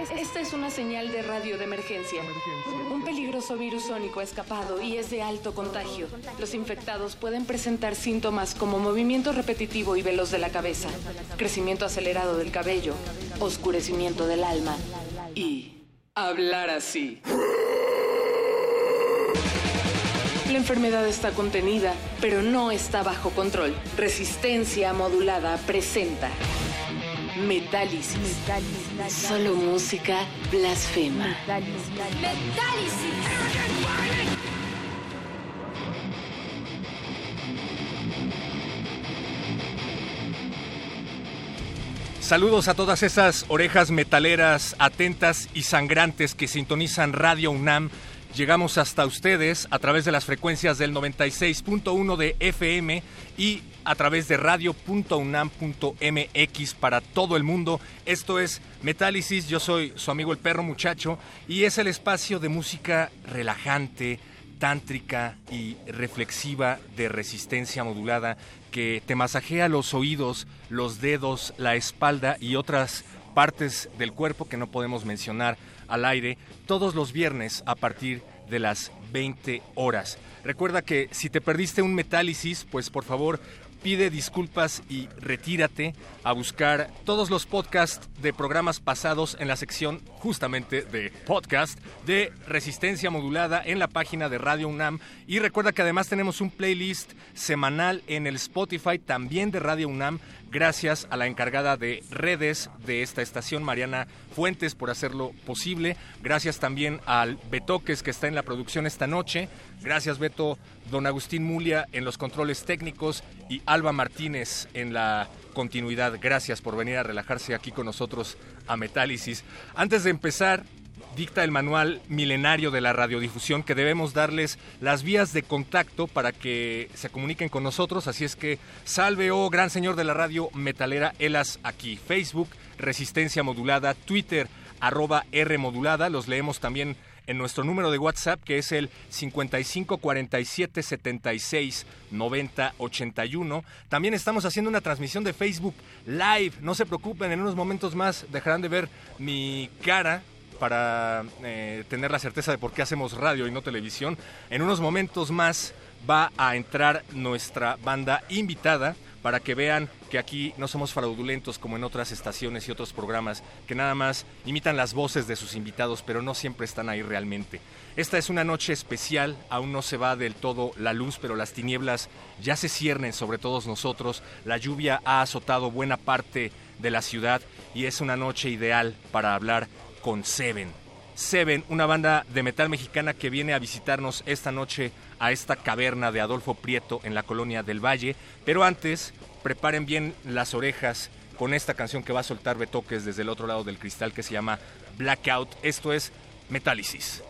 Esta es una señal de radio de emergencia. Un peligroso virus sónico ha escapado y es de alto contagio. Los infectados pueden presentar síntomas como movimiento repetitivo y veloz de la cabeza, crecimiento acelerado del cabello, oscurecimiento del alma y hablar así. La enfermedad está contenida, pero no está bajo control. Resistencia modulada presenta Metálisis. Solo música blasfema. Metálisis. Saludos a todas esas orejas metaleras atentas y sangrantes que sintonizan Radio UNAM. Llegamos hasta ustedes a través de las frecuencias del 96.1 de FM y a través de radio.unam.mx para todo el mundo. Esto es Metálisis, yo soy su amigo el perro muchacho y es el espacio de música relajante, tántrica y reflexiva de resistencia modulada que te masajea los oídos, los dedos, la espalda y otras partes del cuerpo que no podemos mencionar al aire todos los viernes a partir de las 20 horas. Recuerda que si te perdiste un metálisis, pues por favor pide disculpas y retírate a buscar todos los podcasts de programas pasados en la sección justamente de podcast de resistencia modulada en la página de Radio UNAM. Y recuerda que además tenemos un playlist semanal en el Spotify también de Radio UNAM gracias a la encargada de redes de esta estación, Mariana Fuentes, por hacerlo posible. Gracias también al Betoques que está en la producción esta noche. Gracias Beto, don Agustín Mulia en los controles técnicos y Alba Martínez en la continuidad. Gracias por venir a relajarse aquí con nosotros a Metálisis. Antes de empezar, dicta el manual milenario de la radiodifusión que debemos darles las vías de contacto para que se comuniquen con nosotros. Así es que salve, oh gran señor de la radio metalera, Elas aquí. Facebook, Resistencia Modulada, Twitter, arroba R Modulada. Los leemos también en nuestro número de WhatsApp que es el 55 47 76 90 81. También estamos haciendo una transmisión de Facebook Live. No se preocupen, en unos momentos más dejarán de ver mi cara para eh, tener la certeza de por qué hacemos radio y no televisión. En unos momentos más va a entrar nuestra banda invitada para que vean que aquí no somos fraudulentos como en otras estaciones y otros programas que nada más imitan las voces de sus invitados, pero no siempre están ahí realmente. Esta es una noche especial, aún no se va del todo la luz, pero las tinieblas ya se ciernen sobre todos nosotros. La lluvia ha azotado buena parte de la ciudad y es una noche ideal para hablar con Seven. Seven, una banda de metal mexicana que viene a visitarnos esta noche a esta caverna de Adolfo Prieto en la colonia del Valle. Pero antes, preparen bien las orejas con esta canción que va a soltar Betoques desde el otro lado del cristal que se llama Blackout. Esto es Metálisis.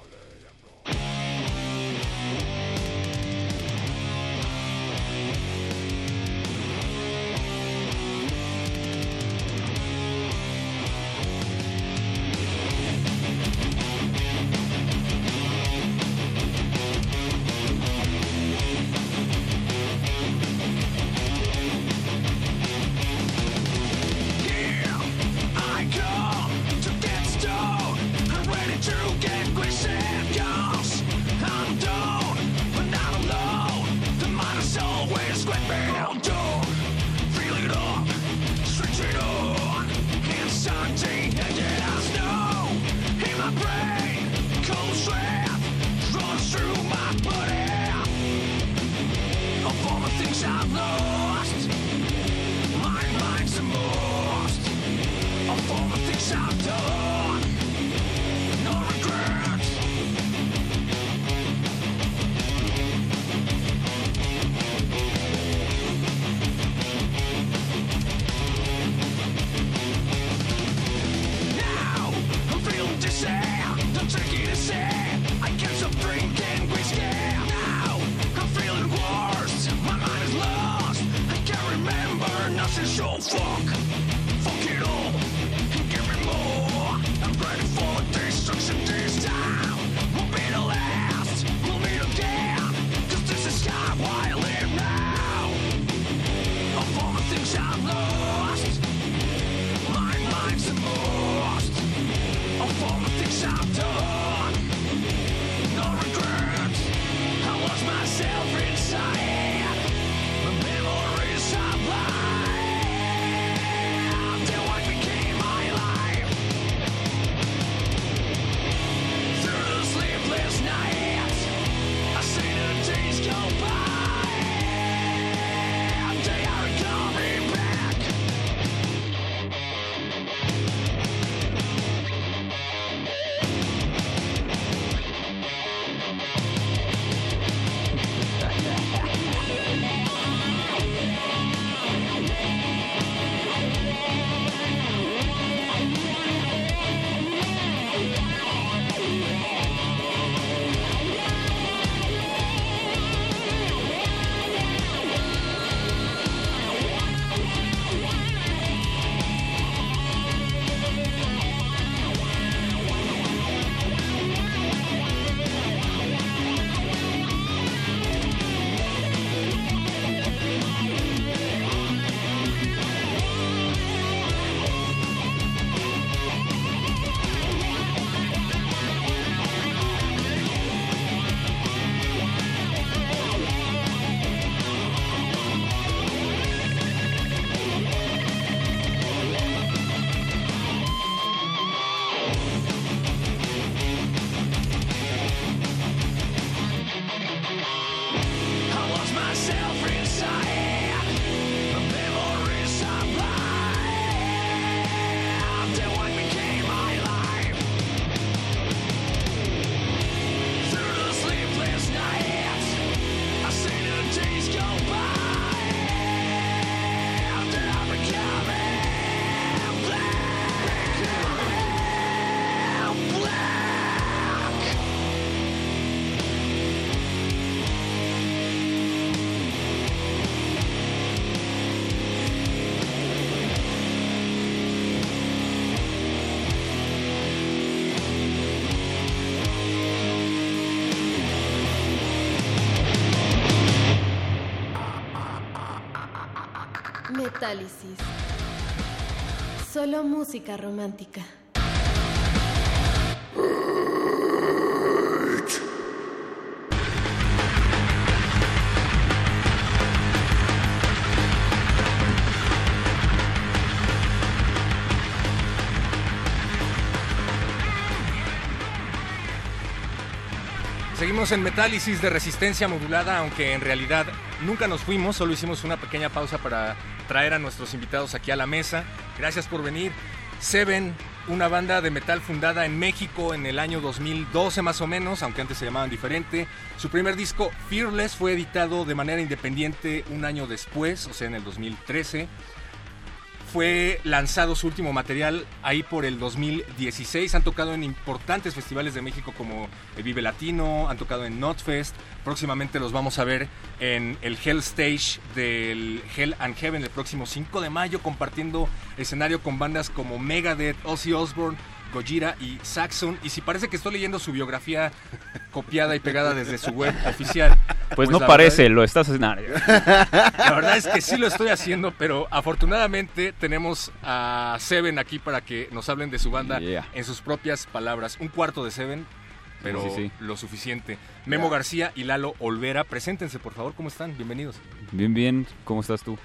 Metálisis. Solo música romántica. Seguimos en Metálisis de resistencia modulada, aunque en realidad nunca nos fuimos, solo hicimos una pequeña pausa para traer a nuestros invitados aquí a la mesa. Gracias por venir. Seven, una banda de metal fundada en México en el año 2012 más o menos, aunque antes se llamaban diferente. Su primer disco, Fearless, fue editado de manera independiente un año después, o sea, en el 2013 fue lanzado su último material ahí por el 2016. Han tocado en importantes festivales de México como el Vive Latino, han tocado en Notfest. Próximamente los vamos a ver en el Hell Stage del Hell and Heaven el próximo 5 de mayo, compartiendo escenario con bandas como Megadeth, Ozzy Osbourne, Gojira y Saxon. Y si parece que estoy leyendo su biografía copiada y pegada desde su web oficial. Pues, no la parece, lo estás haciendo. la verdad es que sí lo estoy haciendo, pero afortunadamente tenemos a Seven aquí para que nos hablen de su banda Yeah. en sus propias palabras. Un cuarto de Seven, pero Sí, sí, sí. lo suficiente. Memo García y Lalo Olvera, preséntense por favor, ¿cómo están? Bienvenidos. Bien, bien, ¿cómo estás tú?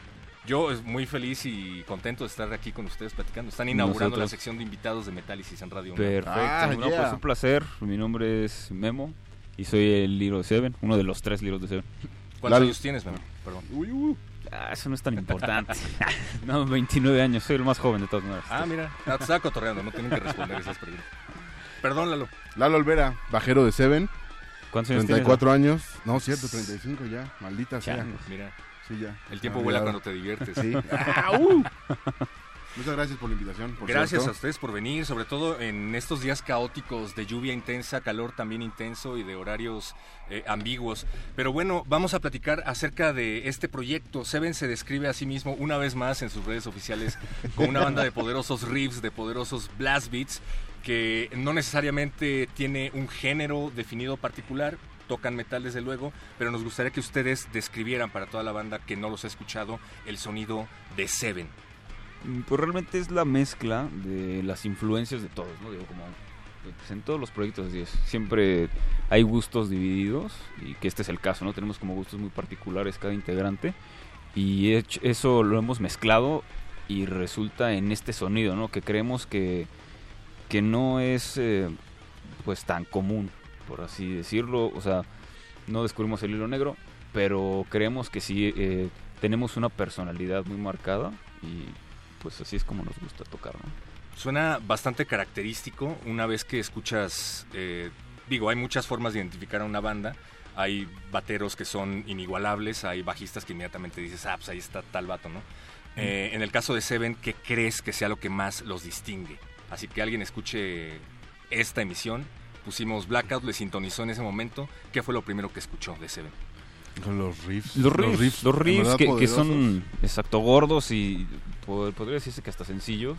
Yo es muy feliz y contento de estar aquí con ustedes platicando. Están inaugurando la sección de invitados de Metálisis en Radio. UNAM. Perfecto. Ah, no, yeah. pues un placer. Mi nombre es Memo y soy el Liro de Seven, uno de los tres Liros de Seven. ¿Cuántos Lalo. años tienes, Memo? Perdón. Uy, uy. Ah, eso no es tan importante. no, 29 años, soy el más joven de todas maneras. Ah, mira, no, te estaba cotorreando, no tienen que responder esas preguntas. Perdón, Lalo. Lalo Olvera, bajero de Seven, ¿Cuántos años tienes? 34 años. No, cierto, 35 ya. Maldita sea. Changos. Mira, Sí, ya. el tiempo Ah, vuela cuando te diviertes. Sí. Muchas gracias por la invitación. por Gracias a ustedes por venir, sobre todo en estos días caóticos de lluvia intensa, calor también intenso y de horarios eh, ambiguos. Pero bueno, vamos a platicar acerca de este proyecto. Seven se describe a sí mismo una vez más en sus redes oficiales como una banda de poderosos riffs, de poderosos blast beats, que no necesariamente tiene un género definido particular. Tocan metal desde luego, pero nos gustaría que ustedes describieran para toda la banda que no los ha escuchado el sonido de Seven. Mm, Pues realmente es la mezcla de las influencias de todos, ¿no? Digo, como pues, en todos los proyectos así es. Siempre hay gustos divididos y que este es el caso, ¿no? Tenemos como gustos muy particulares cada integrante y eso lo hemos mezclado y resulta en este sonido, ¿no? Que creemos que, que no es eh, pues tan común, por así decirlo. O sea, no descubrimos el hilo negro, pero creemos que sí eh, tenemos una personalidad muy marcada y pues así es como nos gusta tocar, ¿no? Suena bastante característico una vez que escuchas, eh, digo, hay muchas formas de identificar a una banda. Hay bateros que son inigualables, hay bajistas que inmediatamente dices, ah, pues ahí está tal vato, ¿no? Eh, en el caso de Seven, ¿qué crees que sea lo que más los distingue? Así que alguien escuche esta emisión. Pusimos Blackout, le sintonizó en ese momento. ¿Qué fue lo primero que escuchó de Seven? Con los riffs. Los riffs, los riffs que, que son exacto gordos y po- podría decirse que hasta sencillos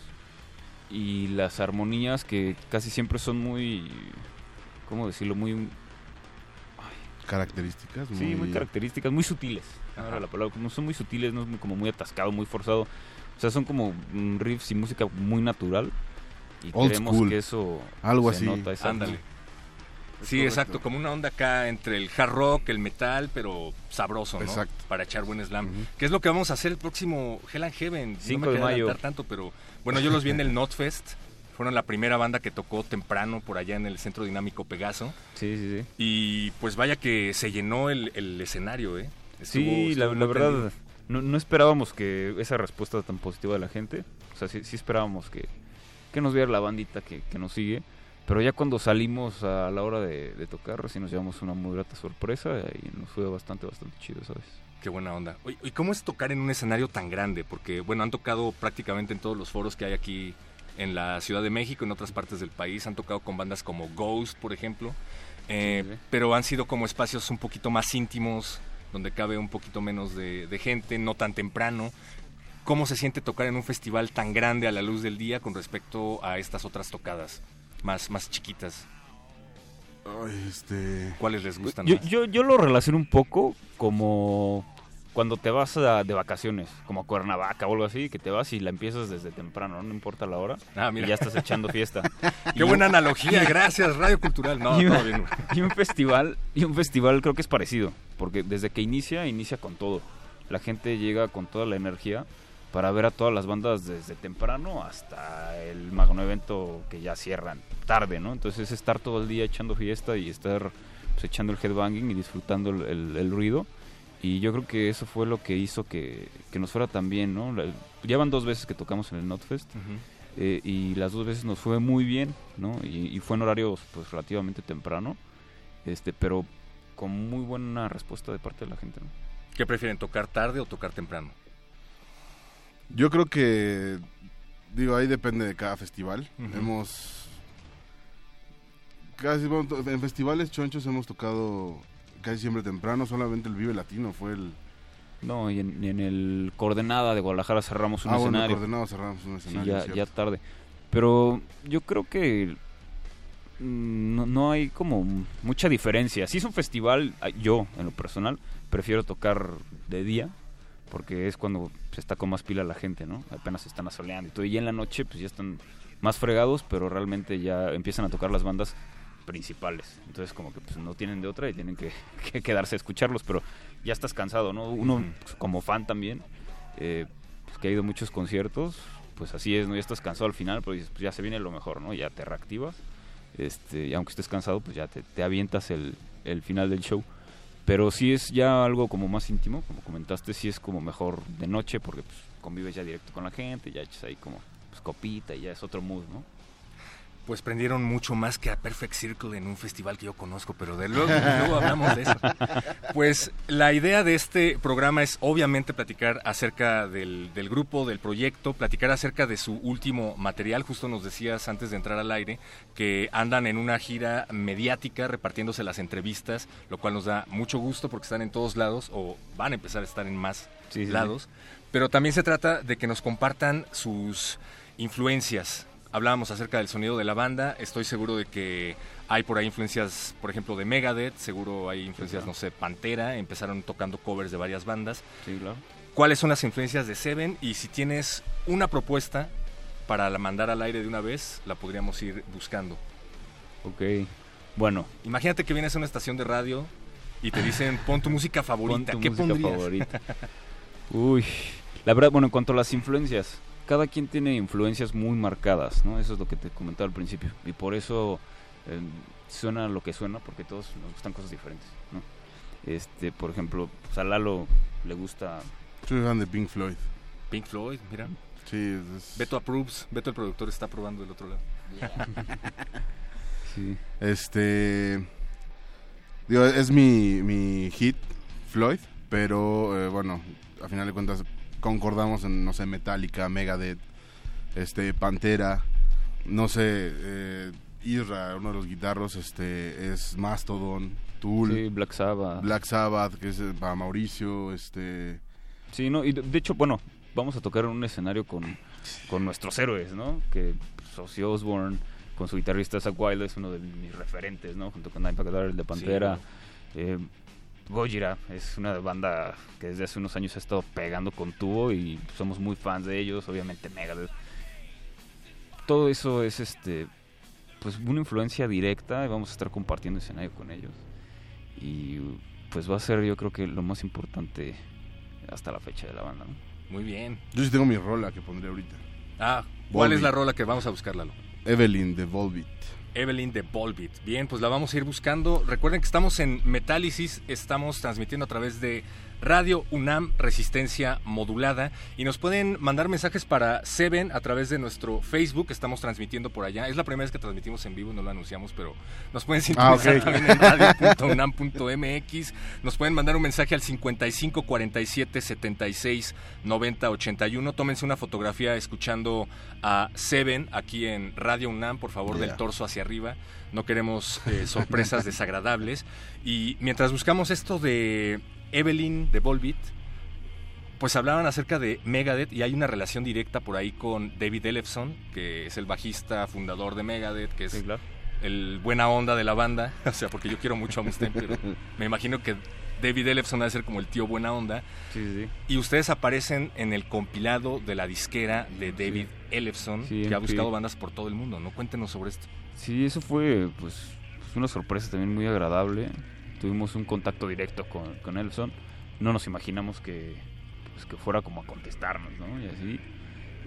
y las armonías que casi siempre son muy, ¿cómo decirlo? Muy, Características. sí, muy características, muy sutiles. Ajá. Ahora la palabra, como son muy sutiles, no es muy- como muy atascado, muy forzado. O sea, son como riffs y música muy natural. Y Old creemos school. que eso Algo se así. nota. Ándale. Sí, correcto. exacto, como una onda acá entre el hard rock, el metal, pero sabroso, ¿no? Exacto. Para echar buen slam. Ujú. ¿Qué es lo que vamos a hacer el próximo Hell and Heaven? No 5 me de mayo. tanto, pero bueno, yo los vi en el Notfest. Fueron la primera banda que tocó temprano por allá en el Centro Dinámico Pegaso. Sí, sí, sí. Y pues vaya que se llenó el, el escenario, ¿eh? Estuvo- Sí, la, estuvo la muy verdad, no, no esperábamos que esa respuesta tan positiva de la gente. O sea, sí, sí esperábamos que, que nos viera la bandita que, que nos sigue. Pero ya cuando salimos a la hora de, de tocar, sí nos llevamos una muy grata sorpresa y nos fue bastante, bastante chido, ¿sabes? Qué buena onda. ¿Y cómo es tocar en un escenario tan grande? Porque, bueno, han tocado prácticamente en todos los foros que hay aquí en la Ciudad de México, en otras partes del país. Han tocado con bandas como Ghost, por ejemplo. Eh, Sí, sí. Pero han sido como espacios un poquito más íntimos, donde cabe un poquito menos de, de gente, no tan temprano. ¿Cómo se siente tocar en un festival tan grande a la luz del día con respecto a estas otras tocadas más, más chiquitas? Ay, este. ¿Cuáles les gustan Yo, más? yo, yo lo relaciono un poco como cuando te vas a- de vacaciones, como a Cuernavaca o algo así, que te vas y la empiezas desde temprano, no importa la hora, Ah, mira. y ya estás echando fiesta. Qué buena analogía, gracias, Radio Cultural. No, y, un, bien. y un festival, y un festival creo que es parecido, porque desde que inicia, inicia con todo. La gente llega con toda la energía para ver a todas las bandas desde temprano hasta el magno evento que ya cierran tarde, ¿no? Entonces es estar todo el día echando fiesta y estar pues, echando el headbanging y disfrutando el, el- el ruido. Y yo creo que eso fue lo que hizo que, que nos fuera tan bien, ¿no? Ya van dos veces que tocamos en el Notfest eh, y las dos veces nos fue muy bien, ¿no? Y, y fue en horarios pues relativamente temprano, este, pero con muy buena respuesta de parte de la gente, ¿no? ¿Qué prefieren, tocar tarde o tocar temprano? Yo creo que, digo, ahí depende de cada festival. Hemos, casi, bueno, en festivales chonchos hemos tocado casi siempre temprano, solamente el Vive Latino fue el... No, y en, y en el Coordenada de Guadalajara cerramos un ah, bueno, escenario. coordenado cerramos un Sí, escenario, ya, ya tarde. Pero yo creo que mm, no, no hay como mucha diferencia. Si es un festival, ah, yo en lo personal prefiero tocar de día porque es cuando se está con más pila la gente, ¿no? Apenas se están asoleando y todo. Y en la noche pues ya están más fregados, pero realmente ya empiezan a tocar las bandas principales. Entonces como que pues, no tienen de otra y tienen que, que quedarse a escucharlos, pero ya estás cansado, ¿no? Uno pues, como fan también, eh, pues, que ha ido a muchos conciertos, pues así es, ¿no? Ya estás cansado al final, pero dices, pues ya se viene lo mejor, ¿no? Ya te reactivas, este, y aunque estés cansado, pues ya te, te avientas el, el final del show. Pero sí es ya algo como más íntimo, como comentaste, sí es como mejor de noche, porque pues, convives ya directo con la gente, ya echas ahí como pues, copita y ya es otro mood, ¿no? Pues prendieron mucho más que a Perfect Circle en un festival que yo conozco, pero de luego, luego hablamos de eso. Pues la idea de este programa es obviamente platicar acerca del, del grupo, del proyecto, platicar acerca de su último material. Justo nos decías antes de entrar al aire que andan en una gira mediática repartiéndose las entrevistas, lo cual nos da mucho gusto porque están en todos lados o van a empezar a estar en más Sí, sí, sí. lados. Pero también se trata de que nos compartan sus influencias. Hablábamos acerca del sonido de la banda. Estoy seguro de que hay por ahí influencias, por ejemplo, de Megadeth. Seguro hay influencias, no sé, Pantera. Empezaron tocando covers de varias bandas. Sí, claro. ¿Cuáles son las influencias de Seven? Y si tienes una propuesta para la mandar al aire de una vez, la podríamos ir buscando. Ok. Bueno, Imagínate que vienes a una estación de radio y te dicen pon tu música pon favorita. tu ¿Qué música pondrías? favorita. Uy, la verdad, bueno, en cuanto a las influencias, cada quien tiene influencias muy marcadas, ¿no? Eso es lo que te comentaba al principio. Y por eso eh, suena lo que suena, porque todos nos gustan cosas diferentes, ¿no? Este, por ejemplo, pues, a Lalo le gusta... Soy fan de Pink Floyd. Pink Floyd, mira. Sí, es- Beto approves. Beto el productor está probando del otro lado. Sí. Este. Digo, es mi, mi hit, Floyd, pero eh, bueno, a final de cuentas concordamos en, no sé, Metallica, Megadeth, este, Pantera, no sé, eh, Isra, uno de los guitarros, este, es Mastodon, Tool, Sí, Black Sabbath. Black Sabbath, que es eh, para Mauricio, este. Sí, no, y de, hecho, bueno, vamos a tocar en un escenario con, con nuestros héroes, ¿no? Que pues, Ozzy Osbourne, con su guitarrista Zach Wilde, es uno de mis referentes, ¿no? Junto con Dimebag Darrell de Pantera. Eh, Gojira es una banda que desde hace unos años ha estado pegando con tubo y somos muy fans de ellos, obviamente Megadeth. Todo eso es este pues una influencia directa y vamos a estar compartiendo escenario con ellos. Y pues va a ser yo creo que lo más importante hasta la fecha de la banda, ¿no? Muy bien. Yo sí tengo mi rola que pondré ahorita. Ah, ¿cuál es la rola que vamos a buscar, Lalo? Evelyn de Volbeat. Evelyn de Volbeat. Bien, pues la vamos a ir buscando. Recuerden que estamos en Metálisis, estamos transmitiendo a través de Radio UNAM Resistencia Modulada y nos pueden mandar mensajes para Seven a través de nuestro Facebook, estamos transmitiendo por allá. Es la primera vez que transmitimos en vivo, no lo anunciamos, pero nos pueden sintonizar Ah, ok. también en radio.unam.mx. Nos pueden mandar un mensaje al 55 47 76 90 81. Tómense una fotografía escuchando a Seven aquí en Radio UNAM, por favor, del torso hacia arriba. No queremos eh, sorpresas desagradables. Y mientras buscamos esto de Evelyn de Volbeat, pues hablaban acerca de Megadeth y hay una relación directa por ahí con David Ellefson, que es el bajista fundador de Megadeth, que es Sí, claro. el buena onda de la banda. O sea, porque yo quiero mucho a Mustaine, pero me imagino que David Ellefson ha de ser como el tío buena onda. Sí, sí. Y ustedes aparecen en el compilado de la disquera de David Ellefson, que ha buscado bandas por todo el mundo, ¿no? Cuéntenos sobre esto. Sí, eso fue pues, pues, una sorpresa también muy agradable. Tuvimos un contacto directo con, con Elson. No nos imaginamos que, pues, que fuera como a contestarnos, ¿no? Y así.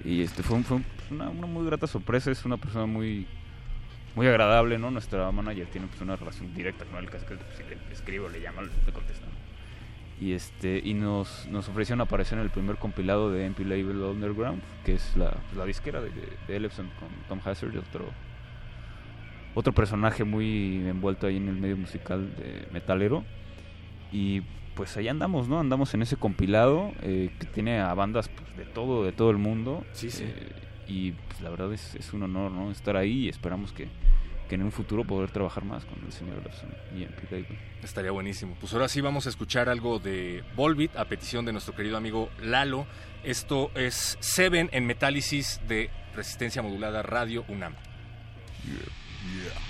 Y este fue, fue un- una, muy grata sorpresa. Es una persona muy muy agradable, ¿no? Nuestra manager tiene pues, una relación directa con él, casi que si le escribo, le llama, le contesta. Y este y nos, nos ofrecieron aparecer en el primer compilado de MP Label Underground, que es la, pues, la disquera de, de con Tom Hazard, otro otro personaje muy envuelto ahí en el medio musical de metalero. Y pues ahí andamos, ¿no? Andamos en ese compilado eh, que tiene a bandas pues, de todo, de todo el mundo. Sí, sí. Eh, y pues, la verdad es, es un honor, ¿no? Estar ahí y esperamos que, que en un futuro poder trabajar más con el señor Ellefson y en Label. Estaría buenísimo. Pues ahora sí vamos a escuchar algo de Volbeat a petición de nuestro querido amigo Lalo. Esto es Seven en Metálisis de Resistencia Modulada Radio UNAM. Yeah.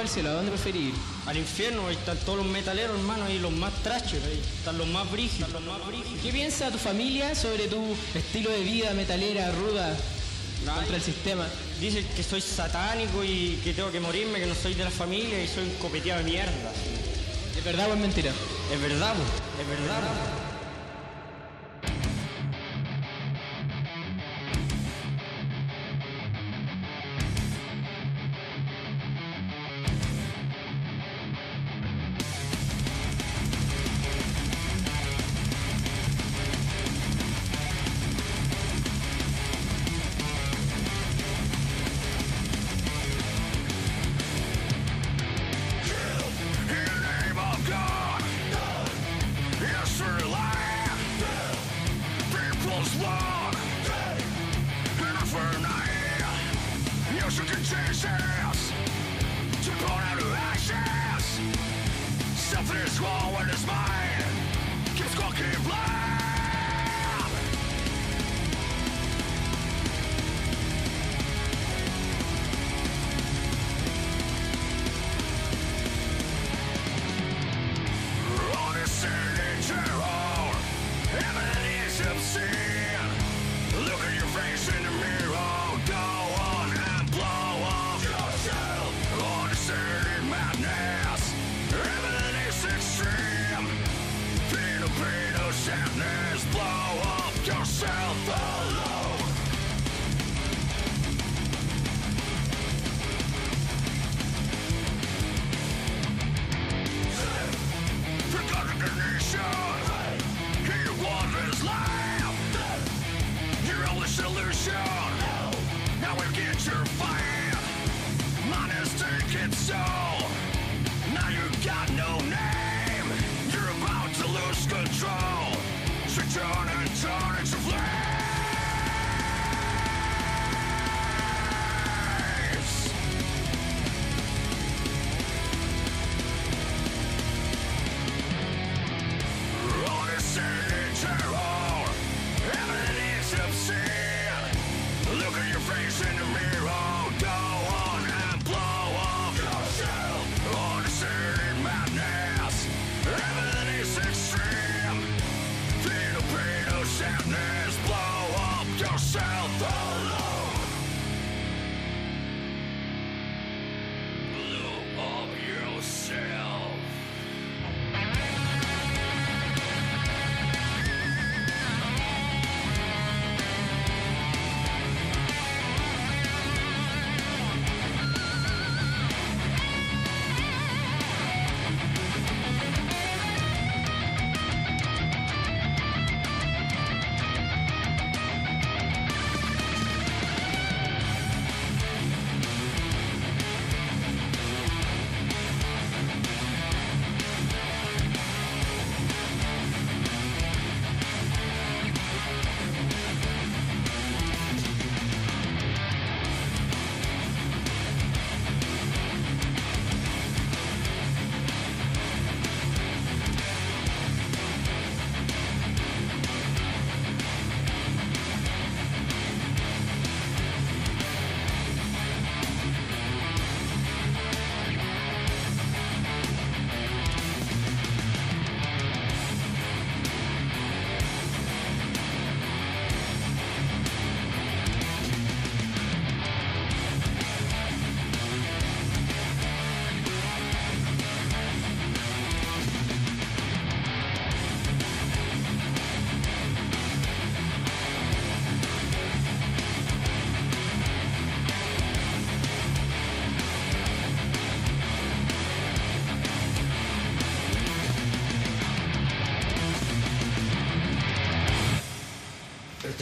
O al cielo? ¿A dónde preferís ir? Al infierno, ahí están todos los metaleros, hermano, ahí los más trachos, ahí están los más brígidos. Los más brígidos. ¿Qué piensa tu familia sobre tu estilo de vida metalera, ruda, contra el sistema? Dicen que soy satánico y que tengo que morirme, que no soy de la familia y soy un copeteado de mierda. ¿Es verdad o es mentira? Es verdad, po, es verdad.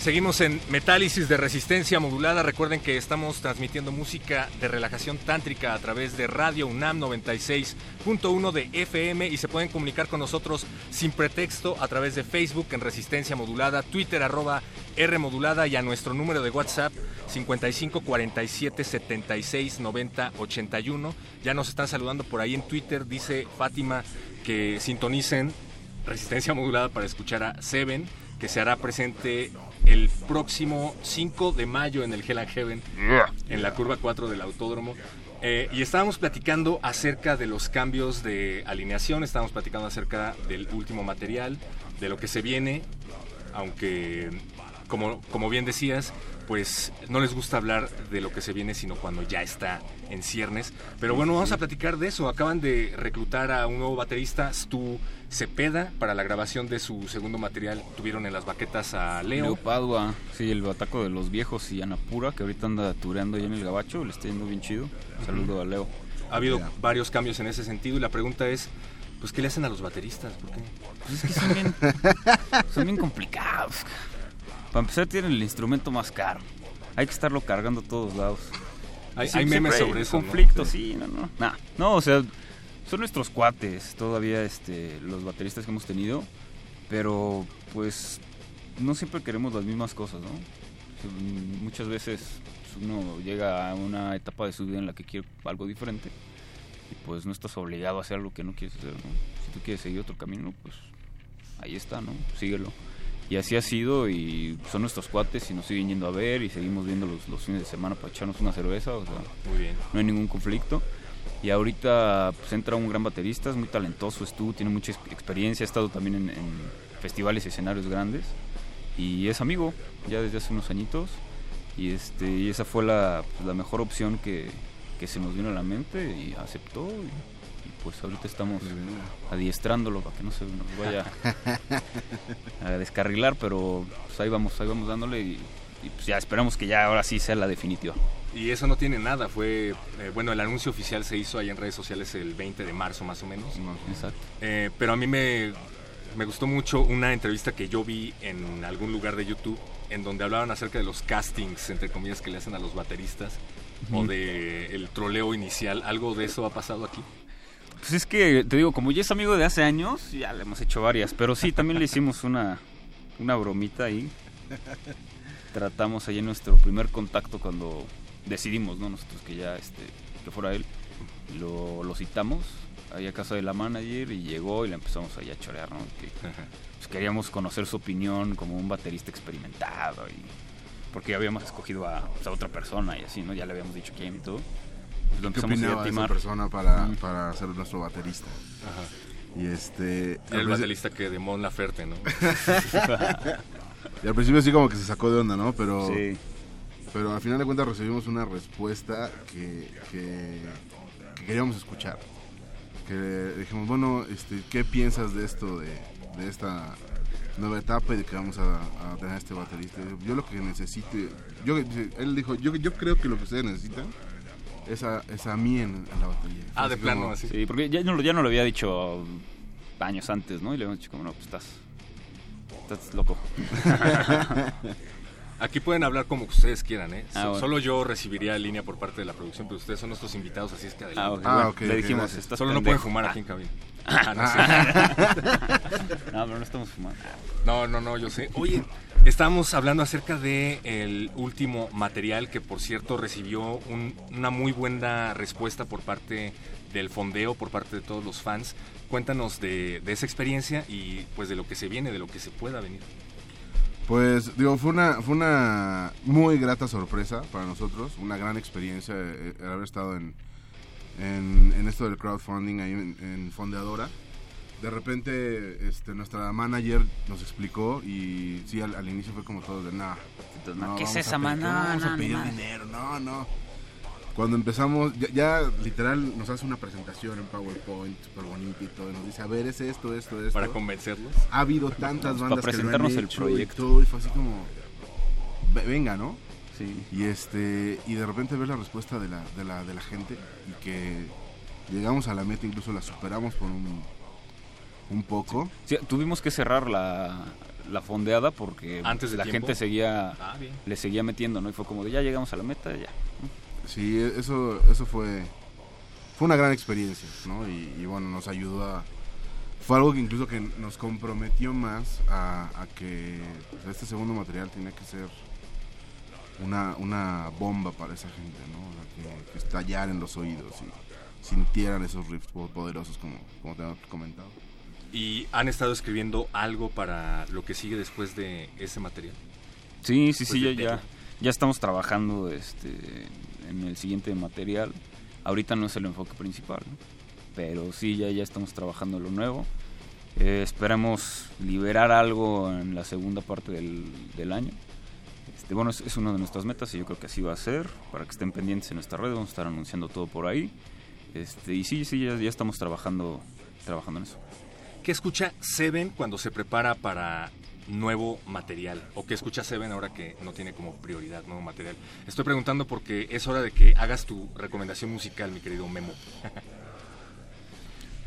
Seguimos en Metálisis de Resistencia Modulada. Recuerden que estamos transmitiendo música de relajación tántrica a través de Radio UNAM 96.1 de FM y se pueden comunicar con nosotros sin pretexto a través de Facebook en Resistencia Modulada, Twitter arroba R Modulada y a nuestro número de WhatsApp 55 47 76 90 81. Ya nos están saludando por ahí en Twitter, dice Fátima que sintonicen Resistencia Modulada para escuchar a Seven, que se hará presente el próximo 5 de mayo en el Hell and Heaven, en la curva 4 del autódromo. Eh, y estábamos platicando acerca de los cambios de alineación, estábamos platicando acerca del último material, de lo que se viene, aunque como, como bien decías, pues no les gusta hablar de lo que se viene, sino cuando ya está en ciernes. Pero bueno, vamos a platicar de eso. Acaban de reclutar a un nuevo baterista, Stu Cepeda, para la grabación de su segundo material. Tuvieron en las baquetas a Leo. Leo Padua, sí, el bataco de los viejos y Ana Pura, que ahorita anda tureando ahí en el gabacho, le está yendo bien chido. Saludo a Leo. ha habido Ya. varios cambios en ese sentido y la pregunta es, pues, ¿qué le hacen a los bateristas? ¿Por qué? Pues es que son bien, son bien complicados. Para empezar, tienen el instrumento más caro. Hay que estarlo cargando a todos lados. Hay, Sí, hay memes hay sobre conflicto, sí, no, no. Nah, no, o sea, son nuestros cuates todavía este, los bateristas que hemos tenido, pero pues no siempre queremos las mismas cosas, ¿no? Muchas veces pues, uno llega a una etapa de su vida en la que quiere algo diferente y pues no estás obligado a hacer algo que no quieres hacer, ¿no? Si tú quieres seguir otro camino, pues ahí está, ¿no? Síguelo. Y así ha sido y son nuestros cuates y nos siguen yendo a ver y seguimos viendo los, los fines de semana para echarnos una cerveza, o sea, Muy bien. no hay ningún conflicto. Y ahorita pues entra un gran baterista, es muy talentoso, es tú, tiene mucha ex- experiencia, ha estado también en, en festivales y escenarios grandes y es amigo ya desde hace unos añitos y este y esa fue la, pues, la mejor opción que, que se nos vino a la mente y aceptó y, pues ahorita estamos adiestrándolo para que no se nos vaya a descarrilar, pero pues ahí vamos, ahí vamos dándole y, y, pues ya esperamos que ya ahora sí sea la definitiva. Y eso no tiene nada, fue, eh, bueno, el anuncio oficial se hizo ahí en redes sociales el 20 de marzo más o menos. Exacto. Eh, pero a mí me, me gustó mucho una entrevista que yo vi en algún lugar de YouTube en donde hablaban acerca de los castings, entre comillas, que le hacen a los bateristas o de el troleo inicial. ¿Algo de eso ha pasado aquí? Pues es que, te digo, como ya es amigo de hace años, ya le hemos hecho varias. Pero sí, también le hicimos una, una bromita ahí. Tratamos ahí en nuestro primer contacto cuando decidimos, ¿no? Nosotros que ya, este, que fuera él. Lo, lo citamos ahí a casa de la manager y llegó y le empezamos ahí a chorear, ¿no? Que, pues, queríamos conocer su opinión como un baterista experimentado y porque ya habíamos escogido a, pues, a otra persona y así, ¿no? Ya le habíamos dicho quién y todo. Lo ¿Qué empezamos ahí opinaba a esa persona para, Mm. para ser nuestro baterista? Ajá. Y este... Era el baterista que de Mon Laferte, ¿no? Y al principio sí como que se sacó de onda, ¿no? Pero, Sí. pero al final de cuentas recibimos una respuesta que, que, que queríamos escuchar. Que dijimos, bueno, este, ¿qué piensas de esto, de, de esta nueva etapa y de que vamos a, a tener este baterista? Yo lo que necesito, yo, él dijo, yo, yo creo que lo que ustedes necesitan es a, es a mí en, en la batería. Ah, de plano, como- así. Sí, porque ya no, lo- ya no lo había dicho años antes, ¿no? Y le habíamos dicho como, no, pues estás, estás loco. Aquí pueden hablar como ustedes quieran, ¿eh? Ah, So- bueno. Solo yo recibiría línea por parte de la producción, pero ustedes son nuestros invitados, así es que adelante. Ah, ok, Ah, bueno, ok, le dijimos, estás Solo no pueden fumar aquí en cabina. Ah. Ah, no, sí. No, pero no estamos fumando. No, no, no, yo sé. Oye, estamos hablando acerca de el último material que, por cierto, recibió un- una muy buena respuesta por parte del fondeo, por parte de todos los fans. Cuéntanos de, de esa experiencia y pues de lo que se viene, de lo que se pueda venir. Pues digo, fue una, fue una muy grata sorpresa para nosotros, una gran experiencia eh, el haber estado en, en, en esto del crowdfunding ahí en, en Fondeadora. De repente este, nuestra manager nos explicó y sí, al, al inicio fue como todo de, nah, no, ¿qué es a esa, pedir- man? no No, vamos a no, pedir no. dinero, no, no. Cuando empezamos, ya, ya literal nos hace una presentación en PowerPoint súper bonita y todo, y nos dice, a ver, es esto, esto, esto. Para convencerlos. Ha habido tantas Para bandas que lo han presentarnos el hecho proyecto. y todo, y fue así como, "Ve- venga, ¿no? Sí. Y este y de repente ver la respuesta de la, de la, de la gente y que llegamos a la meta, incluso la superamos por un, un poco. Sí, tuvimos que cerrar la, la fondeada porque Antes de la tiempo. gente seguía, Ah, le seguía metiendo, ¿no? Y fue como de ya llegamos a la meta, ya. Sí, eso, eso fue, fue una gran experiencia, ¿no? Y, y bueno, nos ayudó a... Fue algo que incluso que nos comprometió más a, a que pues, este segundo material tenía que ser una, una bomba para esa gente, ¿no? O sea, que, que estallaran en los oídos y sintieran esos riffs po- poderosos como, como te he comentado. ¿Y han estado escribiendo algo para lo que sigue después de ese material? Sí, sí, sí, ya, ya, ya estamos trabajando este, en el siguiente material. Ahorita no es el enfoque principal, ¿no? pero sí, ya, ya estamos trabajando en lo nuevo. Eh, esperamos liberar algo en la segunda parte del, del año. Este, bueno, es, es una de nuestras metas y yo creo que así va a ser. Para que estén pendientes en nuestra red, vamos a estar anunciando todo por ahí. Este, y sí, sí, ya, ya estamos trabajando, trabajando en eso. ¿Qué escucha Seven cuando se prepara para nuevo material? ¿O qué escucha Seven ahora que no tiene como prioridad nuevo material? Estoy preguntando porque es hora de que hagas tu recomendación musical, mi querido Memo.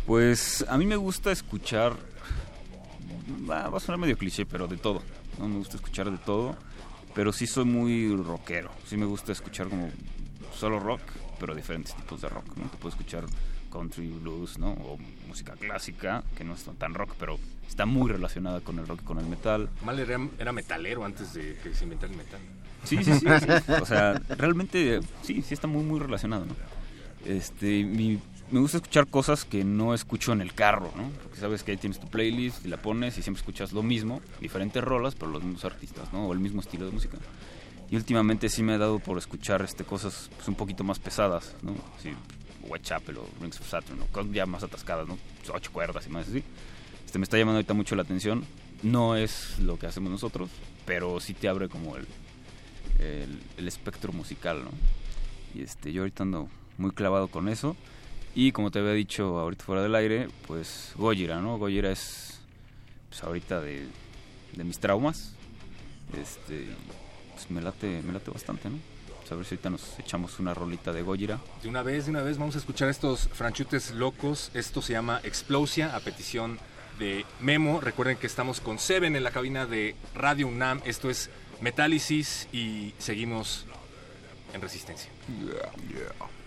Pues a mí me gusta escuchar, va, a sonar medio cliché, pero de todo. No me gusta escuchar de todo, pero sí soy muy rockero. Sí me gusta escuchar como solo rock, pero diferentes tipos de rock. ¿no? Te puedo escuchar country, blues, ¿no? O música clásica, que no es tan rock, pero está muy relacionada con el rock y con el metal. Mal era, era metalero antes de que se inventara el metal. Sí, sí, sí, sí. O sea, realmente sí, sí está muy, muy relacionado, ¿no? Este, mi- me gusta escuchar cosas que no escucho en el carro, ¿no? Porque sabes que ahí tienes tu playlist y la pones y siempre escuchas lo mismo, diferentes rolas, pero los mismos artistas, ¿no? O el mismo estilo de música. Y últimamente sí me he dado por escuchar este cosas pues, un poquito más pesadas, ¿no? Sí, Whitechapel o Rings of Saturn, o cosas ya más atascadas, ¿no? Ocho cuerdas y más así. Este, me está llamando ahorita mucho la atención. No es lo que hacemos nosotros, pero sí te abre como el, el, el espectro musical, ¿no? Y este, yo ahorita ando muy clavado con eso. Y como te había dicho ahorita fuera del aire, pues Gojira, ¿no? Gojira es, pues ahorita de, de mis traumas. Este, pues me late, me late bastante, ¿no? Pues a ver si ahorita nos echamos una rolita de Gojira. De una vez, de una vez, vamos a escuchar estos franchutes locos. Esto se llama Explosia, a petición de Memo. Recuerden que estamos con Seven en la cabina de Radio UNAM. Esto es Metálisis y seguimos en Resistencia. Explosion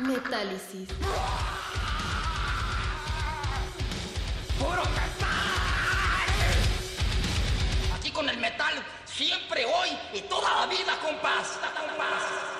Metálisis. ¡Puro pesar! Aquí con el metal, siempre, hoy y toda la vida, compás. Compás.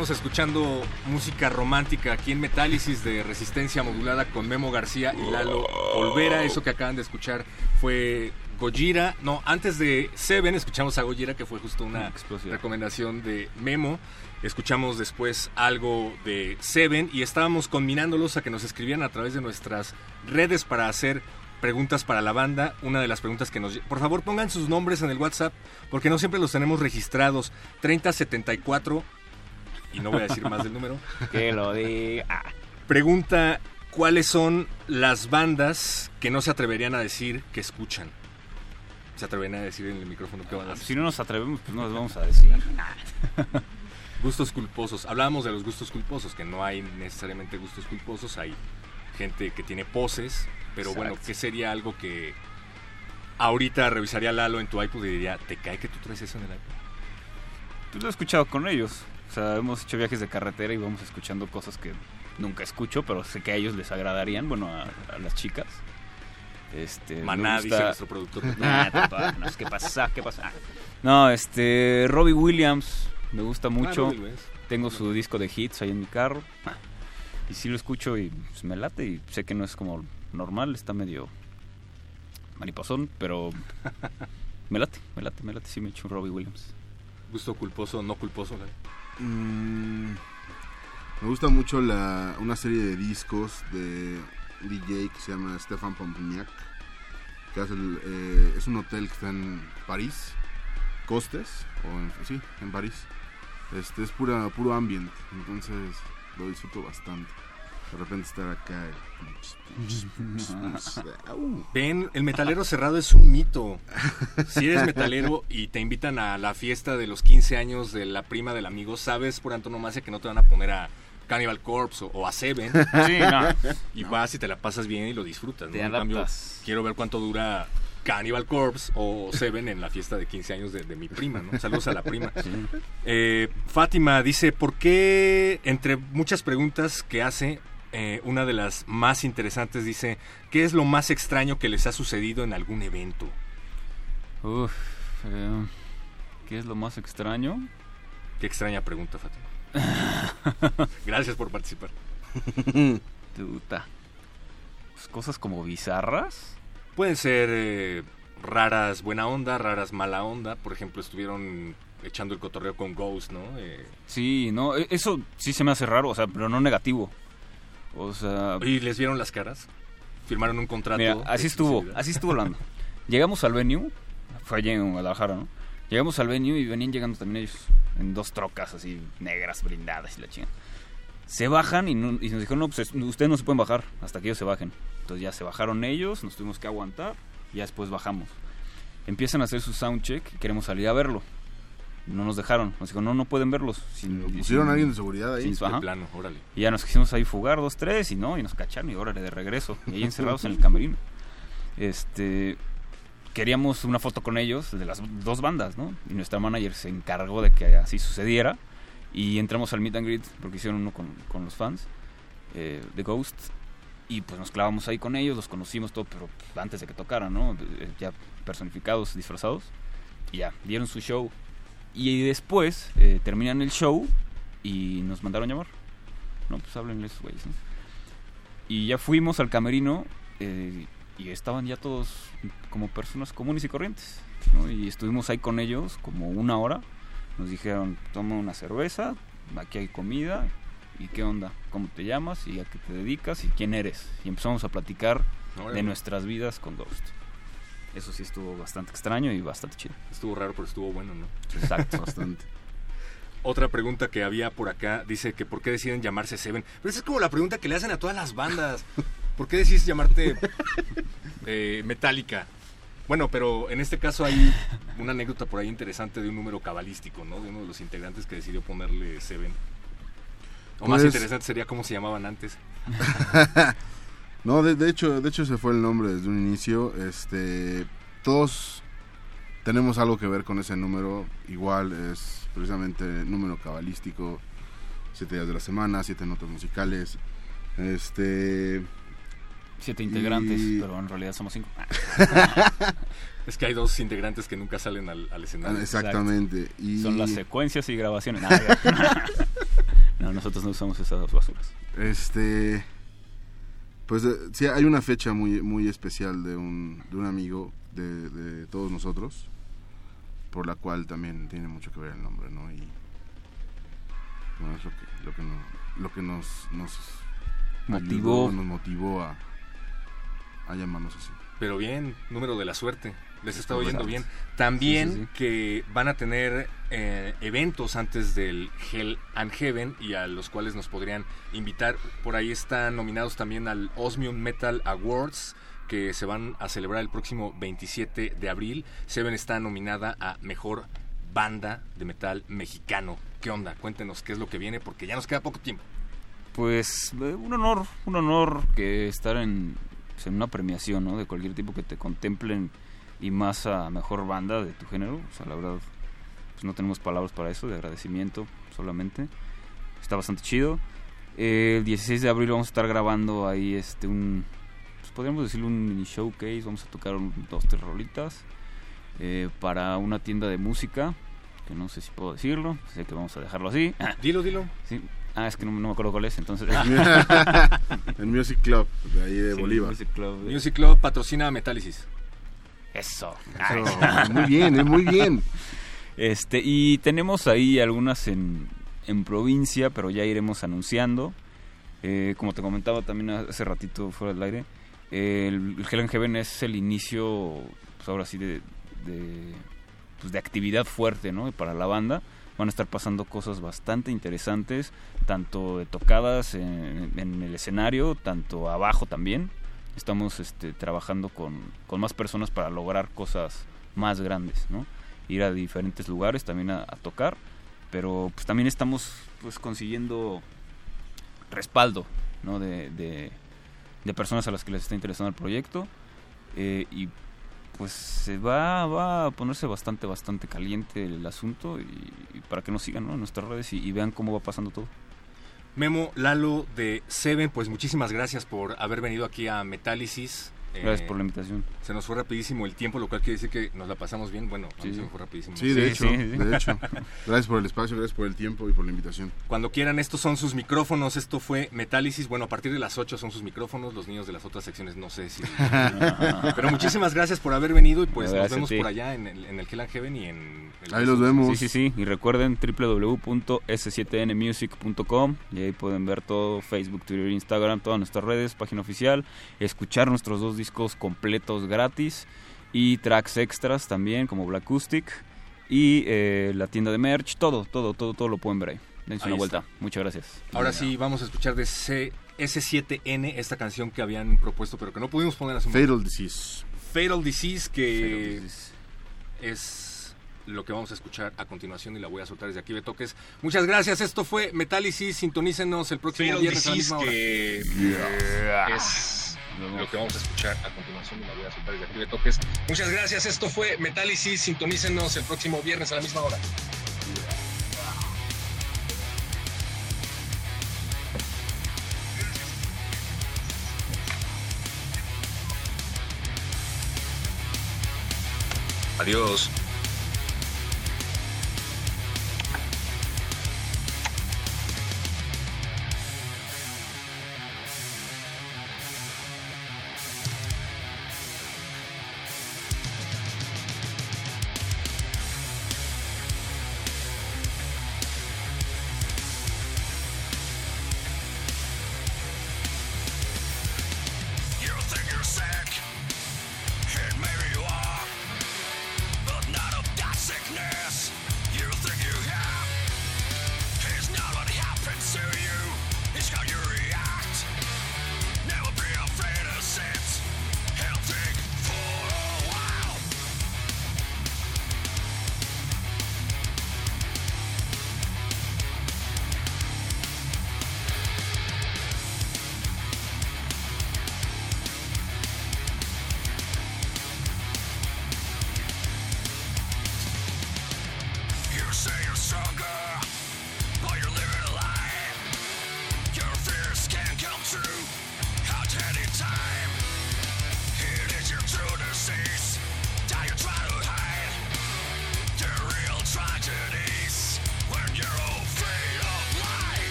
Seguimos escuchando música romántica aquí en Metálisis de Resistencia Modulada con Memo García y Lalo Olvera. Eso que acaban de escuchar fue Gojira. No, antes de Seven escuchamos a Gojira, que fue justo una Explosión. recomendación de Memo. Escuchamos después algo de Seven y estábamos combinándolos a que nos escribieran a través de nuestras redes para hacer preguntas para la banda. Una de las preguntas que nos... Por favor, pongan sus nombres en el WhatsApp porque no siempre los tenemos registrados. 3074 y no voy a decir más del número. Que lo diga. Pregunta, ¿cuáles son las bandas que no se atreverían a decir que escuchan? ¿Se atreverían a decir en el micrófono qué bandas? Si no nos atrevemos, pues no les vamos a decir. Gustos culposos. Hablábamos de los gustos culposos, que no hay necesariamente gustos culposos, hay gente que tiene poses, pero bueno, Exacto. ¿qué sería algo que ahorita revisaría Lalo en tu iPod y diría, ¿te cae que tú traes eso en el iPod? Pues lo he escuchado con ellos. O sea, hemos hecho viajes de carretera y vamos escuchando cosas que nunca escucho, pero sé que a ellos les agradarían, bueno, a, a las chicas. Este, Maná, gusta- dice nuestro productor. Nah, tampoco, no, ¿Qué pasa? ¿Qué pasa? No, este, Robbie Williams, me gusta mucho. Robbie Williams. Tengo su disco de hits ahí en mi carro. Ah, Y sí lo escucho y pues, me late y sé que no es como normal, está medio mariposón, pero me late, me late, me late, sí me echo un Robbie Williams. Gusto culposo, no culposo. Lalo? Mm, me gusta mucho la, una serie de discos de DJ que se llama Stefan Pompignac. Que hace el, eh, es un hotel que está en París, Costes, o en, sí, en París. Este es pura, puro ambient, entonces lo disfruto bastante. De repente estar acá. Ven, el metalero cerrado es un mito. Si eres metalero y te invitan a la fiesta de los 15 años de la prima del amigo, sabes por antonomasia que no te van a poner a Cannibal Corpse o, o a Seven. Sí, no. Y vas y te la pasas bien y lo disfrutas. ¿no? En cambio, quiero ver cuánto dura Cannibal Corpse o Seven en la fiesta de 15 años de, de mi prima, ¿no? Saludos a la prima. Eh, Fátima dice, ¿por qué, entre muchas preguntas que hace, eh, una de las más interesantes dice, ¿qué es lo más extraño que les ha sucedido en algún evento? Uf, eh, ¿qué es lo más extraño? Qué extraña pregunta, Fátima. Gracias por participar. Tuta. Pues cosas como bizarras. Pueden ser eh, raras buena onda, raras mala onda. Por ejemplo, estuvieron echando el cotorreo con Ghost, ¿no? Eh, Sí, no, e- eso sí se me hace raro, o sea, pero no negativo. O sea, ¿Y les vieron las caras? ¿Firmaron un contrato? mira, así estuvo, así estuvo hablando. Llegamos al venue, fue allí en Guadalajara, ¿no? Llegamos al venue y venían llegando también ellos en dos trocas así negras, blindadas y la chinga. Se bajan y, no- y nos dijeron, no, pues es- ustedes no se pueden bajar hasta que ellos se bajen. Entonces ya se bajaron ellos, nos tuvimos que aguantar y ya después bajamos. Empiezan a hacer su soundcheck y queremos salir a verlo. No nos dejaron, nos dijeron, no, no pueden verlos. Sin, ¿Pusieron sin- a alguien de seguridad ahí? sin- De ajá. plano, órale. Y ya nos quisimos ahí fugar dos, tres y no, y nos cacharon y órale de regreso. Y ahí encerrados en el camerino. Este queríamos una foto con ellos de las dos bandas, ¿no? Y nuestra manager se encargó de que así sucediera. Y entramos al meet and greet porque hicieron uno con, con los fans eh, de Ghost. Y pues nos clavamos ahí con ellos, los conocimos todo, pero pues, antes de que tocaran, ¿no? Ya personificados, disfrazados. Y ya, dieron su show. Y después eh, terminan el show y nos mandaron llamar. No, pues háblenles, güeyes, ¿no? Y ya fuimos al camerino eh, y estaban ya todos como personas comunes y corrientes, ¿no? Y estuvimos ahí con ellos como una hora. Nos dijeron, toma una cerveza, aquí hay comida, ¿y qué onda? ¿Cómo te llamas? ¿Y a qué te dedicas? ¿Y quién eres? Y empezamos a platicar de nuestras vidas con Ghost. Eso sí estuvo bastante extraño y bastante chido. Estuvo raro, pero estuvo bueno, ¿no? Exacto. Bastante. Otra pregunta que había por acá dice que ¿por qué deciden llamarse Seven? Pero esa es como la pregunta que le hacen a todas las bandas. ¿Por qué decides llamarte eh, Metallica? Bueno, pero en este caso hay una anécdota por ahí interesante de un número cabalístico, ¿no? De uno de los integrantes que decidió ponerle Seven. O más Pues- interesante sería cómo se llamaban antes. No, de, de hecho, de hecho ese fue el nombre desde un inicio. Este, todos tenemos algo que ver con ese número. Igual es precisamente número cabalístico. Siete días de la semana, siete notas musicales. Este. Siete integrantes, y- pero en realidad somos cinco. Es que hay dos integrantes que nunca salen al, al escenario. Ah, Exactamente. Y Son las secuencias y grabaciones. No, nosotros no usamos esas dos basuras. Este. Pues eh, sí, hay una fecha muy, muy especial de un, de un amigo de, de todos nosotros, por la cual también tiene mucho que ver el nombre, ¿no? Y bueno, es lo que, lo que, no- lo que nos, nos Motivó. ayudó, nos motivó a, a llamarnos así. Pero bien, número de la suerte. Les está oyendo bien. También sí, sí. que van a tener eh, eventos antes del Hell and Heaven y a los cuales nos podrían invitar. Por ahí están nominados también al Osmium Metal Awards que se van a celebrar el próximo 27 de abril. Seven está nominada a Mejor Banda de Metal Mexicano. ¿Qué onda? Cuéntenos qué es lo que viene porque ya nos queda poco tiempo. Pues eh, un honor, un honor que estar en, pues, en una premiación, ¿no? De cualquier tipo que te contemplen y más a mejor banda de tu género. O sea, la verdad, pues no tenemos palabras para eso, de agradecimiento solamente. Está bastante chido. Eh, el 16 de abril vamos a estar grabando ahí este un, pues podríamos decirlo un mini showcase. Vamos a tocar un- dos, tres rolitas eh, para una tienda de música. Que no sé si puedo decirlo, sé que vamos a dejarlo así. Dilo, dilo. Sí. Ah, es que no, no me acuerdo cuál es, entonces. el Music Club, de ahí de Sí, Bolívar. Music Club. Music Club patrocina Metálisis. Eso. Eso, muy bien, eh, muy bien. Este, y tenemos ahí algunas en, en provincia, pero ya iremos anunciando. Eh, como te comentaba también hace ratito fuera del aire, eh, el, el Heaven es el inicio, pues ahora sí, de, de, pues de actividad fuerte, ¿no? Para la banda. Van a estar pasando cosas bastante interesantes, tanto de tocadas en, en el escenario, tanto abajo también. Estamos este, trabajando con, con más personas para lograr cosas más grandes, ¿no? Ir a diferentes lugares también a, tocar, pero pues también estamos pues consiguiendo respaldo, ¿no? De, de, personas a las que les está interesando el proyecto eh, y pues se va, va a ponerse bastante, bastante caliente el asunto y, para que nos sigan ¿no? en nuestras redes y vean cómo va pasando todo. Memo, Lalo de Seven, pues muchísimas gracias por haber venido aquí a Metálisis. Gracias Eh, por la invitación. Se nos fue rapidísimo el tiempo, lo cual quiere decir que nos la pasamos bien. Bueno, Sí, se sí. me fue rapidísimo. Sí, de hecho, de hecho. Gracias por el espacio, gracias por el tiempo y por la invitación. Cuando quieran, estos son sus micrófonos. Esto fue Metálisis. Bueno, a partir de las 8 son sus micrófonos. Los niños de las otras secciones no sé si. Pero muchísimas gracias por haber venido y pues Gracias nos vemos por allá en el, en el Hell and Heaven y en. el- Ahí los vemos. Sí, sí, sí. Y recuerden www.s7nmusic.com y ahí pueden ver todo, Facebook, Twitter, Instagram, todas nuestras redes, página oficial, escuchar nuestros dos discos completos gratis y tracks extras también como Black Acoustic y eh, la tienda de merch, todo, todo, todo, todo lo pueden ver ahí. Dense Ahí una está. vuelta. Muchas gracias. Ahora sí, vamos a escuchar de C- S7N esta canción que habían propuesto, pero que no pudimos poner hace un Fatal Disease. Fatal Disease, que Fatal Disease. es lo que vamos a escuchar a continuación y la voy a soltar desde aquí, Betoques. Muchas gracias, esto fue Metálisis, sintonícenos el próximo Fatal viernes a la misma hora. que es lo que vamos a escuchar a continuación la voy a soltar desde aquí, Betoques. Muchas gracias, esto fue Metálisis, sintonícenos el próximo viernes a la misma hora. Adiós.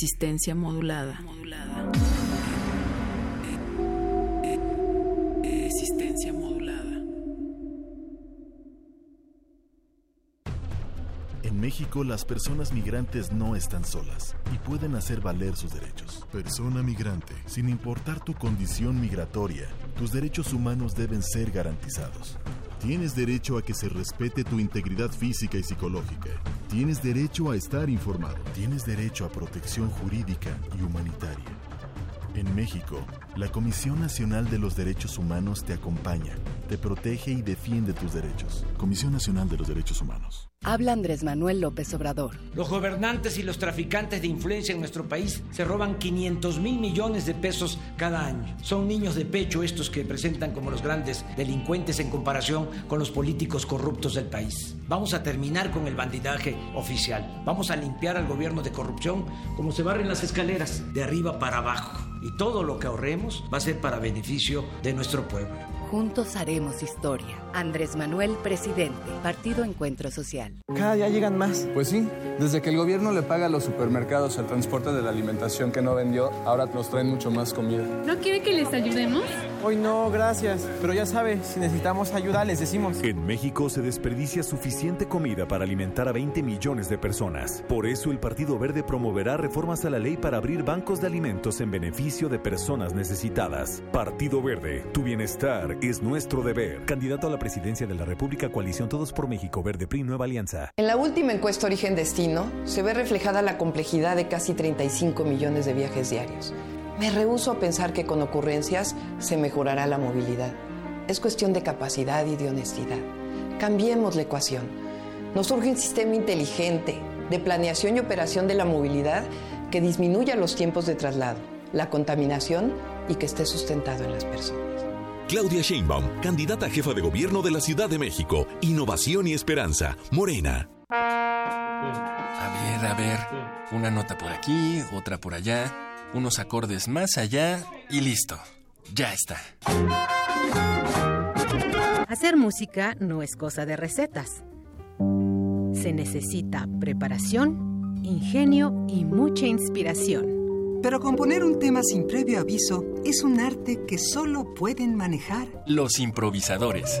Resistencia modulada. Resistencia modulada. En México las personas migrantes no están solas y pueden hacer valer sus derechos. Persona migrante, sin importar tu condición migratoria, tus derechos humanos deben ser garantizados. Tienes derecho a que se respete tu integridad física y psicológica. Tienes derecho a estar informado. Tienes derecho a protección jurídica y humanitaria. En México, la Comisión Nacional de los Derechos Humanos te acompaña, te protege y defiende tus derechos. Comisión Nacional de los Derechos Humanos. Habla Andrés Manuel López Obrador. Los gobernantes y los traficantes de influencia en nuestro país se roban 500 mil millones de pesos cada año. Son niños de pecho estos que presentan como los grandes delincuentes en comparación con los políticos corruptos del país. Vamos a terminar con el bandidaje oficial. Vamos a limpiar al gobierno de corrupción como se barren las escaleras, de arriba para abajo. Y todo lo que ahorremos va a ser para beneficio de nuestro pueblo. Juntos haremos historia. Andrés Manuel, presidente. Partido Encuentro Social. Cada día llegan más. Pues sí, desde que el gobierno le paga a los supermercados el transporte de la alimentación que no vendió, ahora nos traen mucho más comida. ¿No quiere que les ayudemos? Hoy no, gracias. Pero ya sabe, si necesitamos ayuda, les decimos. En México se desperdicia suficiente comida para alimentar a 20 millones de personas. Por eso el Partido Verde promoverá reformas a la ley para abrir bancos de alimentos en beneficio de personas necesitadas. Partido Verde, tu bienestar es nuestro deber. Candidato a la presidencia de la República, coalición Todos por México, Verde PRI, Nueva Alianza. En la última encuesta Origen Destino se ve reflejada la complejidad de casi 35 millones de viajes diarios. Me rehúso a pensar que con ocurrencias se mejorará la movilidad. Es cuestión de capacidad y de honestidad. Cambiemos la ecuación. Nos urge un sistema inteligente de planeación y operación de la movilidad que disminuya los tiempos de traslado, la contaminación y que esté sustentado en las personas. Claudia Sheinbaum, candidata a jefa de gobierno de la Ciudad de México. Innovación y esperanza. Morena. A ver, a ver. Una nota por aquí, otra por allá, unos acordes más allá y listo. Ya está. Hacer música no es cosa de recetas. Se necesita preparación, ingenio y mucha inspiración. Pero componer un tema sin previo aviso es un arte que solo pueden manejar. Los improvisadores.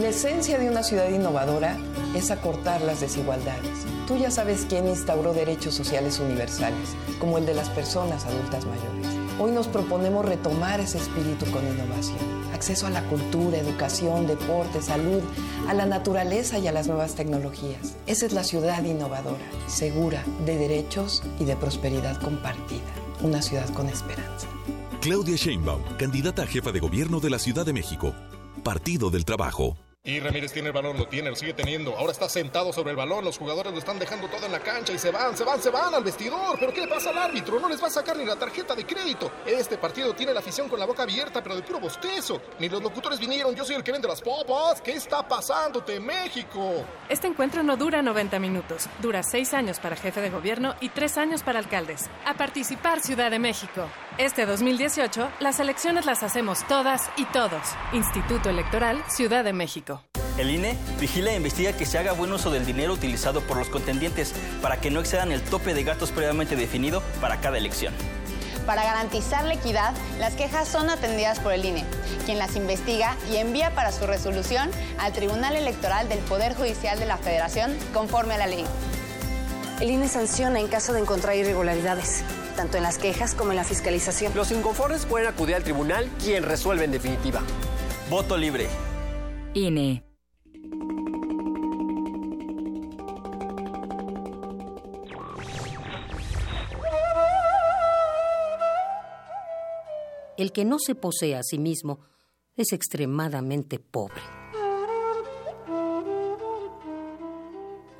La esencia de una ciudad innovadora es acortar las desigualdades. Tú ya sabes quién instauró derechos sociales universales, como el de las personas adultas mayores. Hoy nos proponemos retomar ese espíritu con innovación. Acceso a la cultura, educación, deporte, salud, a la naturaleza y a las nuevas tecnologías. Esa es la ciudad innovadora, segura, de derechos y de prosperidad compartida. Una ciudad con esperanza. Claudia Sheinbaum, candidata a jefa de gobierno de la Ciudad de México. Partido del Trabajo. Y Ramírez tiene el balón, lo tiene, lo sigue teniendo. Ahora está sentado sobre el balón. Los jugadores lo están dejando todo en la cancha y se van, se van, se van al vestidor. ¿Pero qué le pasa al árbitro? No les va a sacar ni la tarjeta de crédito. Este partido tiene la afición con la boca abierta, pero de puro bostezo. Ni los locutores vinieron. Yo soy el que vende las popas. ¿Qué está pasándote, México? Este encuentro no dura 90 minutos. Dura 6 años para jefe de gobierno y 3 años para alcaldes. A participar, Ciudad de México. Este 2018, las elecciones las hacemos todas y todos. Instituto Electoral, Ciudad de México. El INE vigila e investiga que se haga buen uso del dinero utilizado por los contendientes para que no excedan el tope de gastos previamente definido para cada elección. Para garantizar la equidad, las quejas son atendidas por el INE, quien las investiga y envía para su resolución al Tribunal Electoral del Poder Judicial de la Federación conforme a la ley. El INE sanciona en caso de encontrar irregularidades, tanto en las quejas como en la fiscalización. Los inconformes pueden acudir al tribunal, quien resuelve en definitiva. Voto libre. INE. El que no se posee a sí mismo es extremadamente pobre.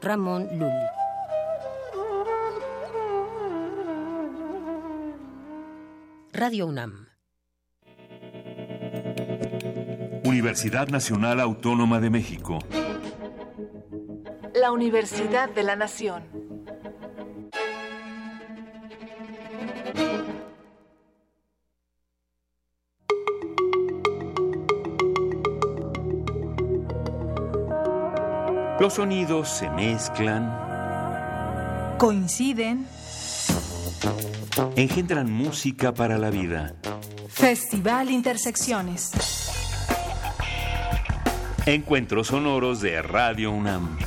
Ramón Lully. Radio UNAM. Universidad Nacional Autónoma de México. La Universidad de la Nación. Los sonidos se mezclan, Coinciden. Engendran música para la vida. Festival Intersecciones. Encuentros sonoros de Radio UNAM.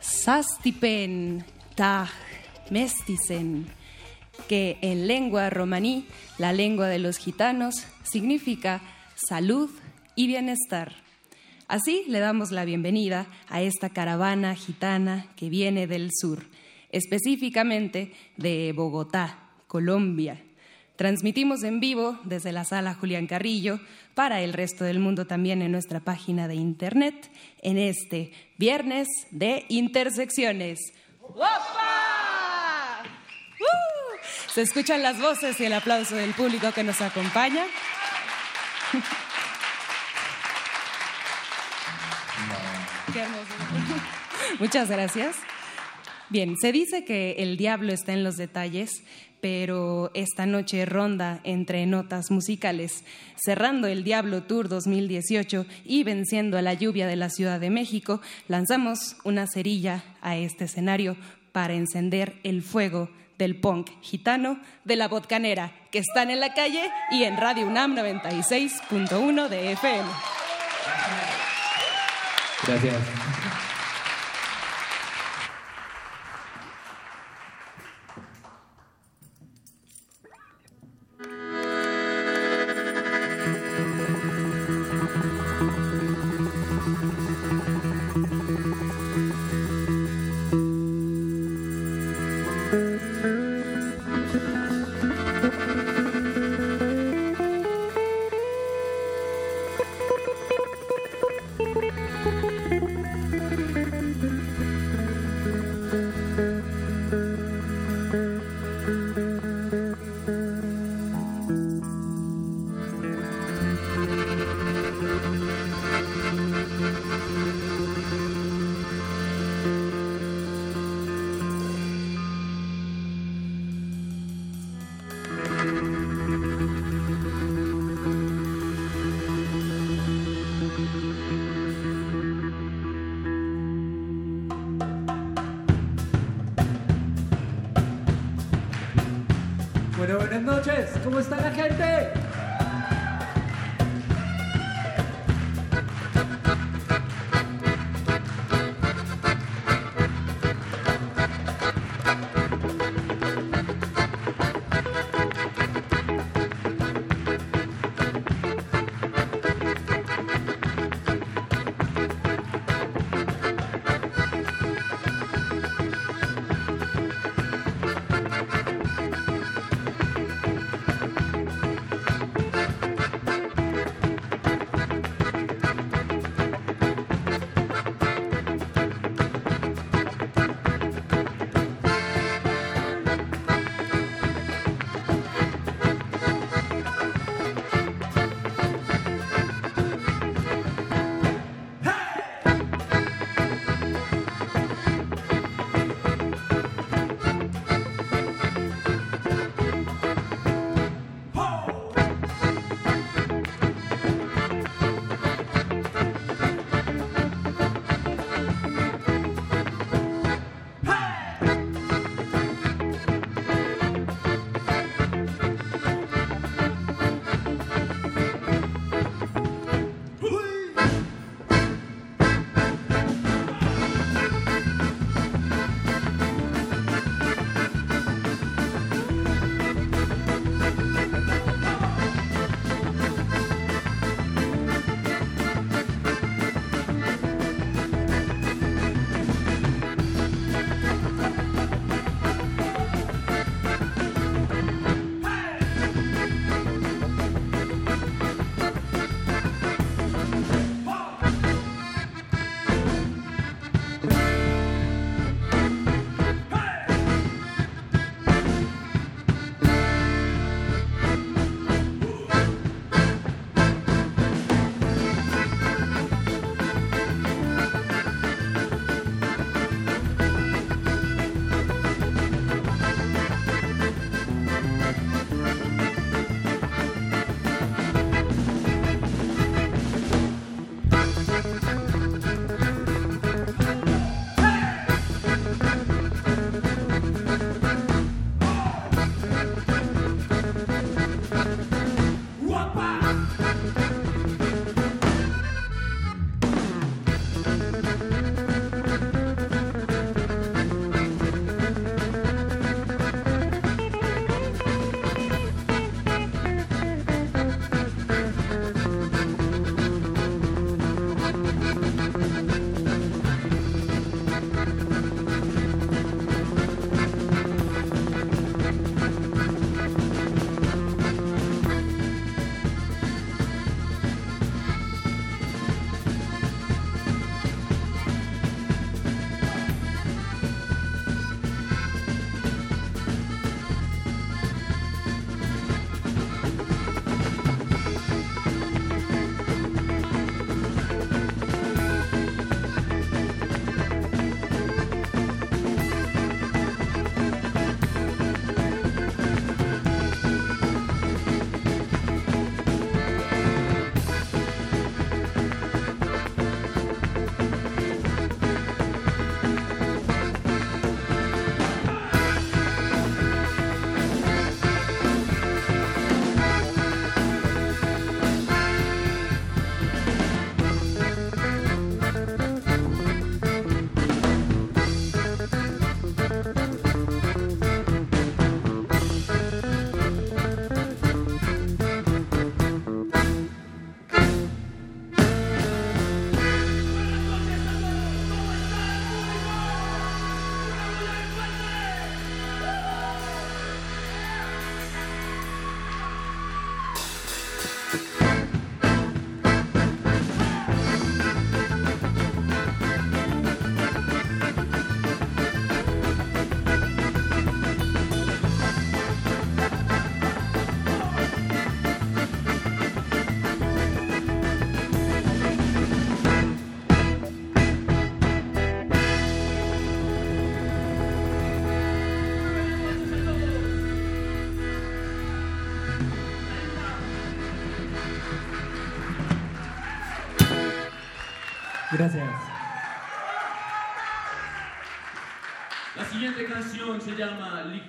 Sastipen, Taj, Mesticen, que en lengua romaní, la lengua de los gitanos, significa salud y bienestar. Así le damos la bienvenida a esta caravana gitana que viene del sur, específicamente de Bogotá, Colombia. Transmitimos en vivo desde la sala Julián Carrillo para el resto del mundo también en nuestra página de internet en este viernes de intersecciones. ¡Opa! ¡Uh! Se escuchan las voces y el aplauso del público que nos acompaña. Muchas gracias. Bien, se dice que el diablo está en los detalles, pero esta noche ronda entre notas musicales, cerrando el Diablo Tour 2018 y venciendo a la lluvia de la Ciudad de México, lanzamos una cerilla a este escenario para encender el fuego del punk gitano de la Botcanera, que están en la calle y en Radio UNAM 96.1 de FM. Gracias.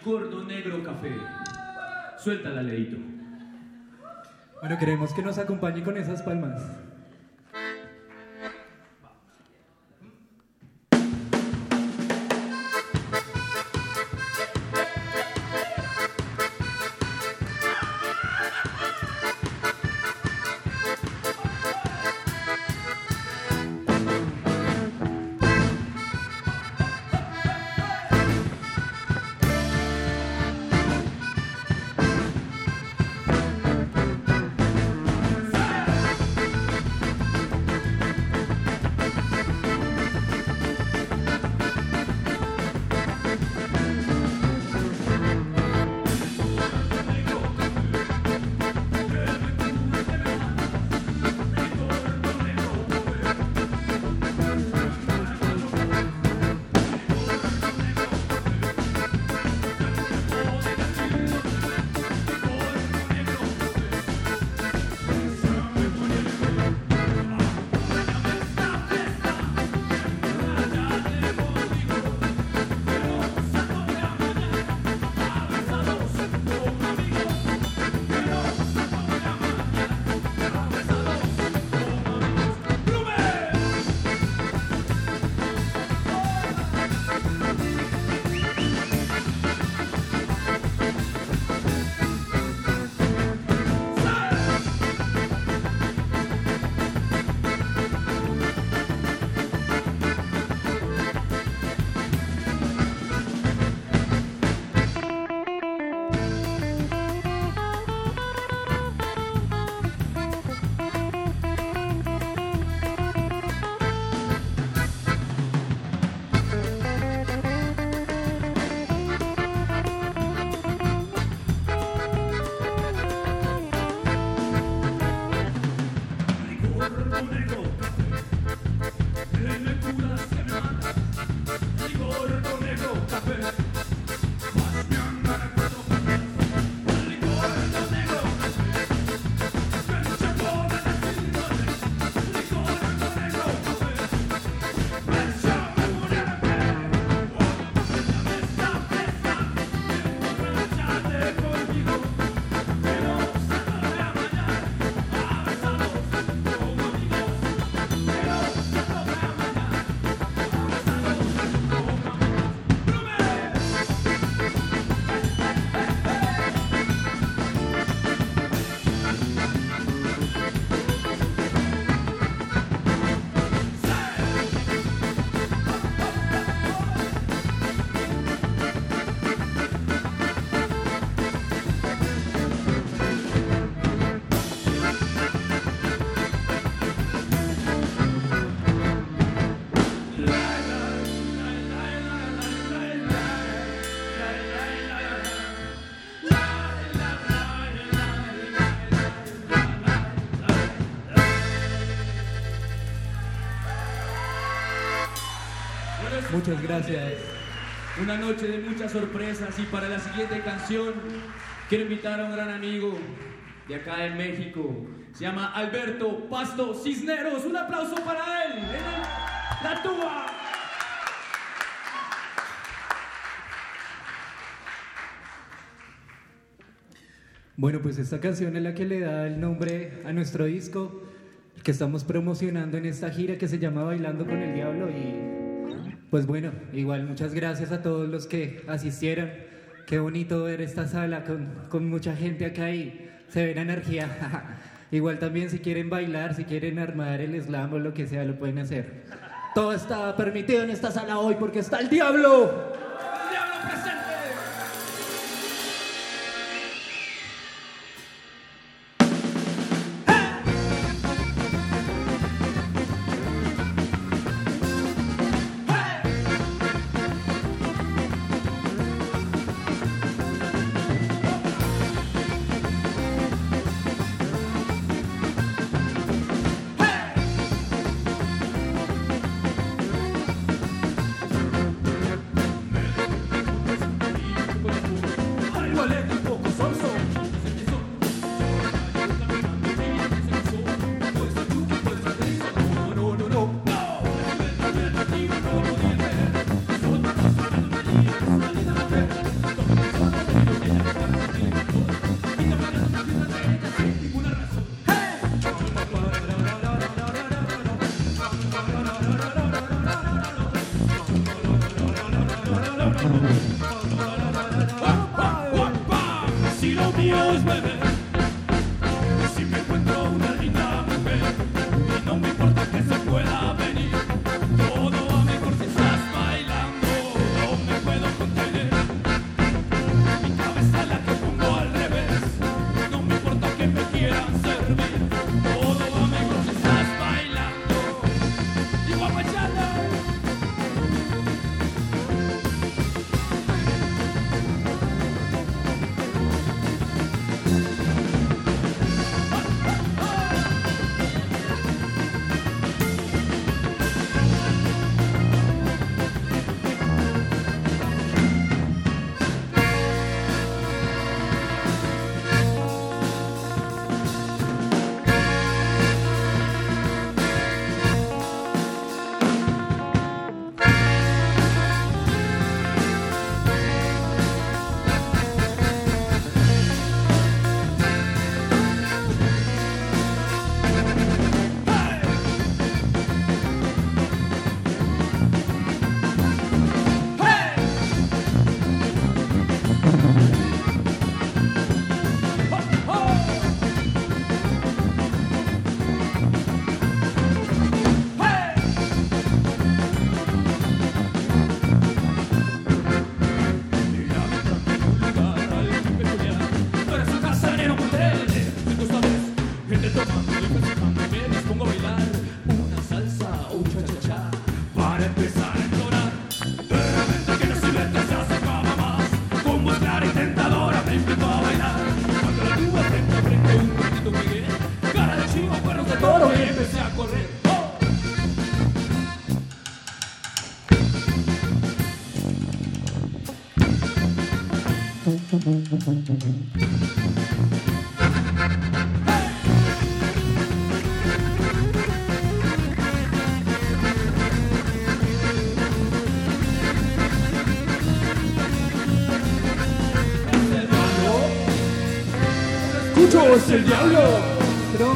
Licordo Negro Café. Suéltala, Leito. Bueno, queremos que nos acompañe con esas palmas. Gracias. Una noche de muchas sorpresas y para la siguiente canción quiero invitar a un gran amigo de acá en México. Se llama Alberto Pasto Cisneros. Un aplauso para él. En el- la tuba. Bueno, pues esta canción es la que le da el nombre a nuestro disco que estamos promocionando en esta gira que se llama Bailando con el Diablo y pues bueno, igual muchas gracias a todos los que asistieron. Qué bonito ver esta sala con, con mucha gente acá y se ve la energía. igual también si quieren bailar, si quieren armar el slam o lo que sea, lo pueden hacer. Todo está permitido en esta sala hoy porque está el diablo.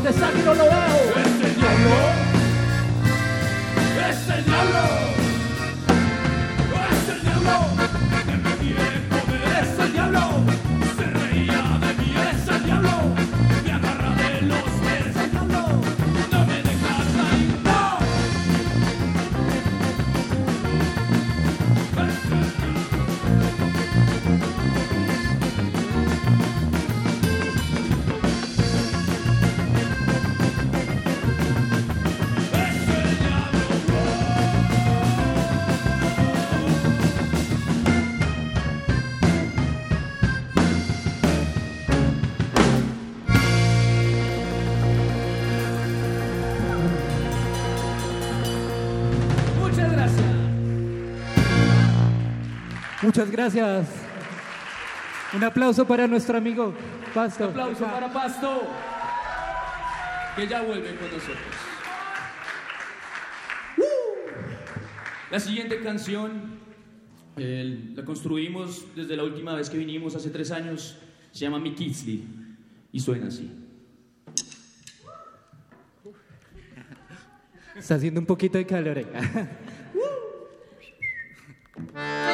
donde Saki no lo Muchas gracias. Un aplauso para nuestro amigo Pasto. Un aplauso para Pasto, que ya vuelve con nosotros. La siguiente canción la construimos desde la última vez que vinimos hace tres años. Se llama Mi Kisley y suena así. Está haciendo un poquito de calor. ¿eh?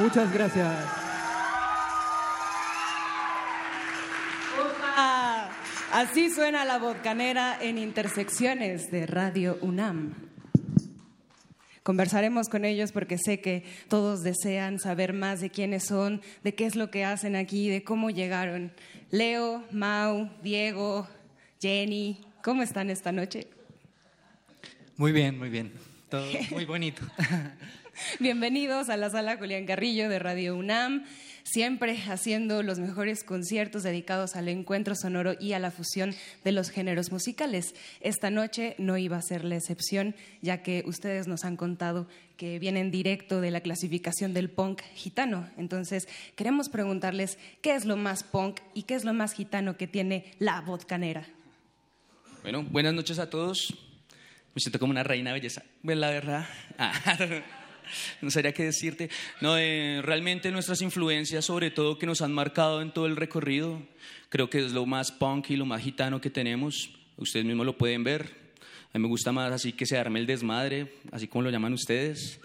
Muchas gracias. Así suena la vodcanera en Intersecciones de Radio UNAM. Conversaremos con ellos porque sé que todos desean saber más de quiénes son, de qué es lo que hacen aquí, de cómo llegaron. Leo, Mau, Diego, Jenny, ¿cómo están esta noche? Muy bien, muy bien. Todo muy bonito. Bienvenidos a la sala Julián Carrillo de Radio UNAM, siempre haciendo los mejores conciertos dedicados al encuentro sonoro y a la fusión de los géneros musicales. Esta noche no iba a ser la excepción, ya que ustedes nos han contado que vienen directo de la clasificación del punk gitano. Entonces, queremos preguntarles qué es lo más punk y qué es lo más gitano que tiene la vodcanera. Bueno, buenas noches a todos. Me siento como una reina belleza. Pues la verdad. Ah, no sabría qué decirte. No, eh, realmente nuestras influencias, sobre todo que nos han marcado en todo el recorrido, creo que es lo más punk y lo más gitano que tenemos. Ustedes mismos lo pueden ver. A mí me gusta más así que se arme el desmadre, así como lo llaman ustedes.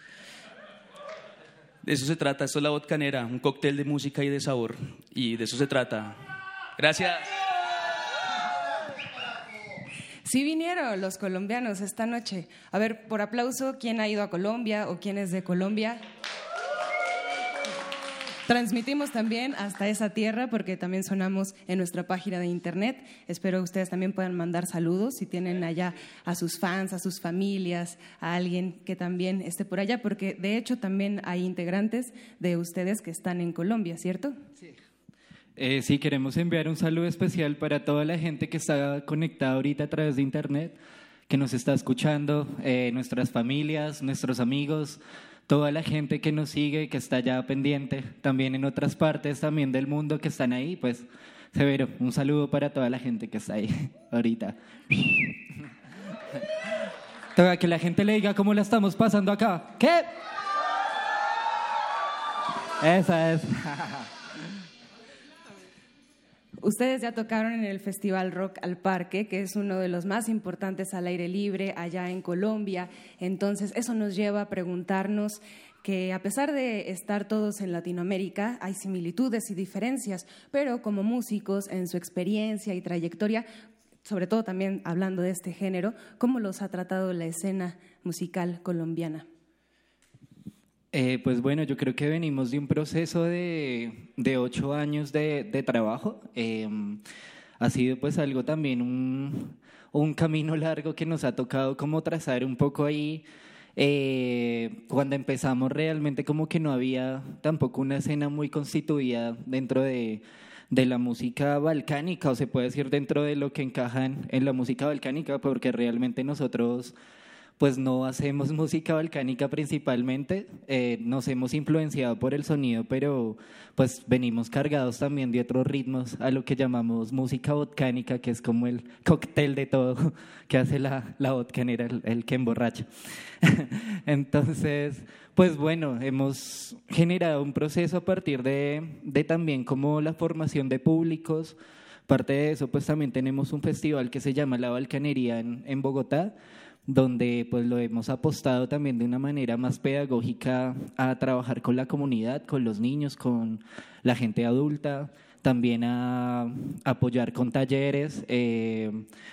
De eso se trata, esto es la vodkanera, un cóctel de música y de sabor. Y de eso se trata. Gracias. Sí vinieron los colombianos esta noche. A ver, por aplauso, ¿quién ha ido a Colombia o quién es de Colombia? Transmitimos también hasta esa tierra porque también sonamos en nuestra página de internet. Espero que ustedes también puedan mandar saludos si tienen allá a sus fans, a sus familias, a alguien que también esté por allá, porque de hecho también hay integrantes de ustedes que están en Colombia, ¿cierto? Sí. Eh, sí, queremos enviar un saludo especial para toda la gente que está conectada ahorita a través de Internet, que nos está escuchando, eh, nuestras familias, nuestros amigos, toda la gente que nos sigue, que está ya pendiente, también en otras partes también del mundo que están ahí, pues severo, un saludo para toda la gente que está ahí ahorita. Toca que la gente le diga cómo la estamos pasando acá. ¿Qué? Esa es. Ustedes ya tocaron en el Festival Rock al Parque, que es uno de los más importantes al aire libre allá en Colombia. Entonces, eso nos lleva a preguntarnos que a pesar de estar todos en Latinoamérica, hay similitudes y diferencias, pero como músicos, en su experiencia y trayectoria, sobre todo también hablando de este género, ¿cómo los ha tratado la escena musical colombiana? Eh, pues bueno, yo creo que venimos de un proceso de, de ocho años de, de trabajo. Eh, ha sido pues algo también, un, un, camino largo que nos ha tocado como trazar un poco ahí. Eh, cuando empezamos realmente como que no había tampoco una escena muy constituida dentro de, de la música balcánica, o se puede decir dentro de lo que encaja en, en la música balcánica, porque realmente nosotros pues no hacemos música balcánica principalmente, eh, nos hemos influenciado por el sonido, pero pues venimos cargados también de otros ritmos a lo que llamamos música volcánica, que es como el cóctel de todo que hace la, la el que emborracha. Entonces, pues bueno, hemos generado un proceso a partir de, de también como la formación de públicos, Parte de eso, pues también tenemos un festival que se llama La Balcanería en, en Bogotá, donde pues lo hemos apostado también de una manera más pedagógica a trabajar con la comunidad, con los niños, con la gente adulta, también a apoyar con talleres, eh,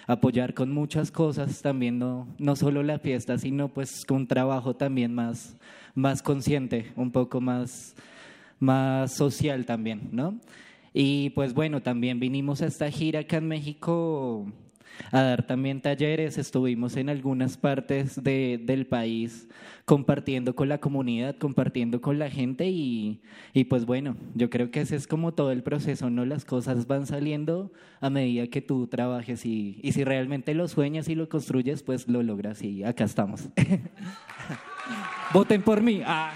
apoyar con muchas cosas, también no, no solo la fiesta, sino pues con un trabajo también más, más consciente, un poco más, más social también, ¿no? Y pues bueno, también vinimos a esta gira acá en México a dar también talleres. Estuvimos en algunas partes de, del país compartiendo con la comunidad, compartiendo con la gente y, y, pues bueno, yo creo que ese es como todo el proceso, ¿no? Las cosas van saliendo a medida que tú trabajes y, y si realmente lo sueñas y lo construyes, pues lo logras y acá estamos. Voten por mí. Ah.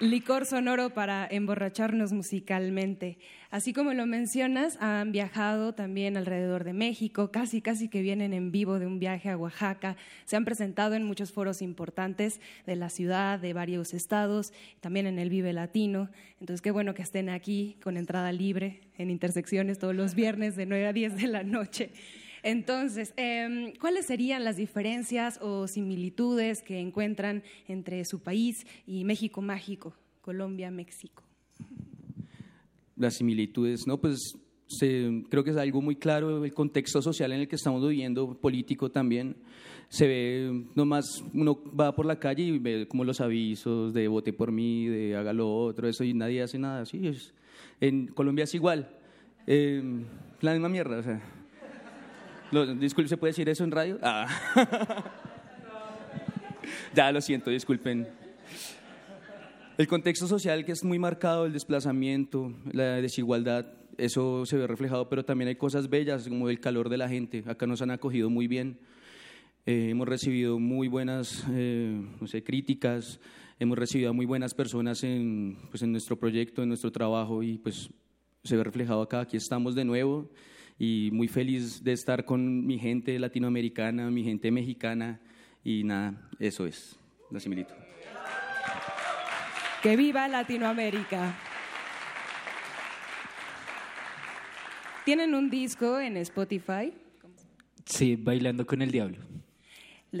Licor sonoro para emborracharnos musicalmente. Así como lo mencionas, han viajado también alrededor de México, casi casi que vienen en vivo de un viaje a Oaxaca. Se han presentado en muchos foros importantes de la ciudad, de varios estados, también en el Vive Latino. Entonces, qué bueno que estén aquí con entrada libre en intersecciones todos los viernes de 9 a 10 de la noche. Entonces, em, ¿cuáles serían las diferencias o similitudes que encuentran entre su país y México Mágico, Colombia, México? Las similitudes, no, pues creo que es algo muy claro el contexto social en el que estamos viviendo, político también. Se ve, nomás uno va por la calle y ve como los avisos de vote por mí, de haga lo otro, eso, y nadie hace nada. Sí, es, en Colombia es igual. Eh, la misma mierda, o sea. disculpe, ¿se puede decir eso en radio? Ah. ya, lo siento, disculpen. El contexto social que es muy marcado, el desplazamiento, la desigualdad, eso se ve reflejado, pero también hay cosas bellas como el calor de la gente. Acá nos han acogido muy bien, eh, hemos recibido muy buenas eh, no sé, críticas, hemos recibido a muy buenas personas en, pues, en nuestro proyecto, en nuestro trabajo y pues se ve reflejado acá. Aquí estamos de nuevo y muy feliz de estar con mi gente latinoamericana, mi gente mexicana y nada, eso es similitud. Que viva Latinoamérica. ¿Tienen un disco en Spotify? Sí, Bailando con el Diablo.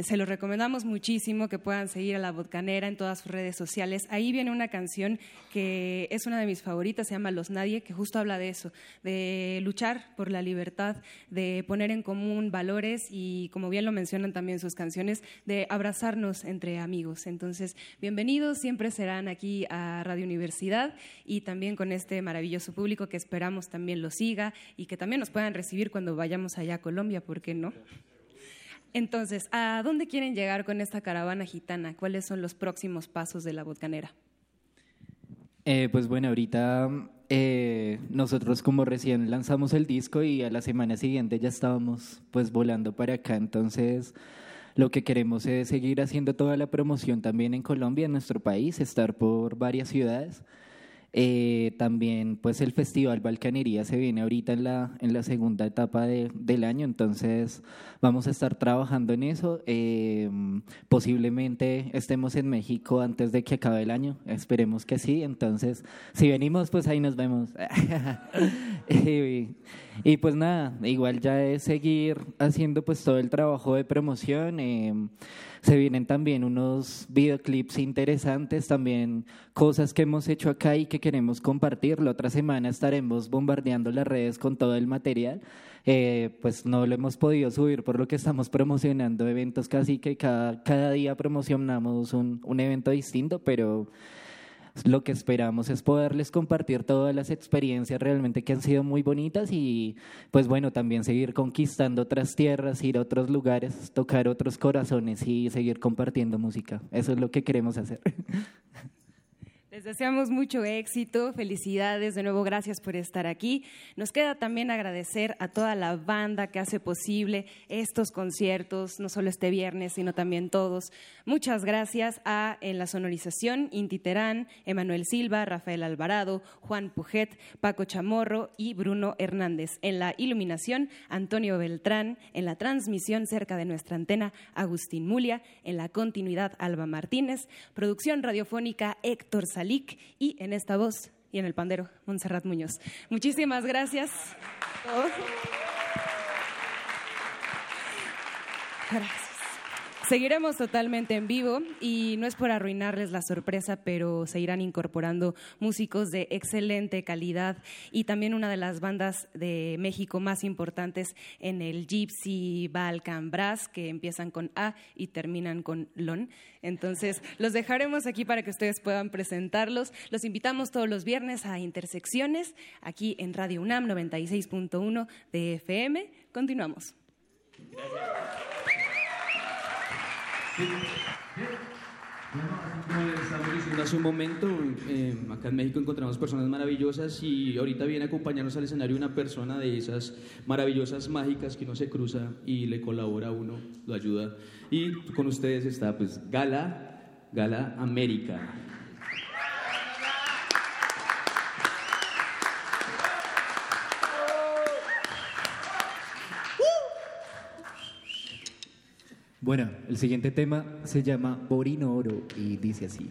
Se los recomendamos muchísimo que puedan seguir a La Botcanera en todas sus redes sociales. Ahí viene una canción que es una de mis favoritas, se llama Los Nadie, que justo habla de eso, de luchar por la libertad, de poner en común valores y, como bien lo mencionan también sus canciones, de abrazarnos entre amigos. Entonces, bienvenidos, siempre serán aquí a Radio Universidad y también con este maravilloso público que esperamos también lo siga y que también nos puedan recibir cuando vayamos allá a Colombia, ¿por qué no? Entonces, ¿a dónde quieren llegar con esta caravana gitana? ¿Cuáles son los próximos pasos de la botcanera? Eh, pues bueno, ahorita eh, nosotros como recién lanzamos el disco y a la semana siguiente ya estábamos pues volando para acá, entonces lo que queremos es seguir haciendo toda la promoción también en Colombia, en nuestro país, estar por varias ciudades. Eh, también pues el Festival Balcanería se viene ahorita en la, en la segunda etapa de, del año, entonces vamos a estar trabajando en eso. Eh, posiblemente estemos en México antes de que acabe el año, esperemos que sí, entonces si venimos pues ahí nos vemos. y, pues nada, igual ya es seguir haciendo pues todo el trabajo de promoción. Eh, se vienen también unos videoclips interesantes, también cosas que hemos hecho acá y que queremos compartir. La otra semana estaremos bombardeando las redes con todo el material. Eh, pues no lo hemos podido subir por lo que estamos promocionando eventos casi que cada, cada día promocionamos un, un evento distinto, pero lo que esperamos es poderles compartir todas las experiencias realmente que han sido muy bonitas y pues bueno, también seguir conquistando otras tierras, ir a otros lugares, tocar otros corazones y seguir compartiendo música. Eso es lo que queremos hacer. Deseamos mucho éxito, felicidades, de nuevo gracias por estar aquí. Nos queda también agradecer a toda la banda que hace posible estos conciertos, no solo este viernes, sino también todos. Muchas gracias a en la sonorización Inti Terán, Emanuel Silva, Rafael Alvarado, Juan Pujet, Paco Chamorro y Bruno Hernández. En la iluminación, Antonio Beltrán. En la transmisión cerca de nuestra antena, Agustín Mulia. En la continuidad, Alba Martínez. Producción radiofónica, Héctor Salí y en esta voz y en el pandero, Montserrat Muñoz. Muchísimas gracias. Gracias. Seguiremos totalmente en vivo y no es por arruinarles la sorpresa, pero se irán incorporando músicos de excelente calidad y también una de las bandas de México más importantes en el Gypsy Balkan Brass, que empiezan con A y terminan con LON. Entonces, los dejaremos aquí para que ustedes puedan presentarlos. Los invitamos todos los viernes a Intersecciones, aquí en Radio UNAM 96.1 de FM. Continuamos. Como diciendo hace un momento, eh, acá en México encontramos personas maravillosas y ahorita viene a acompañarnos al escenario una persona de esas maravillosas mágicas que uno se cruza y le colabora a uno, lo ayuda. Y con ustedes está pues Gala, Gala América. Bueno, el siguiente tema se llama Borino Oro y dice así.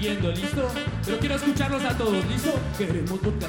¿Listo? Pero quiero escucharlos a todos, ¿listo? Queremos vodka,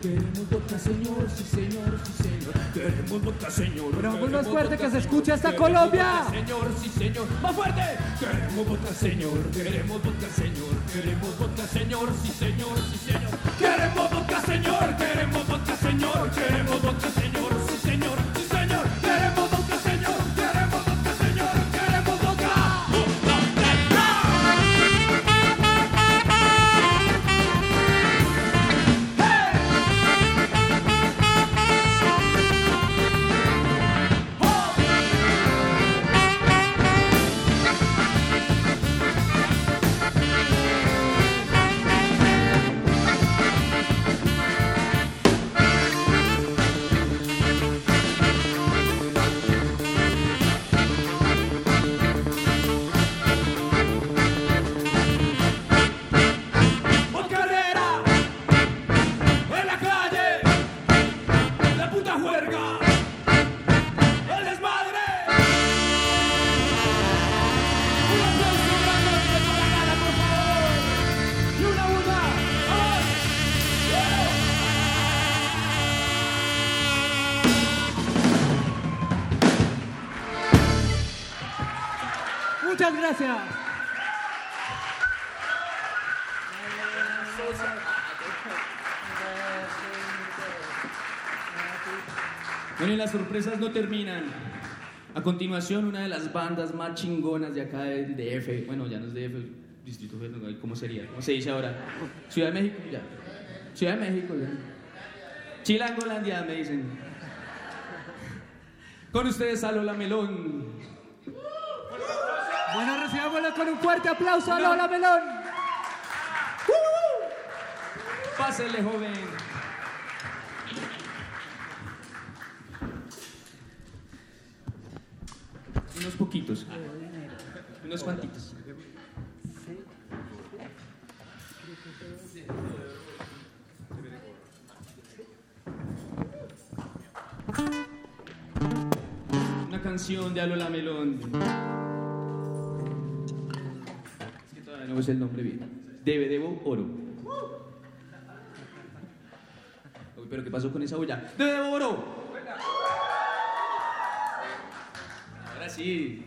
queremos vodka, señor, sí, señor, sí, señor. Queremos vodka, señor. Pero más fuerte que se escuche hasta Colombia. Señor, sí, señor. Más fuerte. Queremos vodka, señor, queremos vodka, señor, queremos vodka, señor, sí, señor, sí, señor. Bueno, y las sorpresas no terminan. A continuación, una de las bandas más chingonas de acá del DF, bueno, ya no es DF, Distrito Federal, ¿cómo sería? ¿Cómo se dice ahora? Ciudad de México, ya. Ciudad de México, ya. Chilangolandia, me dicen. Con ustedes, a Lola Melón. Bueno, recibámoslo con un fuerte aplauso a Lola Melón. Pásele, joven. Unos poquitos. Unos cuantitos. Una canción de Alola Melón. Es que todavía no sé el nombre bien. Debe, debo, oro. Uy, pero ¿qué pasó con esa olla? ¡Debe, debo, oro! Ahora sí.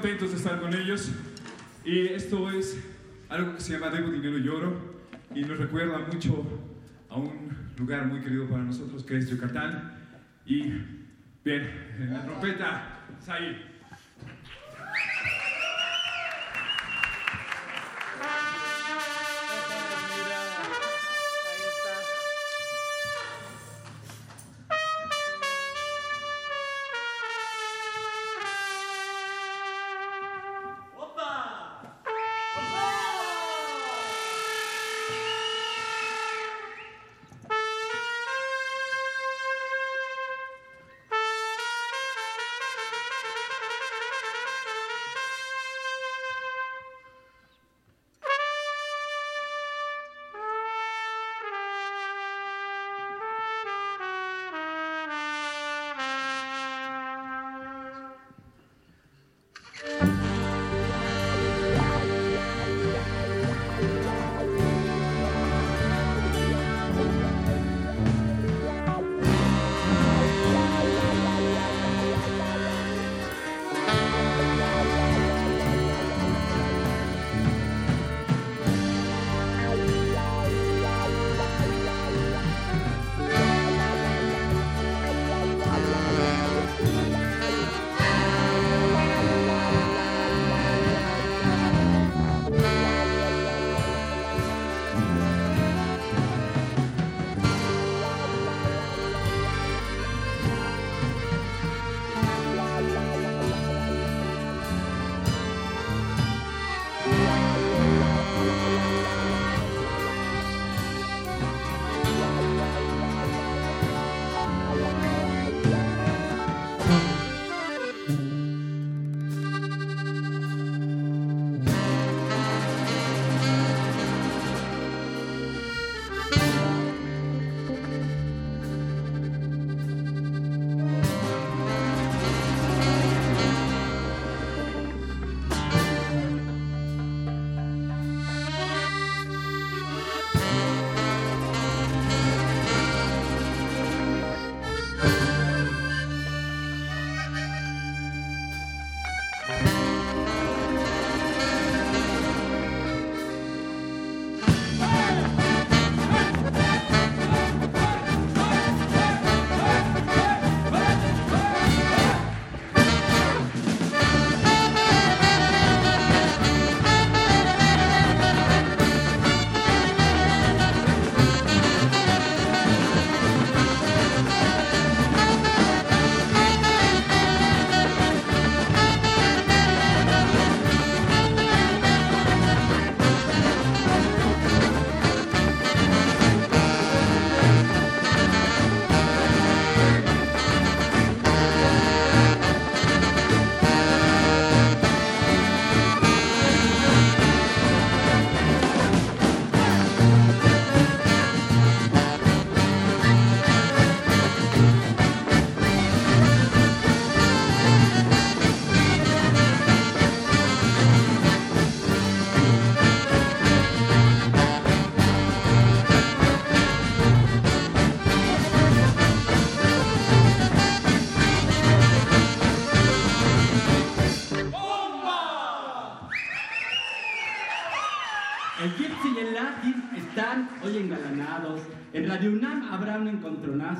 Contentos de estar con ellos. Y esto es algo que se llama Debo Dinero Lloro y nos recuerda mucho a un lugar muy querido para nosotros que es Yucatán. Y bien, en la trompeta, Sai.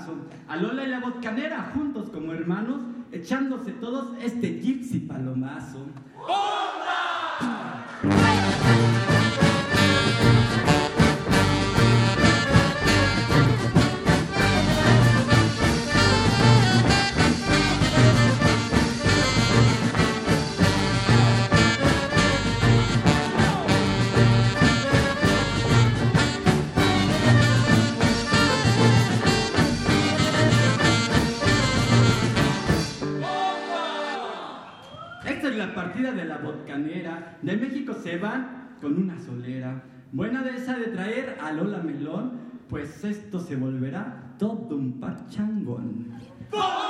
Encontronazo. A Lola y la Botcanera juntos como hermanos, echándose todos este Gypsy palomazo. Esta es la partida de la botcanera. De México se van con una solera. Buena de esa de traer a Lola Melón, pues esto se volverá todo un pachangón. Muchas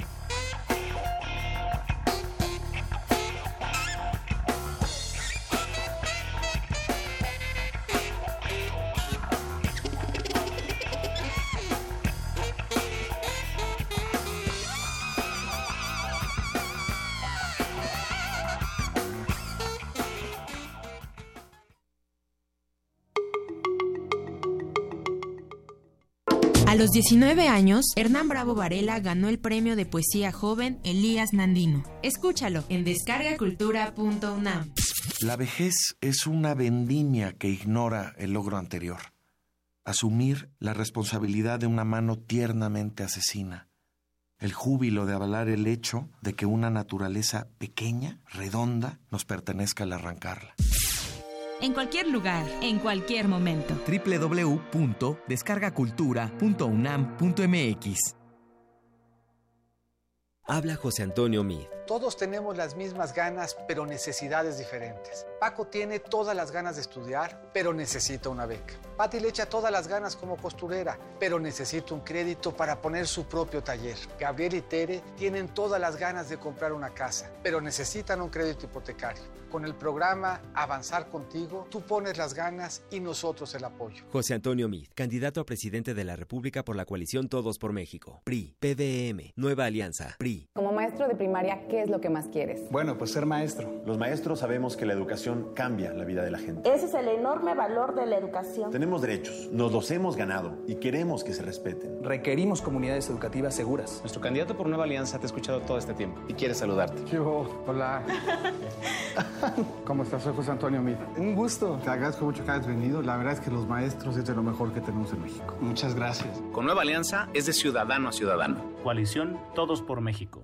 Los 19 años, Hernán Bravo Varela ganó el premio de poesía joven Elías Nandino. Escúchalo en descargacultura.unam. La vejez es una vendimia que ignora el logro anterior. Asumir la responsabilidad de una mano tiernamente asesina. El júbilo de avalar el hecho de que una naturaleza pequeña, redonda, nos pertenezca al arrancarla. En cualquier lugar, en cualquier momento. www.descargacultura.unam.mx Habla José Antonio Mid. Todos tenemos las mismas ganas, pero necesidades diferentes. Paco tiene todas las ganas de estudiar, pero necesita una beca. Patti le echa todas las ganas como costurera, pero necesita un crédito para poner su propio taller. Gabriel y Tere tienen todas las ganas de comprar una casa, pero necesitan un crédito hipotecario. Con el programa Avanzar Contigo, tú pones las ganas y nosotros el apoyo. José Antonio Mid, candidato a presidente de la República por la coalición Todos por México. PRI, PDM, Nueva Alianza, PRI. Como maestro de primaria, ¿qué es lo que más quieres? Bueno, pues ser maestro. Los maestros sabemos que la educación cambia la vida de la gente. Ese es el enorme valor de la educación. Tenemos derechos, nos los hemos ganado y queremos que se respeten. Requerimos comunidades educativas seguras. Nuestro candidato por Nueva Alianza te ha escuchado todo este tiempo y quiere saludarte. Yo, hola. ¿Cómo estás? Soy José Antonio Mid. Un gusto. Te agradezco mucho que hayas venido. La verdad es que los maestros es de lo mejor que tenemos en México. Muchas gracias. Con Nueva Alianza es de ciudadano a ciudadano. Coalición Todos por México.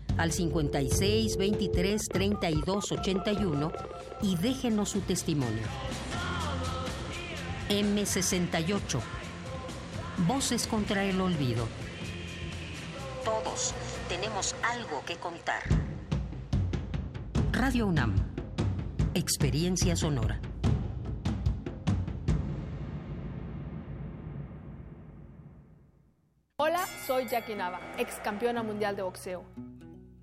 al 56 23 32 81 y déjenos su testimonio. M68. Voces contra el olvido. Todos tenemos algo que contar. Radio UNAM. Experiencia sonora. Hola, soy Jackie Nava, ex campeona mundial de boxeo.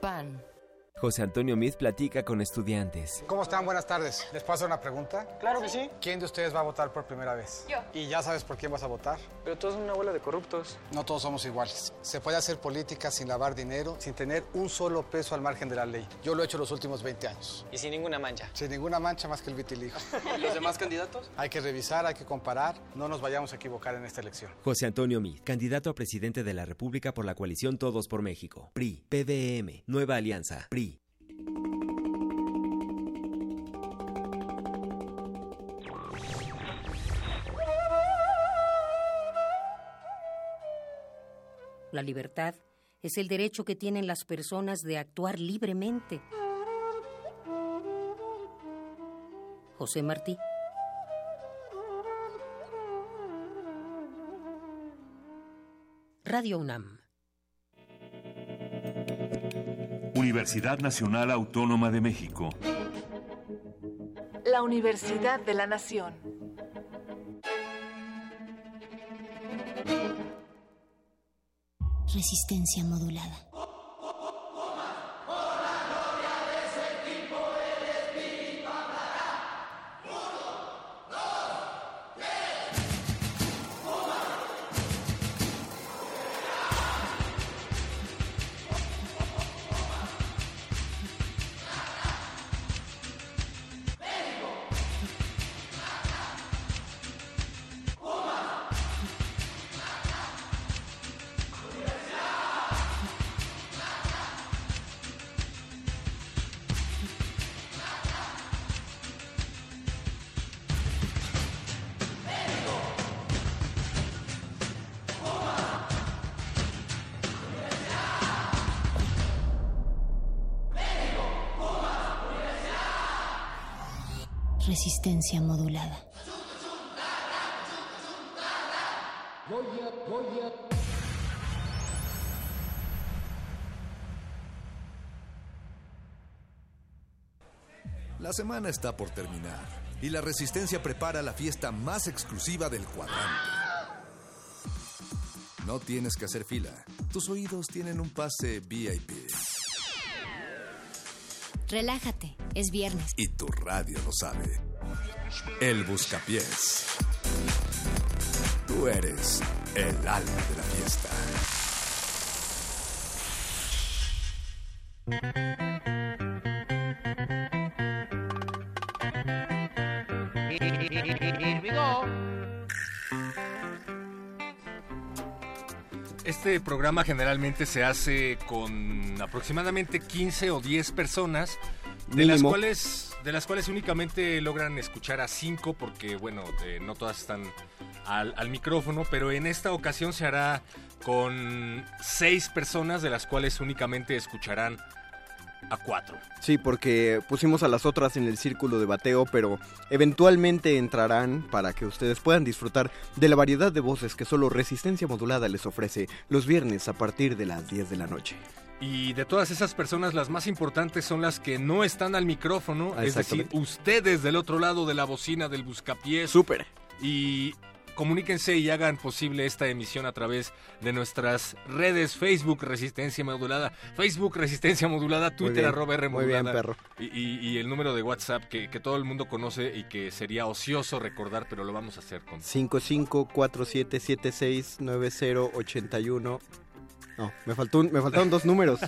PAN. José Antonio Meade platica con estudiantes. ¿Cómo están? Buenas tardes. ¿Les puedo hacer una pregunta? Claro que sí. ¿Quién de ustedes va a votar por primera vez? Yo. ¿Y ya sabes por quién vas a votar? Pero todos son una bola de corruptos. No todos somos iguales. Se puede hacer política sin lavar dinero, sin tener un solo peso al margen de la ley. Yo lo he hecho los últimos 20 años. Y sin ninguna mancha. Sin ninguna mancha más que el vitiligo. ¿Y los demás candidatos? Hay que revisar, hay que comparar. No nos vayamos a equivocar en esta elección. José Antonio Meade, candidato a presidente de la República por la coalición Todos por México. PRI, PDM, Nueva Alianza, PRI. La libertad es el derecho que tienen las personas de actuar libremente. José Martí. Radio UNAM. Universidad Nacional Autónoma de México. La Universidad de la Nación. Resistencia modulada. Resistencia modulada. La semana está por terminar y la Resistencia prepara la fiesta más exclusiva del cuadrante. No tienes que hacer fila. Tus oídos tienen un pase VIP. Relájate, es viernes. Y tu radio lo sabe. El Buscapiés. Tú eres el alma de la fiesta. Este programa generalmente se hace con aproximadamente 15 o 10 personas, de las cuales de las cuales únicamente logran escuchar a 5 porque bueno, eh, no todas están al, al micrófono, pero en esta ocasión se hará con 6 personas de las cuales únicamente escucharán a 4. Sí, porque pusimos a las otras en el círculo de bateo, pero eventualmente entrarán para que ustedes puedan disfrutar de la variedad de voces que solo Resistencia Modulada les ofrece los viernes a partir de las 10 de la noche. Y de todas esas personas, las más importantes son las que no están al micrófono, Ah, es decir, ustedes del otro lado de la bocina del buscapiés. Súper. Y comuníquense y hagan posible esta emisión a través de nuestras redes Facebook Resistencia Modulada, Facebook Resistencia Modulada, Twitter bien, arroba R muy bien, perro. Y, y- y el número de WhatsApp que, que todo el mundo conoce y que sería ocioso recordar, pero lo vamos a hacer con 5547769081. No, me, faltó un- me faltaron dos números.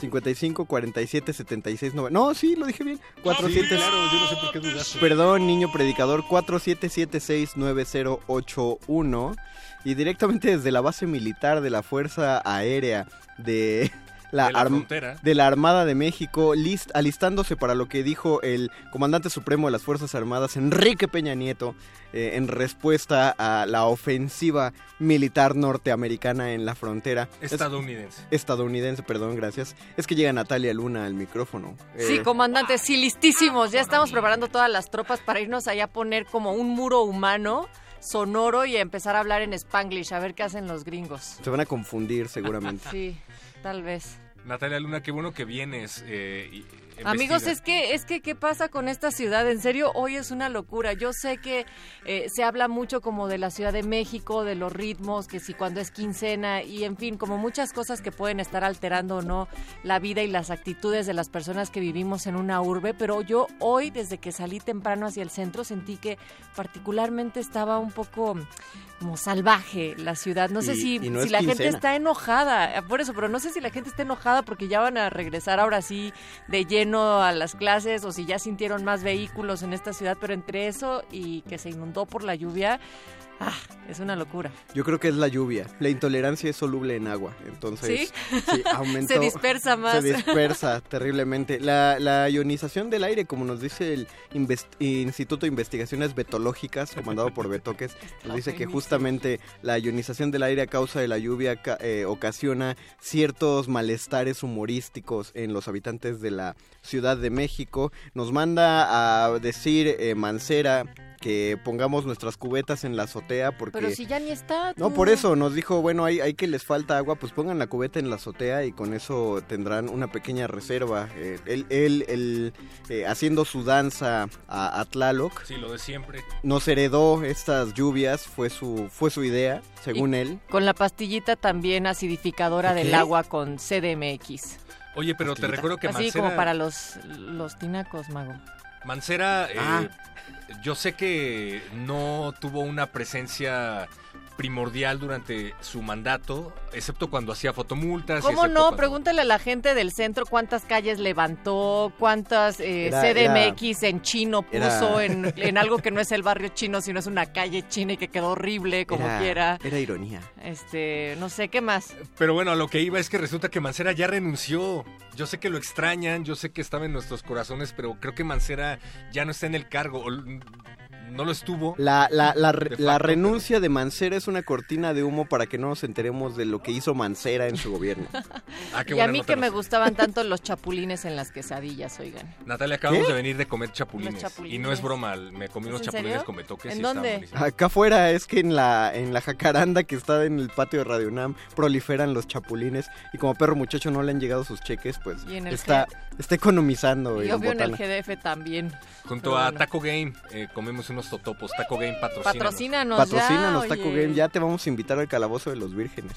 55 47 76 9. No, sí, lo dije bien. 47 Sí, claro, yo no sé por qué dudaste. Perdón, niño predicador 47769081 y directamente desde la base militar de la Fuerza Aérea de la, De la de la Armada de México, list- alistándose para lo que dijo el comandante supremo de las Fuerzas Armadas, Enrique Peña Nieto, eh, en respuesta a la ofensiva militar norteamericana en la frontera. Es- estadounidense. estadounidense, perdón, gracias. Es que llega Natalia Luna al micrófono. Sí, Eh, comandante, sí, listísimos. Ya estamos preparando todas las tropas para irnos allá a poner como un muro humano sonoro y a empezar a hablar en spanglish, a ver qué hacen los gringos. Se van a confundir seguramente. Sí, tal vez. Natalia Luna, qué bueno que vienes. eh, y- Amigos, es que, es que, ¿qué pasa con esta ciudad? En serio, hoy es una locura. Yo sé que eh, se habla mucho como de la Ciudad de México, de los ritmos, que si cuando es quincena y en fin, como muchas cosas que pueden estar alterando o no la vida y las actitudes de las personas que vivimos en una urbe, pero yo hoy, desde que salí temprano hacia el centro, sentí que particularmente estaba un poco como salvaje la ciudad. No sé Y- si, y no si la gente está enojada, eh, por eso, pero no sé si la gente está enojada porque ya van a regresar ahora sí de lleno a las clases o si ya sintieron más vehículos en esta ciudad, pero entre eso y que se inundó por la lluvia, ah, es una locura. Yo creo que es la lluvia. La intolerancia es soluble en agua. Entonces, ¿Sí? sí, aumentó. Se dispersa más. Se dispersa terriblemente. La, la ionización del aire, como nos dice el Instituto de Investigaciones Betológicas, comandado por Betoques, nos dice que justamente la ionización del aire a causa de la lluvia eh, ocasiona ciertos malestares humorísticos en los habitantes de la Ciudad de México. Nos manda a decir eh, Mancera que pongamos nuestras cubetas en la azotea porque... Pero si ya ni está. No, por eso nos dijo, bueno, hay, hay que les falta agua, pues pongan la cubeta en la azotea y con eso tendrán una pequeña reserva. Eh, él, él, él, eh, haciendo su danza a, a Tlaloc, Sí, lo de siempre. nos heredó estas lluvias, fue su, fue su idea, según él. Con la pastillita también acidificadora ¿Qué? del agua con CDMX. Oye, pero te recuerdo que Así Mancera... como para los, los tinacos, mago. Mancera, eh, Ah. Yo sé que no tuvo una presencia primordial durante su mandato, excepto cuando hacía fotomultas. ¿Cómo no? cuando- Pregúntale a la gente del centro cuántas calles levantó, cuántas eh, Era- CDMX en chino era- puso en, en algo que no es el barrio chino, sino es una calle china y que quedó horrible como era, quiera. Era ironía. Este, no sé, ¿qué más? Pero bueno, a lo que iba es que resulta que Mancera ya renunció. Yo sé que lo extrañan, yo sé que estaba en nuestros corazones, pero creo que Mancera ya no está en el cargo. No lo estuvo. La, la, la, De la facto, renuncia de Mancera es una cortina de humo para que no nos enteremos de lo que hizo Mancera en su gobierno. Ah, qué Y a mí que me gustaban tanto los chapulines en las quesadillas, oigan. Natalia, acabamos ¿Qué? de venir de comer chapulines. Y no es broma, me comí ¿Es unos chapulines serio? con betoques ¿En y dónde? Acá afuera es que en la, en la jacaranda que está en el patio de Radio UNAM proliferan los chapulines y como perro muchacho no le han llegado sus cheques, pues Y en el está, está economizando. Y en obvio en el. GDF también. Junto Pero a bueno. Taco Game eh, comemos unos totopos. Taco Game patrocina. Patrocínanos Patrocínanos ya, Taco oye. Game, ya te vamos a invitar al calabozo de los vírgenes.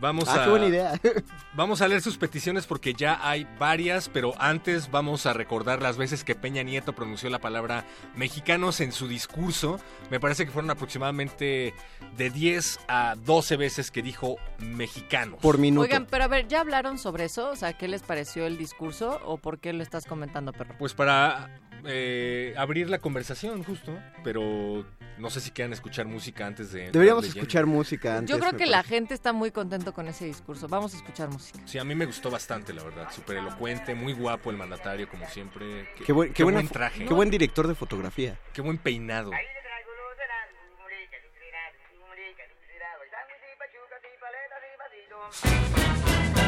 Vamos ah, a qué buena idea. Vamos a leer sus peticiones porque ya hay varias, pero antes vamos a recordar las veces que Peña Nieto pronunció la palabra mexicanos en su discurso. Me parece que fueron aproximadamente de 10 a 12 veces que dijo mexicanos. Por minuto. Oigan, pero a ver, ¿ya hablaron sobre eso? O sea, ¿qué les pareció el discurso o por qué lo estás comentando, perro? Pues para eh, abrir la conversación, justo. Pero no sé si quieran escuchar música antes de. Deberíamos escuchar música antes. Yo creo que la gente está muy contento con ese discurso. Vamos a escuchar música. Sí, a mí me gustó bastante, la verdad. Súper elocuente, muy guapo el mandatario, como siempre. Qué, Qué, buen, qué qué buena buen fo- traje. Qué buen director de fotografía. Qué buen peinado. Paletas hay,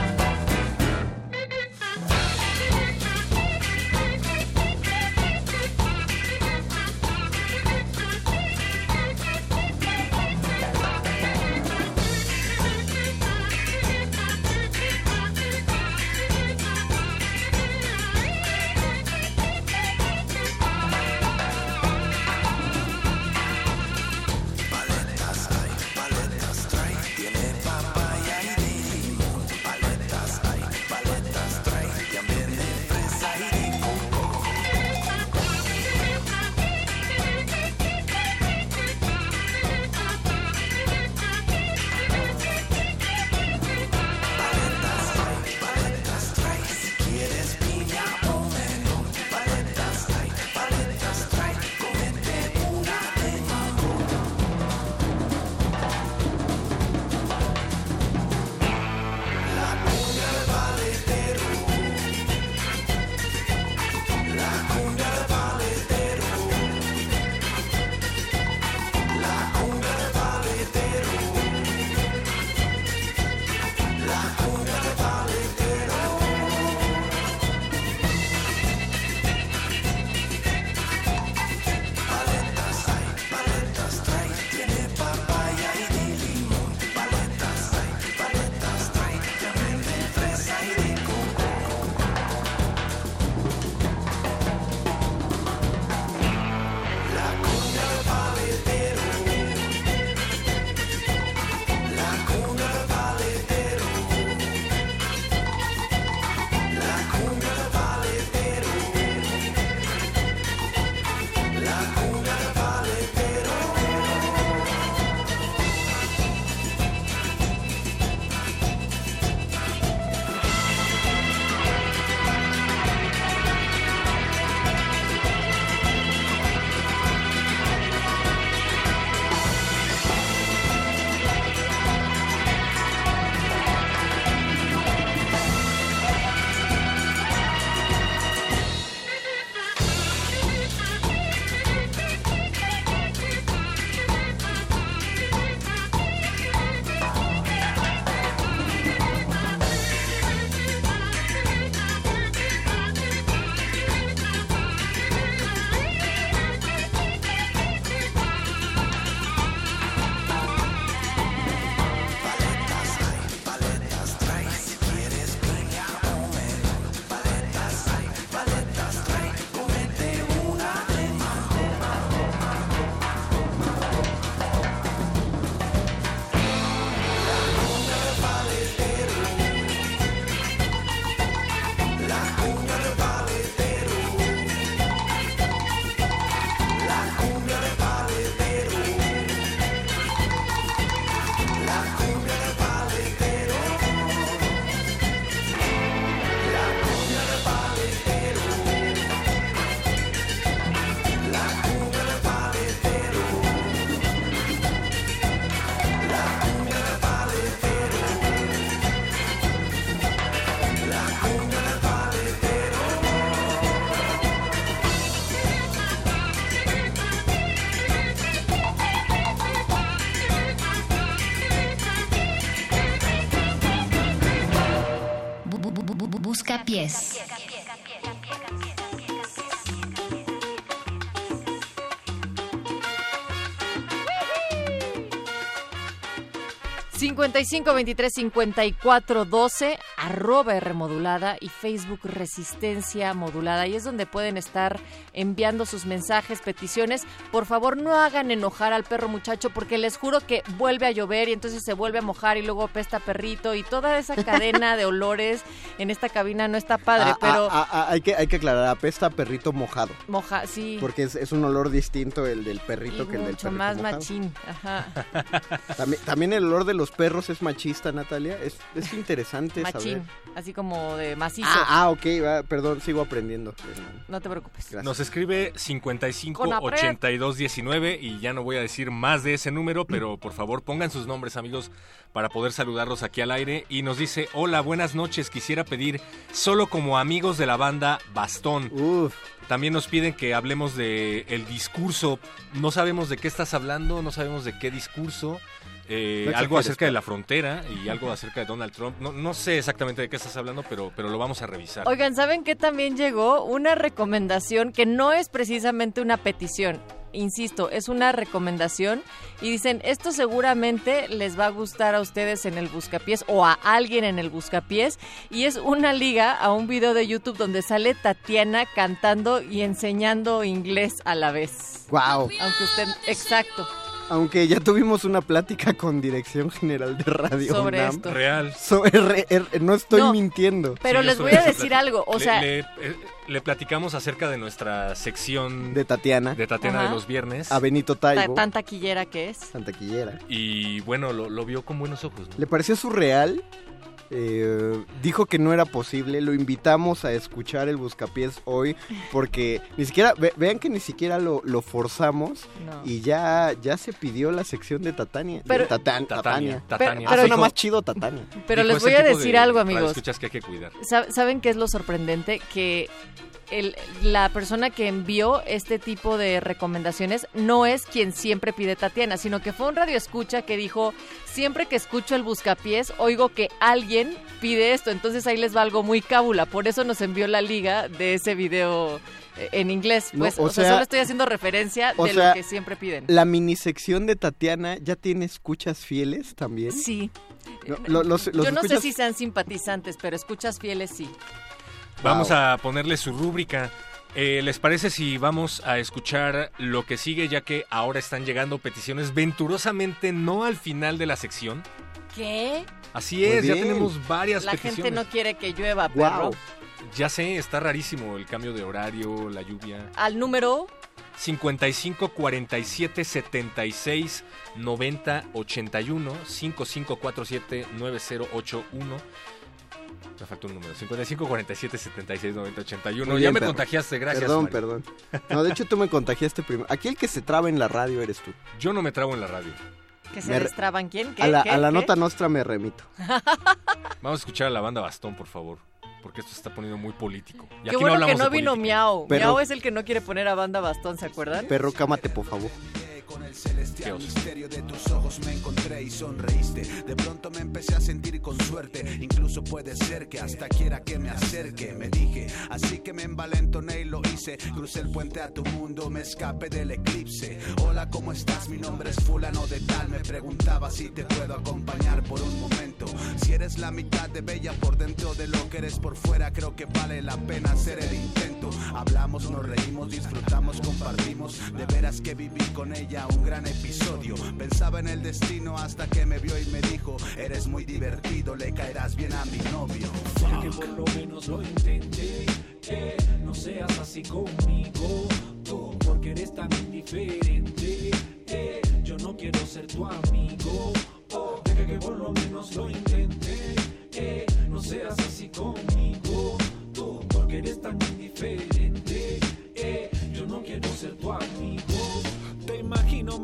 55 23 54 12 arroba R modulada y Facebook Resistencia Modulada. Y es donde pueden estar enviando sus mensajes, peticiones. Por favor, no hagan enojar al perro muchacho porque les juro que vuelve a llover y entonces se vuelve a mojar y luego pesta perrito y toda esa cadena de olores en esta cabina no está padre, Ah, pero ah, ah, hay, que, hay que aclarar, apesta perrito mojado. moja, sí. Porque es, es un olor distinto el del perrito y que el del mucho perrito más mojado. machín. Ajá. También, también el olor de los perros es machista, Natalia. Es, es interesante saber. Machín, así como de macizo. Ah, ah, ok, va, perdón, sigo aprendiendo. No te preocupes. Gracias. Nos escribe 55 Con apret. 82 19 y ya no voy a decir más de ese número, pero por favor pongan sus nombres amigos para poder saludarlos aquí al aire y nos dice, "Hola, buenas noches, quisiera pedir solo como amigos de la banda Bastón." También nos piden que hablemos de el discurso. No sabemos de qué estás hablando, no sabemos de qué discurso. Eh, No algo acerca de la frontera y algo acerca de Donald Trump. No, no sé exactamente de qué estás hablando, pero, pero lo vamos a revisar. Oigan, ¿saben qué también llegó? Una recomendación que no es precisamente una petición. Insisto, es una recomendación y dicen, esto seguramente les va a gustar a ustedes en el Buscapiés o a alguien en el Buscapiés y es una liga a un video de YouTube donde sale Tatiana cantando y enseñando inglés a la vez. Wow. Aunque usted, exacto. Aunque ya tuvimos una plática con Dirección General de Radio Sobre UNAM. esto. Real. So- er- er- no estoy No, mintiendo. Pero Sí, les voy a decir algo, o le- sea, le, eh, le platicamos acerca de nuestra sección De Tatiana. de Tatiana Ajá. de los viernes. A Benito ta- Taibo. tan taquillera que es. Santa Quillera. Y bueno, lo, lo vio con buenos ojos. ¿no? Le pareció surreal. Eh, dijo que no era posible. Lo invitamos a escuchar el Buscapiés hoy. Porque ni siquiera. ve- vean que ni siquiera lo, lo forzamos. No. Y ya, ya se pidió la sección de Tatania. de Pero- Tatan- Tatania, Tatania. Tatania. Ah, Pero- suena Dijo- más chido Tatania. Pero Dijo les voy a decir de algo, amigos. escuchas que hay que cuidar. Sab- ¿Saben qué es lo sorprendente? Que el- la persona que envió este tipo de recomendaciones no es quien siempre pide Tatiana, sino que fue un radio escucha que dijo, siempre que escucho el buscapiés, oigo que alguien pide esto, entonces ahí les va algo muy cábula, por eso nos envió la liga de ese video eh, en inglés, No, pues, o o, sea, sea- solo estoy haciendo referencia de sea, lo que siempre piden. La minisección de Tatiana ya tiene escuchas fieles también. Sí. No, lo- los- los Yo no sé si sean simpatizantes, pero escuchas fieles sí. Vamos Wow. a ponerle su rúbrica. Eh, ¿Les parece si vamos a escuchar lo que sigue, ya que ahora están llegando peticiones venturosamente no al final de la sección? ¿Qué? Así es, ya bien. tenemos varias La peticiones. gente no quiere que llueva, perro. Wow. Ya sé, está rarísimo el cambio de horario, la lluvia. Al número 55 47 76 90 81 5547 9081 me faltó un número 55 47 76 90 81 Muy ya bien, me perro. contagiaste gracias Perdón, perdón. No, de hecho tú me contagiaste primero. Aquí el que se traba en la radio eres tú. yo no me trabo en la radio que se Me destraban. ¿Quién? ¿Qué? A la, ¿Qué? a la ¿Qué? nota nostra me remito. vamos a escuchar a la banda Bastón por favor porque esto se está poniendo muy político y Qué aquí bueno no que hablamos no vino política. Miau. Pero- Miau es el que no quiere poner a banda bastón, ¿se acuerdan? Perro, cámate, por favor. Con el celestial misterio de tus ojos me encontré y sonreíste. De pronto me empecé a sentir con suerte. Incluso puede ser que hasta quiera que me acerque. Me dije, así que me envalentoné y lo hice. Crucé el puente a tu mundo, me escapé del eclipse. Hola, ¿cómo estás? Mi nombre es Fulano de Tal. Me preguntaba si te puedo acompañar por un momento. Si eres la mitad de bella por dentro de lo que eres por fuera, creo que vale la pena hacer el intento. Hablamos, nos reímos, disfrutamos, compartimos. De veras que viví con ella un gran episodio. Pensaba en el destino hasta que me vio y me dijo: Eres muy divertido, le caerás bien a mi novio. Deja que por lo menos lo intente. eh, no seas así conmigo. Tú, porque eres tan indiferente. eh, yo no quiero ser tu amigo. Oh, deja que por lo menos lo intente. eh, no seas así conmigo. Tú, porque eres tan indiferente. eh, yo no quiero ser tu amigo.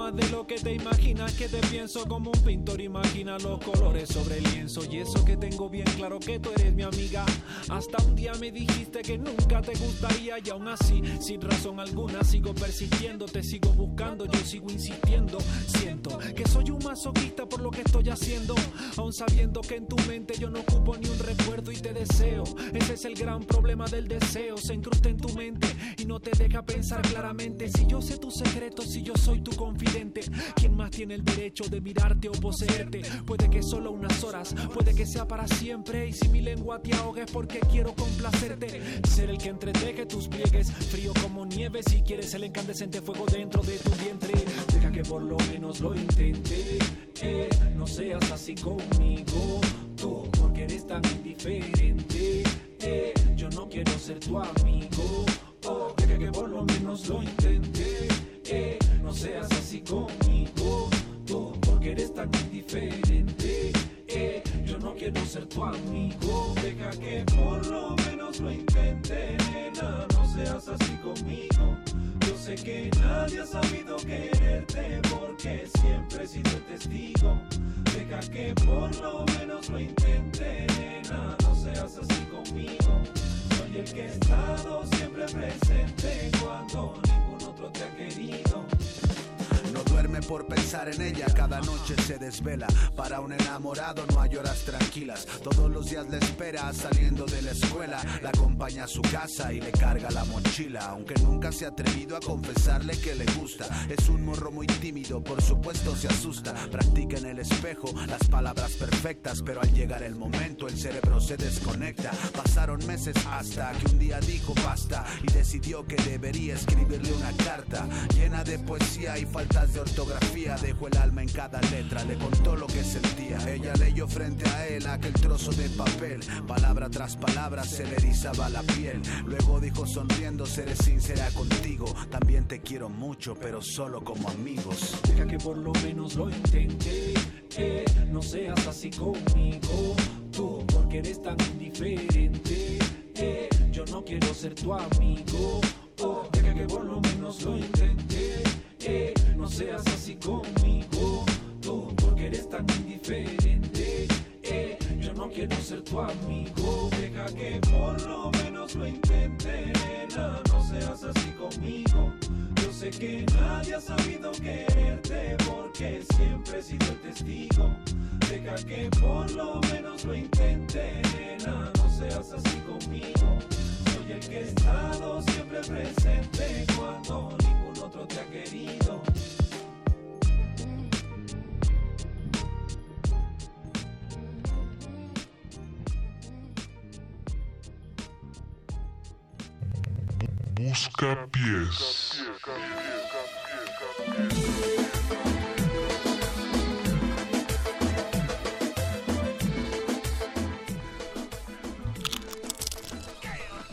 Más de lo que te imaginas que te pienso como un pintor. Imagina los colores sobre el lienzo. Y eso que tengo bien claro que tú eres mi amiga. Hasta un día me dijiste que nunca te gustaría. Y aún así sin razón alguna sigo persistiendo te sigo buscando yo sigo insistiendo. Siento que soy un masoquista por lo que estoy haciendo. Aún sabiendo que en tu mente yo no ocupo ni un recuerdo y te deseo. Ese es el gran problema del deseo. Se incrusta en tu mente y no te deja pensar claramente. Si yo sé tus secretos si yo soy tu quién más tiene el derecho de mirarte o poseerte puede que solo unas horas puede que sea para siempre. Y si mi lengua te ahoga es porque quiero complacerte. Ser el que entreteje tus pliegues frío como nieve. Si quieres el incandescente fuego dentro de tu vientre deja que por lo menos lo intente. Eh, no seas así conmigo tú porque eres tan indiferente. Eh, yo no quiero ser tu amigo. Oh, deja que por lo menos lo intente. Eh, no seas así conmigo tú porque eres tan indiferente. Eh, yo no quiero ser tu amigo deja que por lo menos lo intente nena no seas así conmigo. Yo sé que nadie ha sabido quererte porque siempre he sido el testigo. Deja que por lo menos lo intente nena no seas así conmigo. Soy el que he estado siempre presente cuando ningún otro te ha querido Por pensar en ella, cada noche se desvela. Para un enamorado no hay horas tranquilas. Todos los días le espera saliendo de la escuela. La acompaña a su casa y le carga la mochila. Aunque nunca se ha atrevido a confesarle que le gusta. Es un morro muy tímido, por supuesto se asusta. Practica en el espejo las palabras perfectas, pero al llegar el momento el cerebro se desconecta. Pasaron meses hasta que un día dijo basta y decidió que debería escribirle una carta llena de poesía y faltas de ortografía. Dejó el alma en cada letra, le contó lo que sentía. Ella leyó frente a él aquel trozo de papel, palabra tras palabra se le erizaba la piel. Luego dijo sonriendo, seré sincera contigo. También te quiero mucho, pero solo como amigos. Deja que por lo menos lo intente. eh, no seas así conmigo. Tú, porque eres tan indiferente. eh, yo no quiero ser tu amigo. Oh, deja que por lo menos lo intente. eh, no seas que nadie ha sabido quererte porque siempre he sido el testigo. Deja que por lo menos lo intente, no seas así conmigo. Soy el que he estado siempre presente cuando ningún otro te ha querido. Busca pies.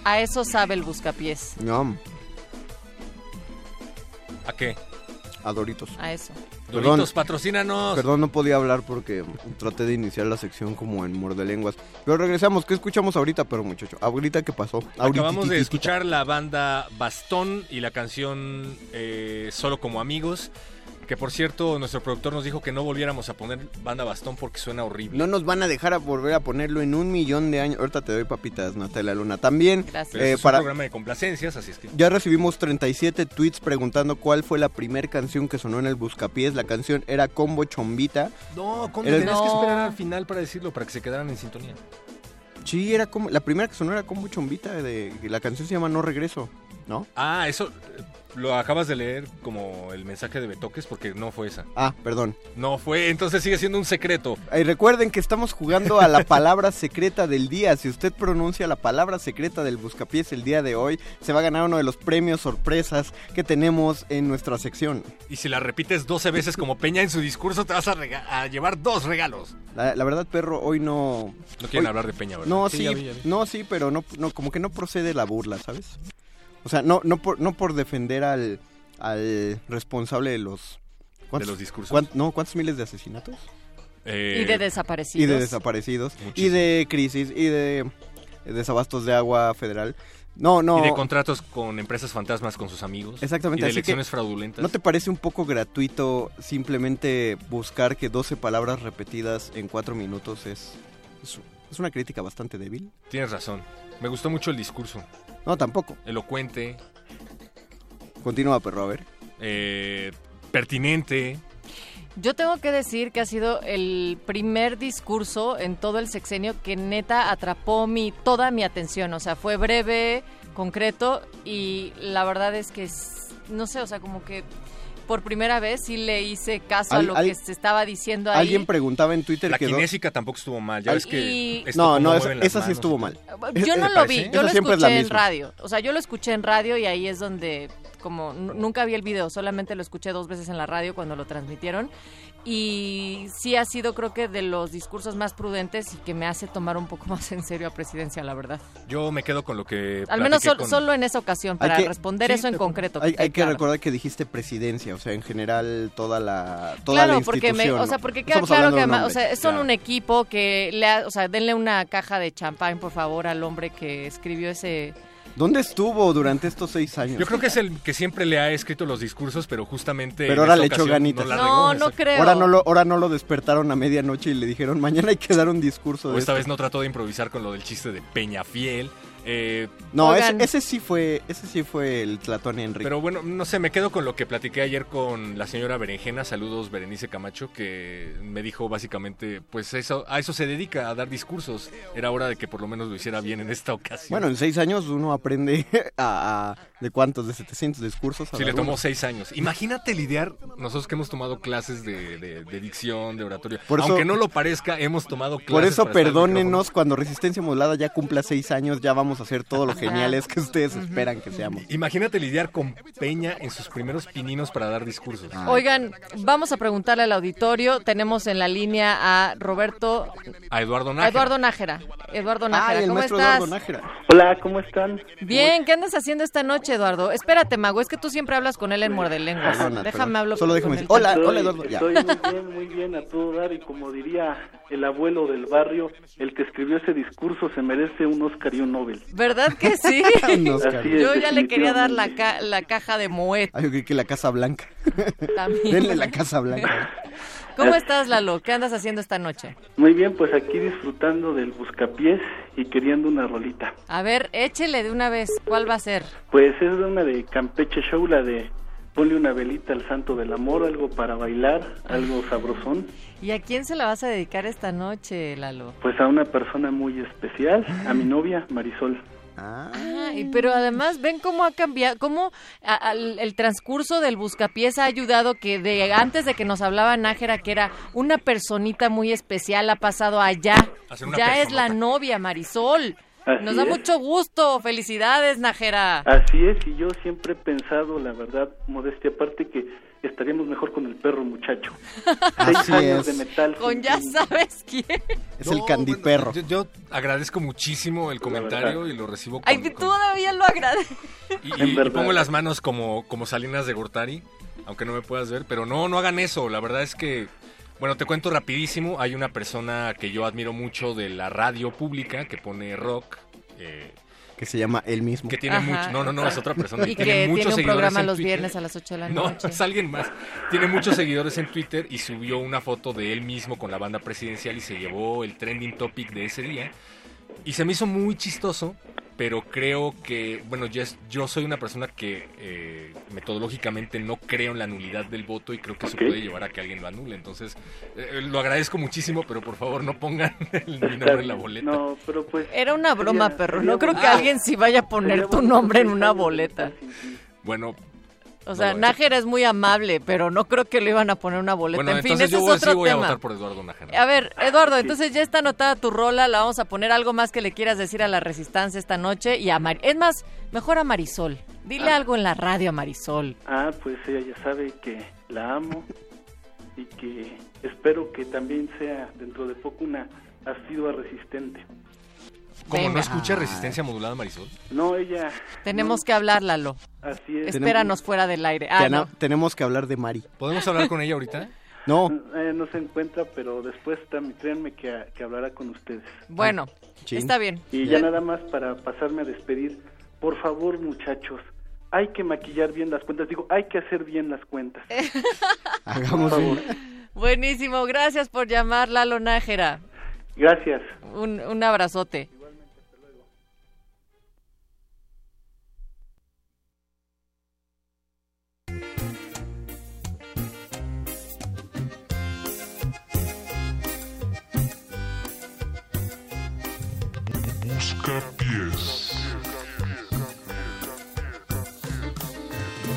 A eso sabe el buscapiés. No, ¿A qué? a Doritos. A eso. Doritos, patrocínanos. Perdón, no podía hablar porque traté de iniciar la sección como en muerde lenguas. Pero regresamos, ¿qué escuchamos ahorita? Pero muchacho, ahorita qué pasó. Acabamos de Ahorita. escuchar la banda Bastón y la canción eh, Solo como amigos. Que por cierto, nuestro productor nos dijo que no volviéramos a poner banda Bastón porque suena horrible. No nos van a dejar a volver a ponerlo en un millón de años. Ahorita te doy papitas, Natalia Luna. También, Pero eh, este es para, un programa de complacencias, así es que... ya recibimos 37 tweets preguntando cuál fue la primera canción que sonó en el Buscapiés. La canción era Combo Chombita. No, ¿cómo Era el- tenías que esperar al final para decirlo, para que se quedaran en sintonía? Sí, era como. La primera que sonó era Combo Chombita. De, la canción se llama No Regreso, ¿no? Ah, eso lo acabas de leer como el mensaje de Betoques porque no fue esa. Ah, perdón. No fue, entonces sigue siendo un secreto. Y recuerden que estamos jugando a la palabra secreta del día. Si usted pronuncia la palabra secreta del Buscapiés el día de hoy, se va a ganar uno de los premios sorpresas que tenemos en nuestra sección. Y si la repites 12 veces como Peña en su discurso, te vas a, rega- a llevar dos regalos. La, la verdad, perro, hoy no. No quieren hoy- hablar de Peña, ¿verdad? No, Sí, sí, ya vi, ya vi. no, sí, pero no, no, como que no procede la burla, ¿sabes? O sea, no, no por, no por defender al, al responsable de los. ¿cuántos- los discursos? cuán- no, ¿cuántos miles de asesinatos? Eh, Y de desaparecidos. Y de desaparecidos. Y de crisis. Y de desabastos de agua federal. No, no. Y de contratos con empresas fantasmas con sus amigos. Exactamente. Y de así que, elecciones fraudulentas. ¿No te parece un poco gratuito simplemente buscar que 12 palabras repetidas en 4 minutos es, es, es una crítica bastante débil? Tienes razón. Me gustó mucho el discurso. No, tampoco. Elocuente, Continúa, perro, a ver. eh, pertinente. Yo tengo que decir que ha sido el primer discurso en todo el sexenio que neta atrapó mi toda mi atención. O sea, fue breve, concreto y la verdad es que es- no sé, o sea, como que por primera vez sí le hice caso a lo al- que se estaba diciendo ahí. Alguien preguntaba en Twitter La que... kinésica tampoco estuvo mal. Ya Al- ves que. Y- No, no, esa, sí estuvo mal. Yo ¿Te no lo vi, yo Esa lo es escuché en radio. O sea, yo lo escuché en radio y ahí es donde, como nunca vi el video, solamente lo escuché dos veces en la radio cuando lo transmitieron. Y sí ha sido, creo que, de los discursos más prudentes y que me hace tomar un poco más en serio a presidencia, la verdad. Yo me quedo con lo que. Al menos platiqué sol- con- solo en esa ocasión, para que- responder sí, eso en te- concreto. Hay, que claro. recordar que dijiste presidencia, o sea, en general toda la toda claro, la porque me, o sea, porque queda claro que además, o sea, son Claro. un equipo que le, ha- o sea, denle una caja de champán, por favor, al hombre que escribió ese ¿Dónde estuvo durante estos seis años? Yo creo que es el que siempre le ha escrito los discursos, pero justamente. Pero en ahora esta le echó ganitas. No, la No, regó, no exacto. creo. Ahora no, lo, ahora no lo despertaron a medianoche y le dijeron, mañana hay que dar un discurso O esta esto". vez no trató de improvisar con lo del chiste de Peñafiel. Eh, No, ese, sí fue ese sí fue el Tlatuani Enrique. Pero bueno, no sé, me quedo con lo que platiqué ayer con la señora Berenjena, saludos Berenice Camacho, que me dijo básicamente, pues eso, a eso se dedica, a dar discursos. Era hora de que por lo menos lo hiciera bien en esta ocasión. Bueno, en seis años uno aprende a, a- ¿de cuántos? ¿De 700 discursos? a Sí, le tomó uno. seis años. Imagínate lidiar, nosotros que hemos tomado clases de, de- de dicción, de oratoria. Por eso- Aunque no lo parezca, hemos tomado clases. Por eso perdónenos cuando Resistencia Modulada ya cumpla seis años, ya vamos a hacer todo lo geniales que ustedes esperan que seamos. Imagínate lidiar con Peña en sus primeros pininos para dar discursos. Oigan, vamos a preguntarle al auditorio. Tenemos en la línea a Roberto, A Eduardo Nájera. Eduardo Nájera. Eduardo Nájera, Ay, el ¿cómo maestro estás? Eduardo Nájera. Hola, ¿cómo están? Bien, ¿qué andas haciendo esta noche, Eduardo? Espérate, Mago, es que tú siempre hablas con él en muerde lenguas. Perdona, Déjame perdona. hablar Solo con déjame él. decir, hola, Estoy- hola Eduardo, ya. Estoy muy bien, muy bien a todo dar y como diría el abuelo del barrio, el que escribió ese discurso se merece un Oscar y un Nobel. ¿Verdad que sí? Yo ya le quería dar la, ca- la caja de Moet Ay, yo creí que la Casa Blanca. también. Denle la Casa Blanca. ¿Cómo estás, Lalo? ¿Qué andas haciendo esta noche? Muy bien, pues aquí disfrutando del buscapiés y queriendo una rolita. A ver, échele de una vez. ¿Cuál va a ser? Pues es de una de Campeche Show, la de ponle una velita al santo del amor, algo para bailar, algo sabrosón. ¿Y a quién se la vas a dedicar esta noche, Lalo? Pues a una persona muy especial, a mi novia Marisol. Ah, y- pero además ven cómo ha cambiado, cómo a- el transcurso del buscapiés ha ayudado que de antes de que nos hablaba Nájera, que era una personita muy especial, ha pasado allá. Ya es la novia, Marisol. Así Nos da es. mucho gusto. Felicidades, Nájera. Así es, y yo siempre he pensado, la verdad, modestia aparte, que estaríamos mejor con el perro muchacho. Seis Así años es. de metal. Con ya sabes quién. Es el candiperro. bueno, yo, yo agradezco muchísimo el comentario y lo recibo con, Ay, que con- todavía lo agradezco. y, En y- y pongo las manos como, como Salinas de Gortari, aunque no me puedas ver, pero no, no hagan eso. La verdad es que, bueno, te cuento rapidísimo. Hay una persona que yo admiro mucho de la radio pública que pone rock. eh, Que se llama él mismo. que tiene Ajá. mucho, no, no, no, es otra persona. Y tiene que muchos tiene un seguidores programa en los Twitter. viernes a las 8 de la No, noche. es alguien más. Tiene muchos seguidores en Twitter y subió una foto de él mismo con la banda presidencial y se llevó el trending topic de ese día. Y se me hizo muy chistoso, pero creo que, bueno, yo, es- yo soy una persona que eh, metodológicamente no creo en la nulidad del voto y creo que eso Ok. puede llevar a que alguien lo anule. Entonces, eh, lo agradezco muchísimo, pero por favor no pongan el, mi nombre en la boleta. No, pero pues... Era una broma, sería- perro. sería No creo que alguien sí vaya a poner tu nombre en una boleta. Bueno, O sea, No, Nájera es muy amable, pero no creo que le iban a poner una boleta. bueno en fin, entonces ese yo es voy, sí otro voy a tema. votar por Eduardo Nájera. A ver, Eduardo, entonces ya está anotada tu rola, la vamos a poner algo más que le quieras decir a la Resistencia esta noche y a Mar es más, mejor a Marisol. Dile Ah. algo en la radio a Marisol. Ah, pues ella ya sabe que la amo y que espero que también sea dentro de poco una asidua resistente. Como no escucha resistencia modulada, Marisol. No, ella... Tenemos que hablar, Lalo. Así es. Espéranos fuera del aire. Ah, no. Tenemos que hablar de Mari. ¿Podemos hablar con ella ahorita? No, Eh, no se encuentra, pero después también créanme que, que hablará con ustedes. Bueno, Chin. está bien. Y ya nada más para pasarme a despedir, por favor, muchachos, hay que maquillar bien las cuentas. Digo, hay que hacer bien las cuentas. Hagamos Por favor. Buenísimo, gracias por llamar, Lalo Nájera. Gracias. Un, un abrazote. No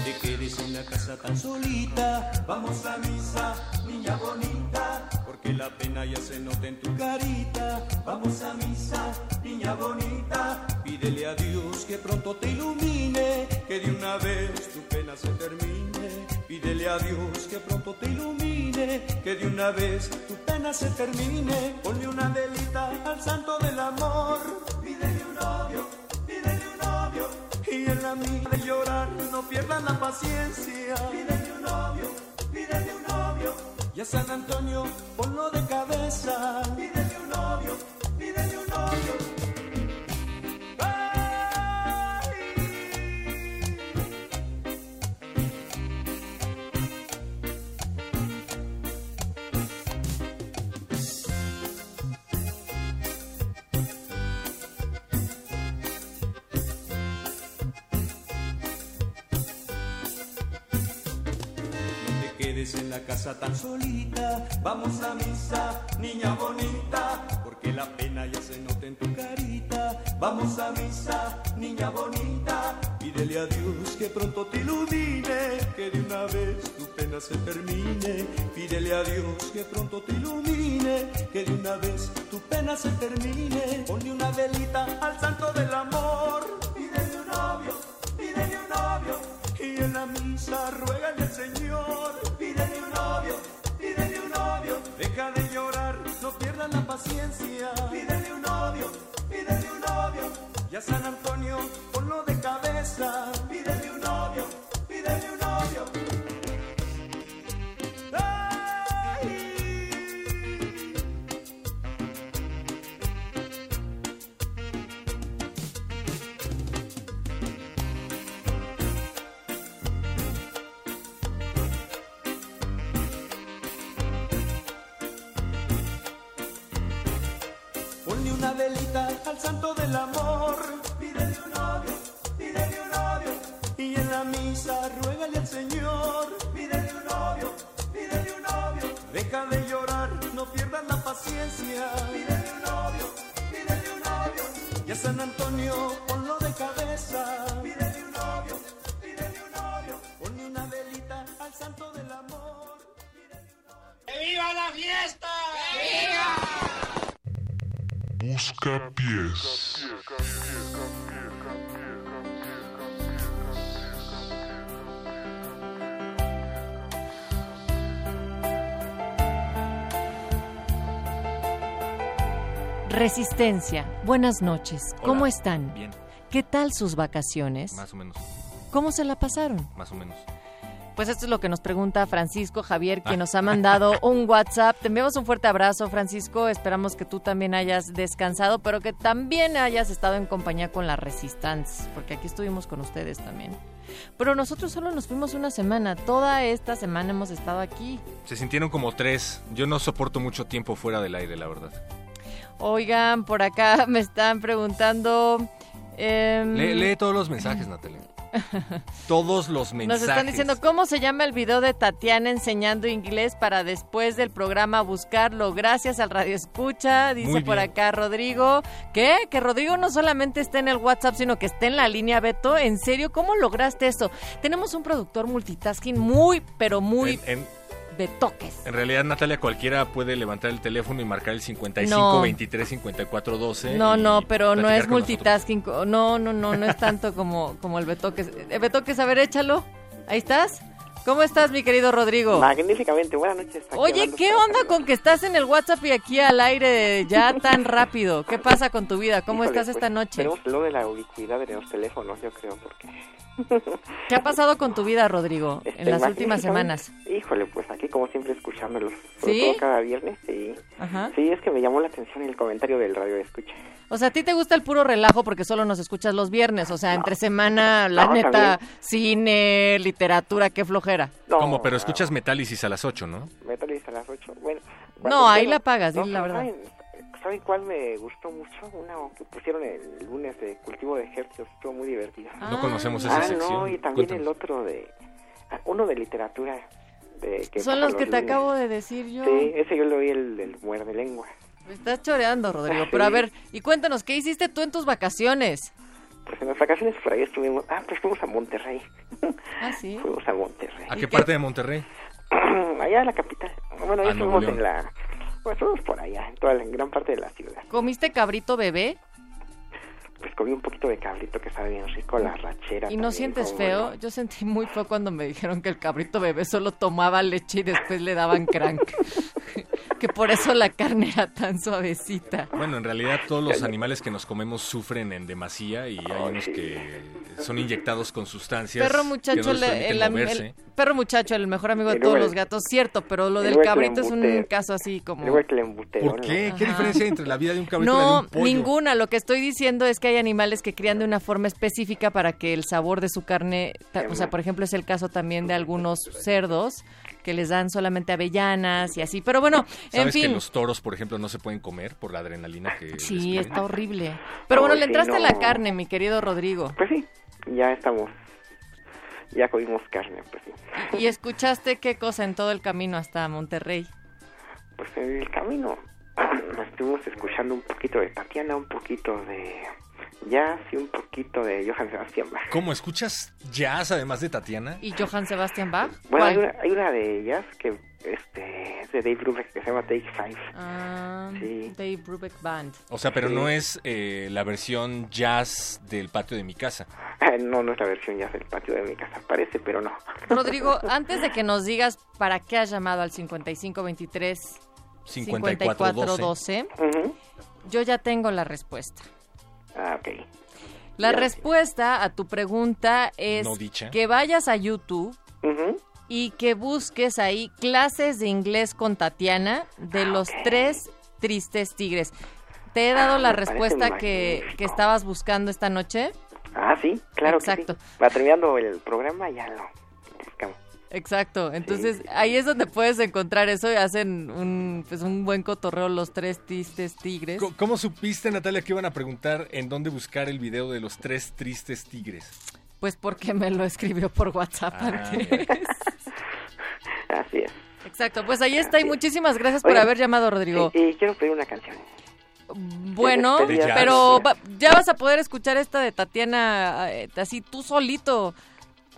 te quedes en la casa tan solita. Vamos a misa, niña bonita. Porque la pena ya se nota en tu carita. Vamos a misa, niña bonita. Pídele a Dios que pronto te ilumine. Que de una vez tu pena se termine. Pídele a Dios que pronto te ilumine. Que de una vez tu pena se termine. Ponle una delita al santo del amor. Pídele un novio, pídele un novio. Y en la mía de llorar no pierdan la paciencia. Pídele un novio, pídele un novio. Y a San Antonio ponlo de cabeza. Pídele un novio, pídele un novio. La casa tan solita. Vamos a misa, niña bonita, porque la pena ya se nota en tu carita. Vamos a misa, niña bonita, pídele a Dios que pronto te ilumine, que de una vez tu pena se termine. Pídele a Dios que pronto te ilumine, que de una vez tu pena se termine. Ponle una velita al santo del amor. Pídele un novio, pídele un novio. Y en la misa ruégale al Señor. Pídele un novio, pídele un novio. Deja de llorar, no pierdas la paciencia. Pídele un novio, pídele un novio. Y a San Antonio ponlo de cabeza. Pídele un novio, pídele un novio. Al santo del amor. Pídele un novio, pídele un novio. Y en la misa ruégale al Señor. Pídele un novio, pídele un novio. Deja de llorar, no pierdas la paciencia. Pídele un novio, pídele un novio. Y a San Antonio ponlo de cabeza. Pídele un novio, pídele un novio. Ponle una velita al santo del amor. ¡Viva la fiesta! Busca pies. Resistencia, buenas noches. ¿Cómo están? Bien. ¿Qué tal sus vacaciones? Más o menos, ¿Cómo se la pasaron? más o menos. Pues esto es lo que nos pregunta Francisco Javier, quien Ah. nos ha mandado un WhatsApp. Te enviamos un fuerte abrazo, Francisco. Esperamos que tú también hayas descansado, pero que también hayas estado en compañía con la Resistance, porque aquí estuvimos con ustedes también. Pero nosotros solo nos fuimos una semana. Toda esta semana hemos estado aquí. Se sintieron como tres. Yo no soporto mucho tiempo fuera del aire, la verdad. Oigan, por acá me están preguntando. em, Lee, lee todos los mensajes, Natalia. Todos los mensajes. Nos están diciendo cómo se llama el video de Tatiana enseñando inglés para después del programa buscarlo. Gracias al Radio Escucha, dice por acá Rodrigo. ¿Qué? Que Rodrigo no solamente está en el WhatsApp, sino que está en la línea Beto. ¿En serio? ¿Cómo lograste eso? Tenemos un productor multitasking muy, pero muy En, en- betoques. en realidad, Natalia, cualquiera puede levantar el teléfono y marcar el 55 No. 23 54 12. No, no, pero no es nosotros. multitasking. No, no, no, no es tanto como, como el betoques. Eh, Betoques, a ver, échalo. Ahí estás. ¿Cómo estás, mi querido Rodrigo? Magníficamente, buenas noches. Oye, ¿qué onda con que estás en el WhatsApp y aquí al aire ya tan rápido? ¿Qué pasa con tu vida? ¿Cómo Híjole, estás pues, esta noche? Tenemos lo de la ubicuidad de los teléfonos, yo creo, porque... ¿Qué ha pasado con tu vida, Rodrigo, en Este, las últimas semanas? Híjole, pues aquí como siempre escuchándolos. Sobre ¿Sí? todo cada viernes, sí. Ajá. Sí, es que me llamó la atención el comentario del radio de escucha. O sea, ¿a ti te gusta el puro relajo porque solo nos escuchas los viernes? O sea, entre semana, la No, neta, también. cine, literatura, qué flojera. ¿Cómo? Pero escuchas Metálisis a las 8, ¿no? Metálisis a las 8. Bueno, No, ahí la pagas, no, dile la verdad. ¿saben, ¿Saben cuál me gustó mucho? Una que pusieron el lunes de cultivo de ejercicios, estuvo muy divertida. No conocemos esa ah, sección. no, y también Cuéntanos. el otro de... ah, Uno de literatura. De, que Son los que te lunes. acabo de decir yo. Sí, ese yo lo vi el del muerde lengua. Me estás choreando, Rodrigo. Pero a ver, y cuéntanos, ¿qué hiciste tú en tus vacaciones? Pues en las vacaciones por ahí estuvimos... Ah, pues fuimos a Monterrey. Ah, sí. Fuimos a Monterrey. ¿A qué parte de Monterrey? allá en la capital. Bueno, ahí Ah, estuvimos en la... Pues estuvimos por allá, en toda la en gran parte de la ciudad. ¿Comiste cabrito bebé? Pues comí un poquito de cabrito que sabe bien rico, la rachera. ¿Y no también, sientes feo? bueno. Yo sentí muy feo cuando me dijeron que el cabrito bebé solo tomaba leche y después le daban crank. que por eso la carne era tan suavecita. Bueno, en realidad todos los animales que nos comemos sufren en demasía y hay unos que son inyectados con sustancias Perro que muchacho, no les el, perro muchacho, el mejor amigo de todos el- los gatos, cierto, pero lo del cabrito es un caso así como... ¿Por qué? ¿no? ¿Qué diferencia hay entre la vida de un cabrito y la de No, un pollo? ninguna. Lo que estoy diciendo es que hay animales que crían de una forma específica para que el sabor de su carne, o sea, por ejemplo, es el caso también de algunos cerdos que les dan solamente avellanas y así. Pero bueno, en ¿Sabes que fin. los toros, por ejemplo, no se pueden comer por la adrenalina que Sí, está horrible. Pero bueno, le sí, entraste a la carne, mi querido Rodrigo. Pues sí, ya estamos. Ya comimos carne, pues sí. ¿Y escuchaste qué cosa en todo el camino hasta Monterrey? Pues en el camino estuvimos escuchando un poquito de Tatiana, un poquito de jazz y un poquito de Johann Sebastian Bach. ¿Cómo escuchas jazz además de Tatiana? ¿Y Johann Sebastian Bach? Bueno, hay una, hay una de jazz que este, es de Dave Brubeck que se llama Take Five. Ah, Sí. Dave Brubeck Band. O sea, pero Sí. no es eh, la versión jazz del patio de mi casa. Ah, No, no es la versión jazz del patio de mi casa, parece, pero no. Rodrigo, antes de que nos digas para qué has llamado al 5523 5412. 5412, yo ya tengo la respuesta. Ah, ok. La Ya. respuesta a tu pregunta es No dicha. que vayas a YouTube Ujú. Y que busques ahí clases de inglés con Tatiana de los tres tristes tigres. ¿Te he dado Ah, la respuesta que, que estabas buscando esta noche? Ah, sí, claro Exacto. que sí. Va terminando el programa, ya lo buscamos. Exacto, entonces ahí es donde puedes encontrar eso y hacen un, pues, un buen cotorreo los tres tristes tigres. ¿Cómo supiste, Natalia, que iban a preguntar en dónde buscar el video de los tres tristes tigres? Pues porque me lo escribió por WhatsApp Ah, antes. Así es. Exacto, pues ahí está y muchísimas gracias por haber llamado, Rodrigo. Y, y quiero pedir una canción. Bueno, pero va- ya vas a poder escuchar esta de Tatiana eh, así tú solito.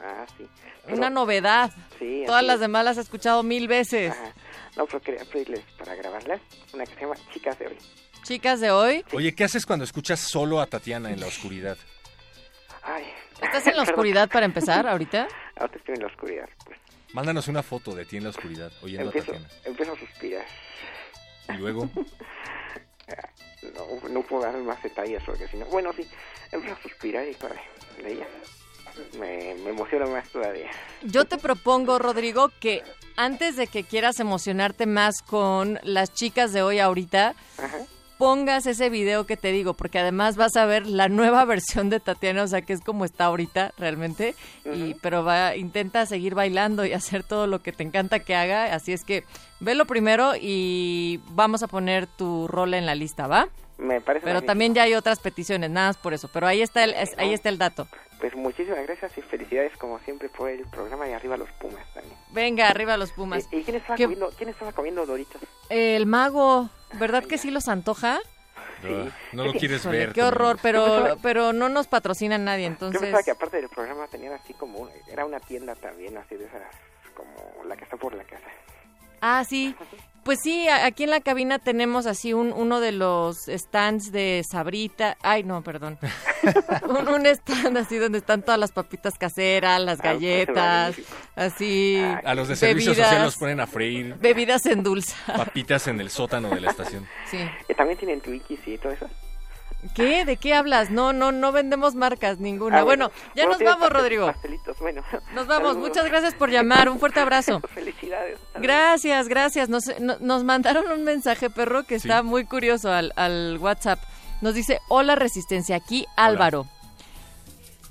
Ah, sí. Una novedad. Sí, Todas las demás las has escuchado mil veces. Ajá. No, pero quería pedirles para grabarlas una que se llama Chicas de hoy. Chicas de hoy, Oye, ¿qué haces cuando escuchas solo a Tatiana en la oscuridad? Ay. ¿estás en la oscuridad para empezar ahorita? Ahora estoy en la oscuridad. Mándanos una foto de ti en la oscuridad, oyendo a empiezo, Tatiana. empiezo a suspirar. Y luego, No, no puedo dar más detalles porque si no... Bueno, sí, empiezo a suspirar y para de ella. Me, me emociona más todavía. Yo te propongo, Rodrigo, que antes de que quieras emocionarte más con las chicas de hoy ahorita, Ajá. Pongas ese video que te digo, porque además vas a ver la nueva versión de Tatiana, o sea, que es como está ahorita realmente, y pero va intenta seguir bailando y hacer todo lo que te encanta que haga, así es que velo primero y vamos a poner tu rol en la lista, ¿va? Me parece Pero magnífico. también ya hay otras peticiones, nada más por eso, pero ahí está el es- ahí está el dato. Pues muchísimas gracias y felicidades como siempre por el programa y arriba los Pumas también. Venga, arriba los Pumas. ¿Y, y quién, estaba ¿Qué- comiendo, quién estaba comiendo Doritos? El mago, ¿verdad que sí los antoja? ah, no lo quieres Híjole, ver. qué horror, pero pero no nos patrocina nadie, Yo entonces pensaba que aparte del programa tenían así como... una- era una tienda también así de esas... Como la que está por la casa. Ah, sí. Pues sí, aquí en la cabina tenemos así un, uno de los stands de Sabrita. Ay, no, perdón. un, un stand así donde están todas las papitas caseras, las Ah, galletas, así. A los de servicio bebidas, social los ponen a freír Bebidas en dulce. papitas en el sótano de la estación. Sí. ¿Y también tienen Twikis y todo eso? ¿Qué? ¿De qué hablas? No, no, no vendemos marcas ninguna. Ah, bueno, ya Bueno, nos vamos, pastel- Rodrigo. pastelitos, bueno. Nos vamos. Saludos. Muchas gracias por llamar. Un fuerte abrazo. Felicidades. Gracias, gracias. Nos, no- nos mandaron un mensaje, perro, que Sí. está muy curioso al, al WhatsApp. Nos dice, hola Resistencia, aquí Álvaro.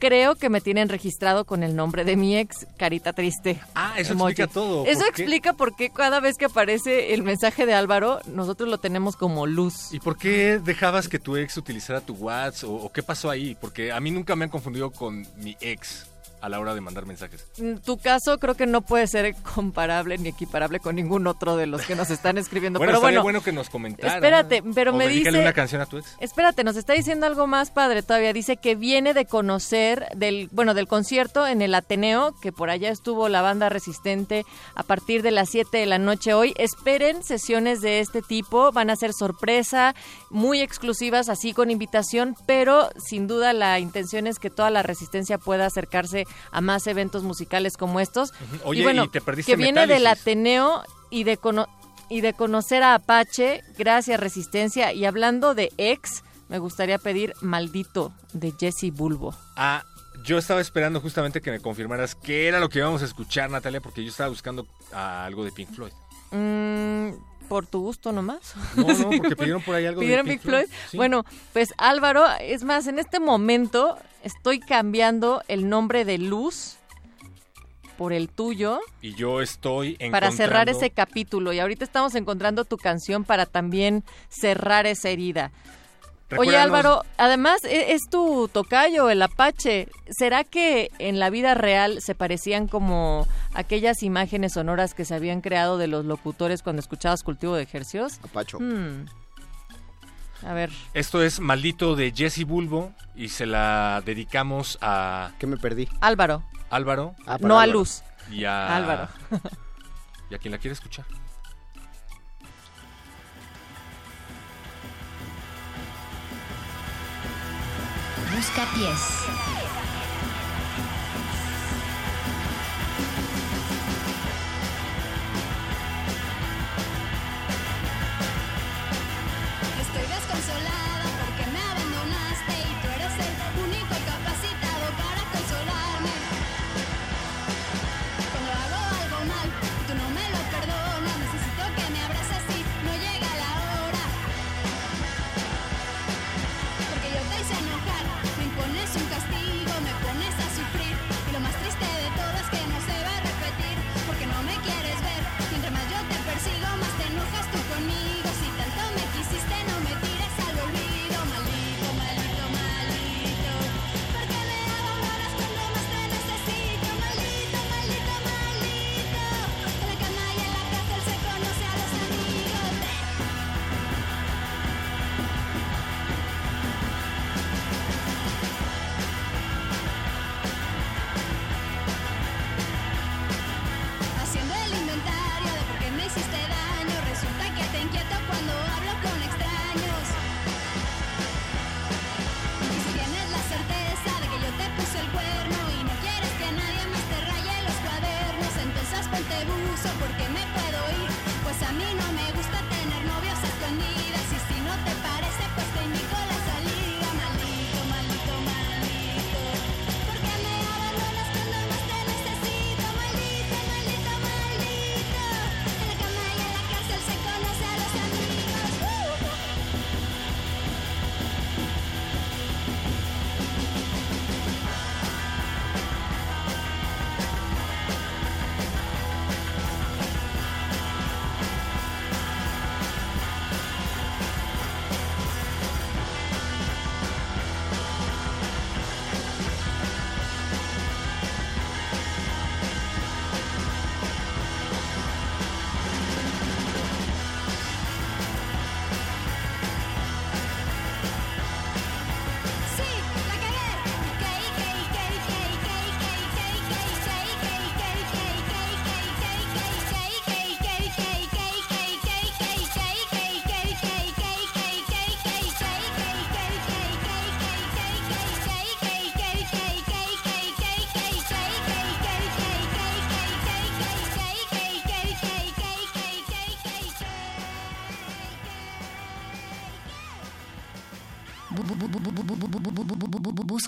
Creo que me tienen registrado con el nombre de mi ex, Carita Triste. Ah, eso Emoji. explica todo. Eso explica por qué cada vez que aparece el mensaje de Álvaro, nosotros lo tenemos como luz. ¿Y por qué dejabas que tu ex utilizara tu WhatsApp o, o qué pasó ahí? Porque a mí nunca me han confundido con mi ex a la hora de mandar mensajes. Tu caso creo que no puede ser comparable ni equiparable con ningún otro de los que nos están escribiendo. Bueno, pero bueno, bueno que nos comentaran. Espérate, pero O me dice... una canción a tu ex. Espérate, nos está diciendo algo más padre todavía. Dice que viene de conocer del, bueno, del concierto en el Ateneo, que por allá estuvo la banda resistente a partir de las 7 de la noche hoy. Esperen sesiones de este tipo, van a ser sorpresa, muy exclusivas, así con invitación, pero sin duda la intención es que toda la resistencia pueda acercarse a más eventos musicales como estos. Oye, y bueno, y te perdiste que viene del. Ateneo y de cono- y de conocer a Apache, gracias Resistencia. Y hablando de ex, me gustaría pedir Maldito de Jesse Bulbo. Ah, yo estaba esperando justamente que me confirmaras qué era lo que íbamos a escuchar, Natalia, porque yo estaba buscando algo de Pink Floyd. Mm, por tu gusto nomás. No, no, porque pidieron por ahí algo de ¿Pidieron Pink Pink Floyd. Floyd? Sí. Bueno, pues Álvaro, es más, en este momento estoy cambiando el nombre de Luz por el tuyo. Y yo estoy para cerrar ese capítulo. Y ahorita estamos encontrando tu canción para también cerrar esa herida. Oye Álvaro, además e- es, tu tocayo, el Apache. ¿Será que en la vida real se parecían como aquellas imágenes sonoras que se habían creado de los locutores cuando escuchabas Cultivo de Ejercios? Apacho. Hmm. A ver, Esto es Maldito de Jesse Bulbo y se la dedicamos a ¿Qué me perdí? Álvaro. Álvaro. Ah, no a. Luz. Y a Álvaro. Y a quien la quiere escuchar. Busca pies.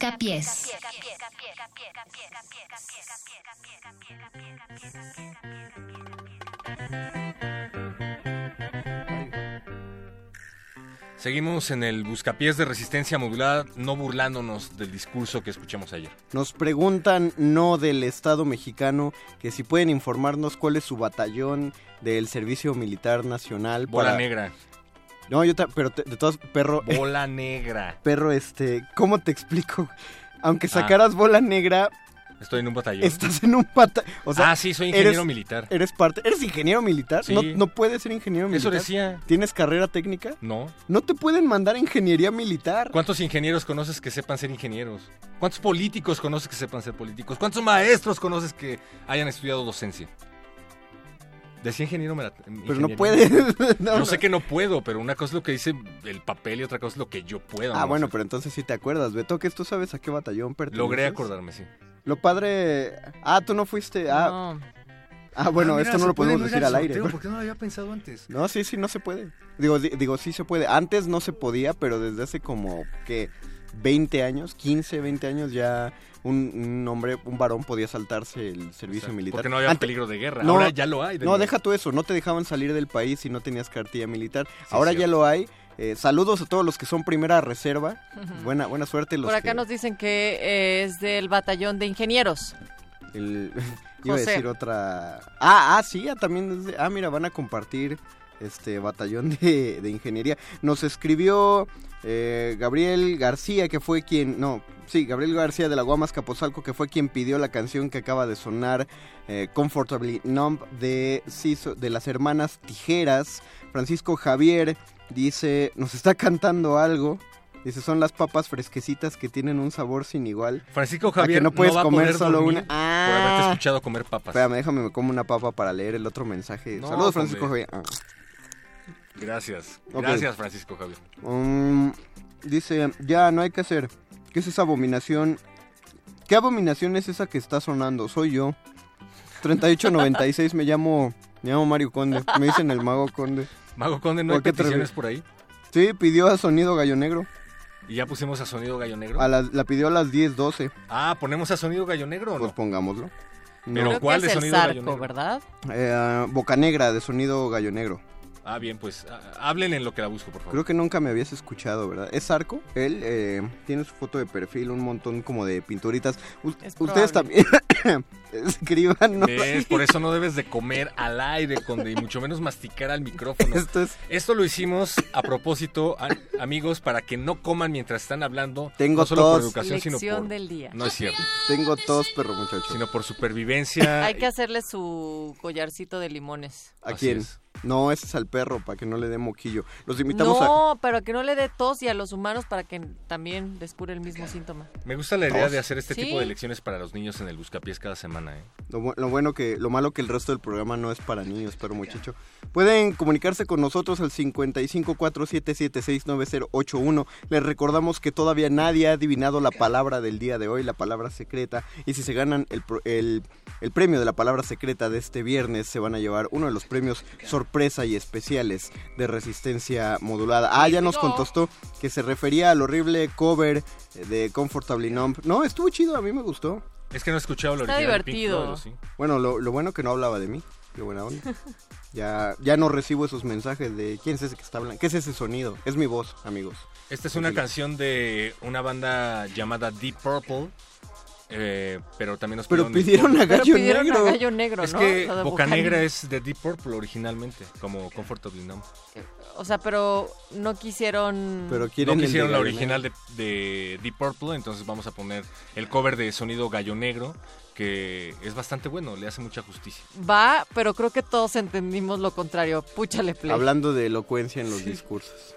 Bu- bu- bu- Busca pies. Seguimos en el buscapiés de resistencia modulada, no burlándonos del discurso que escuchamos ayer. Nos preguntan, no del Estado mexicano, que si pueden informarnos cuál es su batallón del Servicio Militar Nacional. Bola para- negra. No, yo ta- pero te- de todas, perro. Bola negra. Perro, este, ¿cómo te explico? Aunque Ah. sacaras bola negra, Estoy en un batallón. estás en un pata. O sea, Ah, sí, soy ingeniero eres- militar. Eres parte. ¿Eres ingeniero militar? Sí. No, no puedes ser ingeniero Eso militar. decía. ¿Tienes carrera técnica? No. No te pueden mandar a ingeniería militar. ¿Cuántos ingenieros conoces que sepan ser ingenieros? ¿Cuántos políticos conoces que sepan ser políticos? ¿Cuántos maestros conoces que hayan estudiado docencia? Decía ingeniero mela- Pero no ingeniería. puedes. No, Yo no. sé que no puedo, pero una cosa es lo que dice el papel y otra cosa es lo que yo puedo. Ah, ¿no? bueno, pero entonces sí te acuerdas. Beto, que tú sabes a qué batallón perteneces. Logré acordarme, sí. Lo padre... Ah, tú no fuiste... Ah, ah bueno, Ah, mira, esto no lo puede podemos decir al al aire. ¿Por qué no lo había pensado antes? No, sí, sí, no se puede. Digo, di- digo, sí se puede. Antes no se podía, pero desde hace como que 20 años, 15, 20 años ya un, un hombre, un varón podía saltarse el servicio militar. porque no había Ante- peligro de guerra. Ahora ya lo hay, de No, nuevo. deja tú eso. No te dejaban salir del país si no tenías cartilla militar. Sí, Ahora ya lo hay. Eh, saludos a todos los que son primera reserva. Buena, buena suerte. Los Por acá que- nos dicen que eh, es del batallón de ingenieros. el- Iba a decir otra. Ah, ah, sí, ah, también. es de- Ah, mira, van a compartir este batallón de, de ingeniería. Nos escribió eh, Gabriel García, que fue quien. No, sí, Gabriel García de la Guamas Capozalco, que fue quien pidió la canción que acaba de sonar, eh, Comfortably Numb, de, de las hermanas Tijeras. Francisco Javier dice: Nos está cantando algo. Dice, son las papas fresquecitas que tienen un sabor sin igual. Francisco ¿A Javier que no puedes va a comer poder solo una. por haberte Ah. escuchado comer papas. Espérame, déjame, me como una papa para leer el otro mensaje. No, Saludos, Francisco. Javier. Ah. Gracias. Gracias, Francisco Javier. Um, dice, ya, no hay que hacer. ¿Qué es esa abominación? ¿Qué abominación es esa que está sonando? Soy yo. 3896, me llamo, me llamo Mario Conde. Me dicen el Mago Conde. Mago Conde, ¿no hay ¿Por qué te peticiones por ahí? Sí, pidió a Sonido Gallo Negro. Y ya pusimos a Sonido Gallo Negro. A las- la pidió a las 10.12. Ah, ¿ponemos a Sonido Gallo Negro o no? Pues pongámoslo. Pero Creo ¿cuál que de es el Sonido Gallo Zarco, Negro? ¿verdad? Eh, Boca Negra de Sonido Gallo Negro. Ah, bien, pues ah, hablen en lo que la busco, por favor. Creo que nunca me habías escuchado, ¿verdad? ¿Es Arco? Él eh, tiene su foto de perfil, un montón como de pinturitas. U- Ustedes también escriban. Por eso no debes de comer al aire, Conde, y mucho menos masticar al micrófono. Esto es- Esto lo hicimos a propósito, a- amigos, para que no coman mientras están hablando. Tengo no solo por educación, sino por... del día. No es cierto. Tengo tos, perro muchacho. Sino por supervivencia. Hay que hacerle su collarcito de limones. ¿A Así quién? es. No, ese es al perro, para que no le dé moquillo. Los invitamos a... No, pero que no le dé tos y a los humanos para que también les cure el mismo síntoma. Me gusta la idea Tos. de hacer este Sí. tipo de lecciones para los niños en el Buscapiés cada semana, ¿eh? Lo, bu- lo bueno que, lo malo que el resto del programa no es para niños, pero muchacho. Pueden comunicarse con nosotros al 5547769081. Les recordamos que todavía nadie ha adivinado la palabra del día de hoy, la palabra secreta. Y si se ganan el, pro- el, el premio de la palabra secreta de este viernes, se van a llevar uno de los premios sorpresa y especiales de resistencia modulada. Ah, ya nos contestó que se refería al horrible cover de Comfortably Numb. No, estuvo chido, a mí me gustó. Es que no he escuchado lo Está original de Pink divertido. Floyd, ¿o sí? Bueno, lo, lo bueno que no hablaba de mí. Qué buena onda. Ya, ya no recibo esos mensajes de quién es ese que está hablando. ¿Qué es ese sonido? Es mi voz, amigos. Esta es una canción de una banda llamada Deep Purple. Eh, pero también nos Pero pidieron- pidieron a Pero Gallo pidieron Negro. a Gallo Negro, Es ¿no? que de Boca Negra es de Deep Purple originalmente, como Comfortably Numb. O sea, pero no quisieron... Pero quieren quisieron la original de, de Deep Purple, entonces vamos a poner el cover de sonido Gallo Negro, que es bastante bueno, le hace mucha justicia. Va, pero creo que todos entendimos lo contrario. Púchale play. Hablando de elocuencia en los discursos.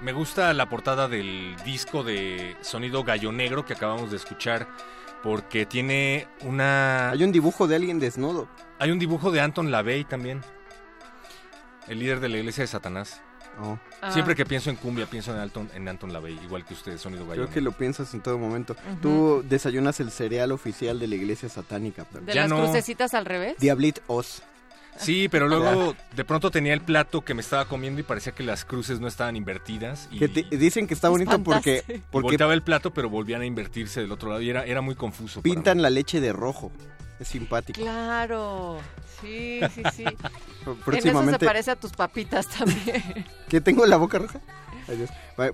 Me gusta la portada del disco de sonido gallo negro que acabamos de escuchar porque tiene una... Hay un dibujo de alguien desnudo. Hay un dibujo de Anton LaVey también, el líder de la iglesia de Satanás. Oh. Ah. Siempre que pienso en cumbia pienso en Anton, en Anton LaVey, igual que usted, sonido gallo Creo que lo piensas en todo momento. Tú desayunas el cereal oficial de la iglesia satánica. pero- ¿De Ya las no. crucecitas al revés? Diablit Oz. Sí, pero luego de pronto tenía el plato que me estaba comiendo y parecía que las cruces no estaban invertidas. Y, Que te- dicen que está bonito porque, porque volteaba el plato, pero volvían a invertirse del otro lado y era, era muy confuso. pintan la leche de rojo. Es simpático. Claro. Sí, sí, sí. En eso se Próximamente. parece a tus papitas también. ¿Qué tengo en la boca roja?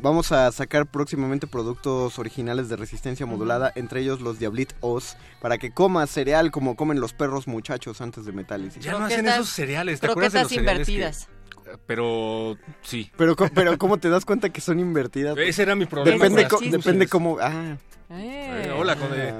Vamos a sacar próximamente productos originales de resistencia modulada, entre ellos los Diablit Oz, para que comas cereal como comen los perros muchachos antes de Metálisis. Ya no hacen esos cereales, ¿te acuerdas de los croquetas cereales que- invertidas. Pero sí. Pero, co- pero ¿cómo te das cuenta que son invertidas? Ese era mi problema Depende, con cómo... Ah, Eh. Eh, hola, Conde.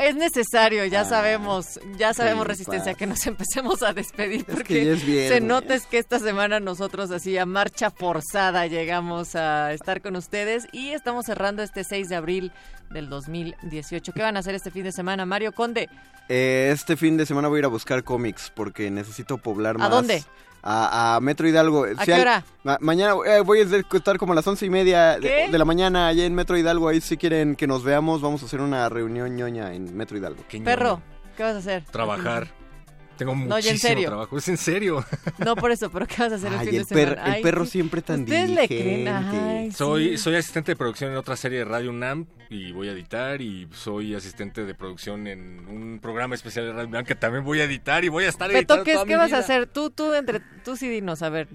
Es necesario, ya sabemos, ya sabemos Sí, resistencia pa. que nos empecemos a despedir que porque es se nota es que esta semana nosotros así a marcha forzada llegamos a estar con ustedes y estamos cerrando este 6 de abril del 2018. ¿Qué van a hacer este fin de semana, Mario Conde? eh, este fin de semana voy a ir a buscar cómics porque necesito poblar ¿A más. dónde? A, a Metro Hidalgo. ¿A Si qué hay- hora? ma- mañana eh, voy a estar como a las once y media de, de la mañana allá en Metro Hidalgo. Ahí si quieren que nos veamos, vamos a hacer una reunión ñoña en Metro Hidalgo. Perro, ¿qué vas a hacer? Trabajar. Tengo No, muchísimo ya en serio. trabajo. Es en serio. No por eso, pero ¿qué vas a hacer el fin el, de per- semana? el Ay, perro sí. siempre tan Ustedes le creen, diligente. ay, Soy, sí. soy asistente de producción en otra serie de Radio UNAM y voy a editar y soy asistente de producción en un programa especial de Radio UNAM que también voy a editar y voy a estar editando Beto, ¿qué, toda ¿qué mi vas a hacer? Tú, tú, entre, tú sí dinos, a ver.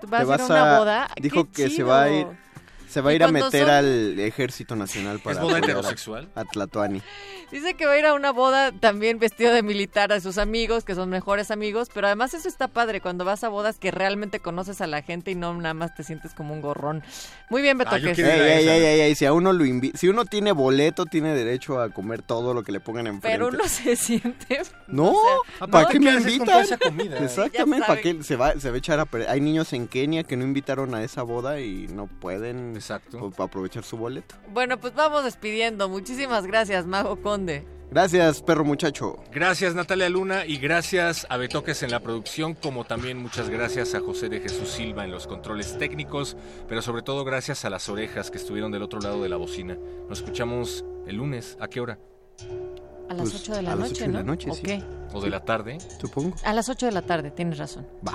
¿Tú vas, a ir a una boda? Dijo ¡Qué que se va a ir! Se va a ¿Y ir a meter son? al Ejército Nacional para boda apoyar a- heterosexual? A Tlatoani. Dice que va a ir a una boda también vestido de militar a sus amigos, que son mejores amigos, pero además eso está padre cuando vas a bodas que realmente conoces a la gente y no nada más te sientes como un gorrón. Muy bien, Beto, Ah, que Ey, ey, esa, ey, ¿no? ey, ey, si a uno lo invi- si uno tiene boleto, tiene derecho a comer todo lo que le pongan enfrente. pero uno se siente... No, ¿para no, qué ¿qué me invitan? esa comida? Exactamente, Ya ¿para qué se va, se va a echar a? Hay niños en Kenia que no invitaron a esa boda y no pueden Exacto. pues, aprovechar su boleto. Bueno, pues vamos despidiendo. Muchísimas gracias, Mago Conde. Gracias, perro muchacho. Gracias Natalia Luna y gracias a Betoques en la producción, como también muchas gracias a José de Jesús Silva en los controles técnicos, pero sobre todo gracias a las orejas que estuvieron del otro lado de la bocina. Nos escuchamos el lunes, ¿a qué hora? A las Pues, 8 de la a las noche, ocho de ¿no? la noche, ¿O sí. qué? ¿O de la tarde? Supongo. A las 8 de la tarde, tienes razón. Va.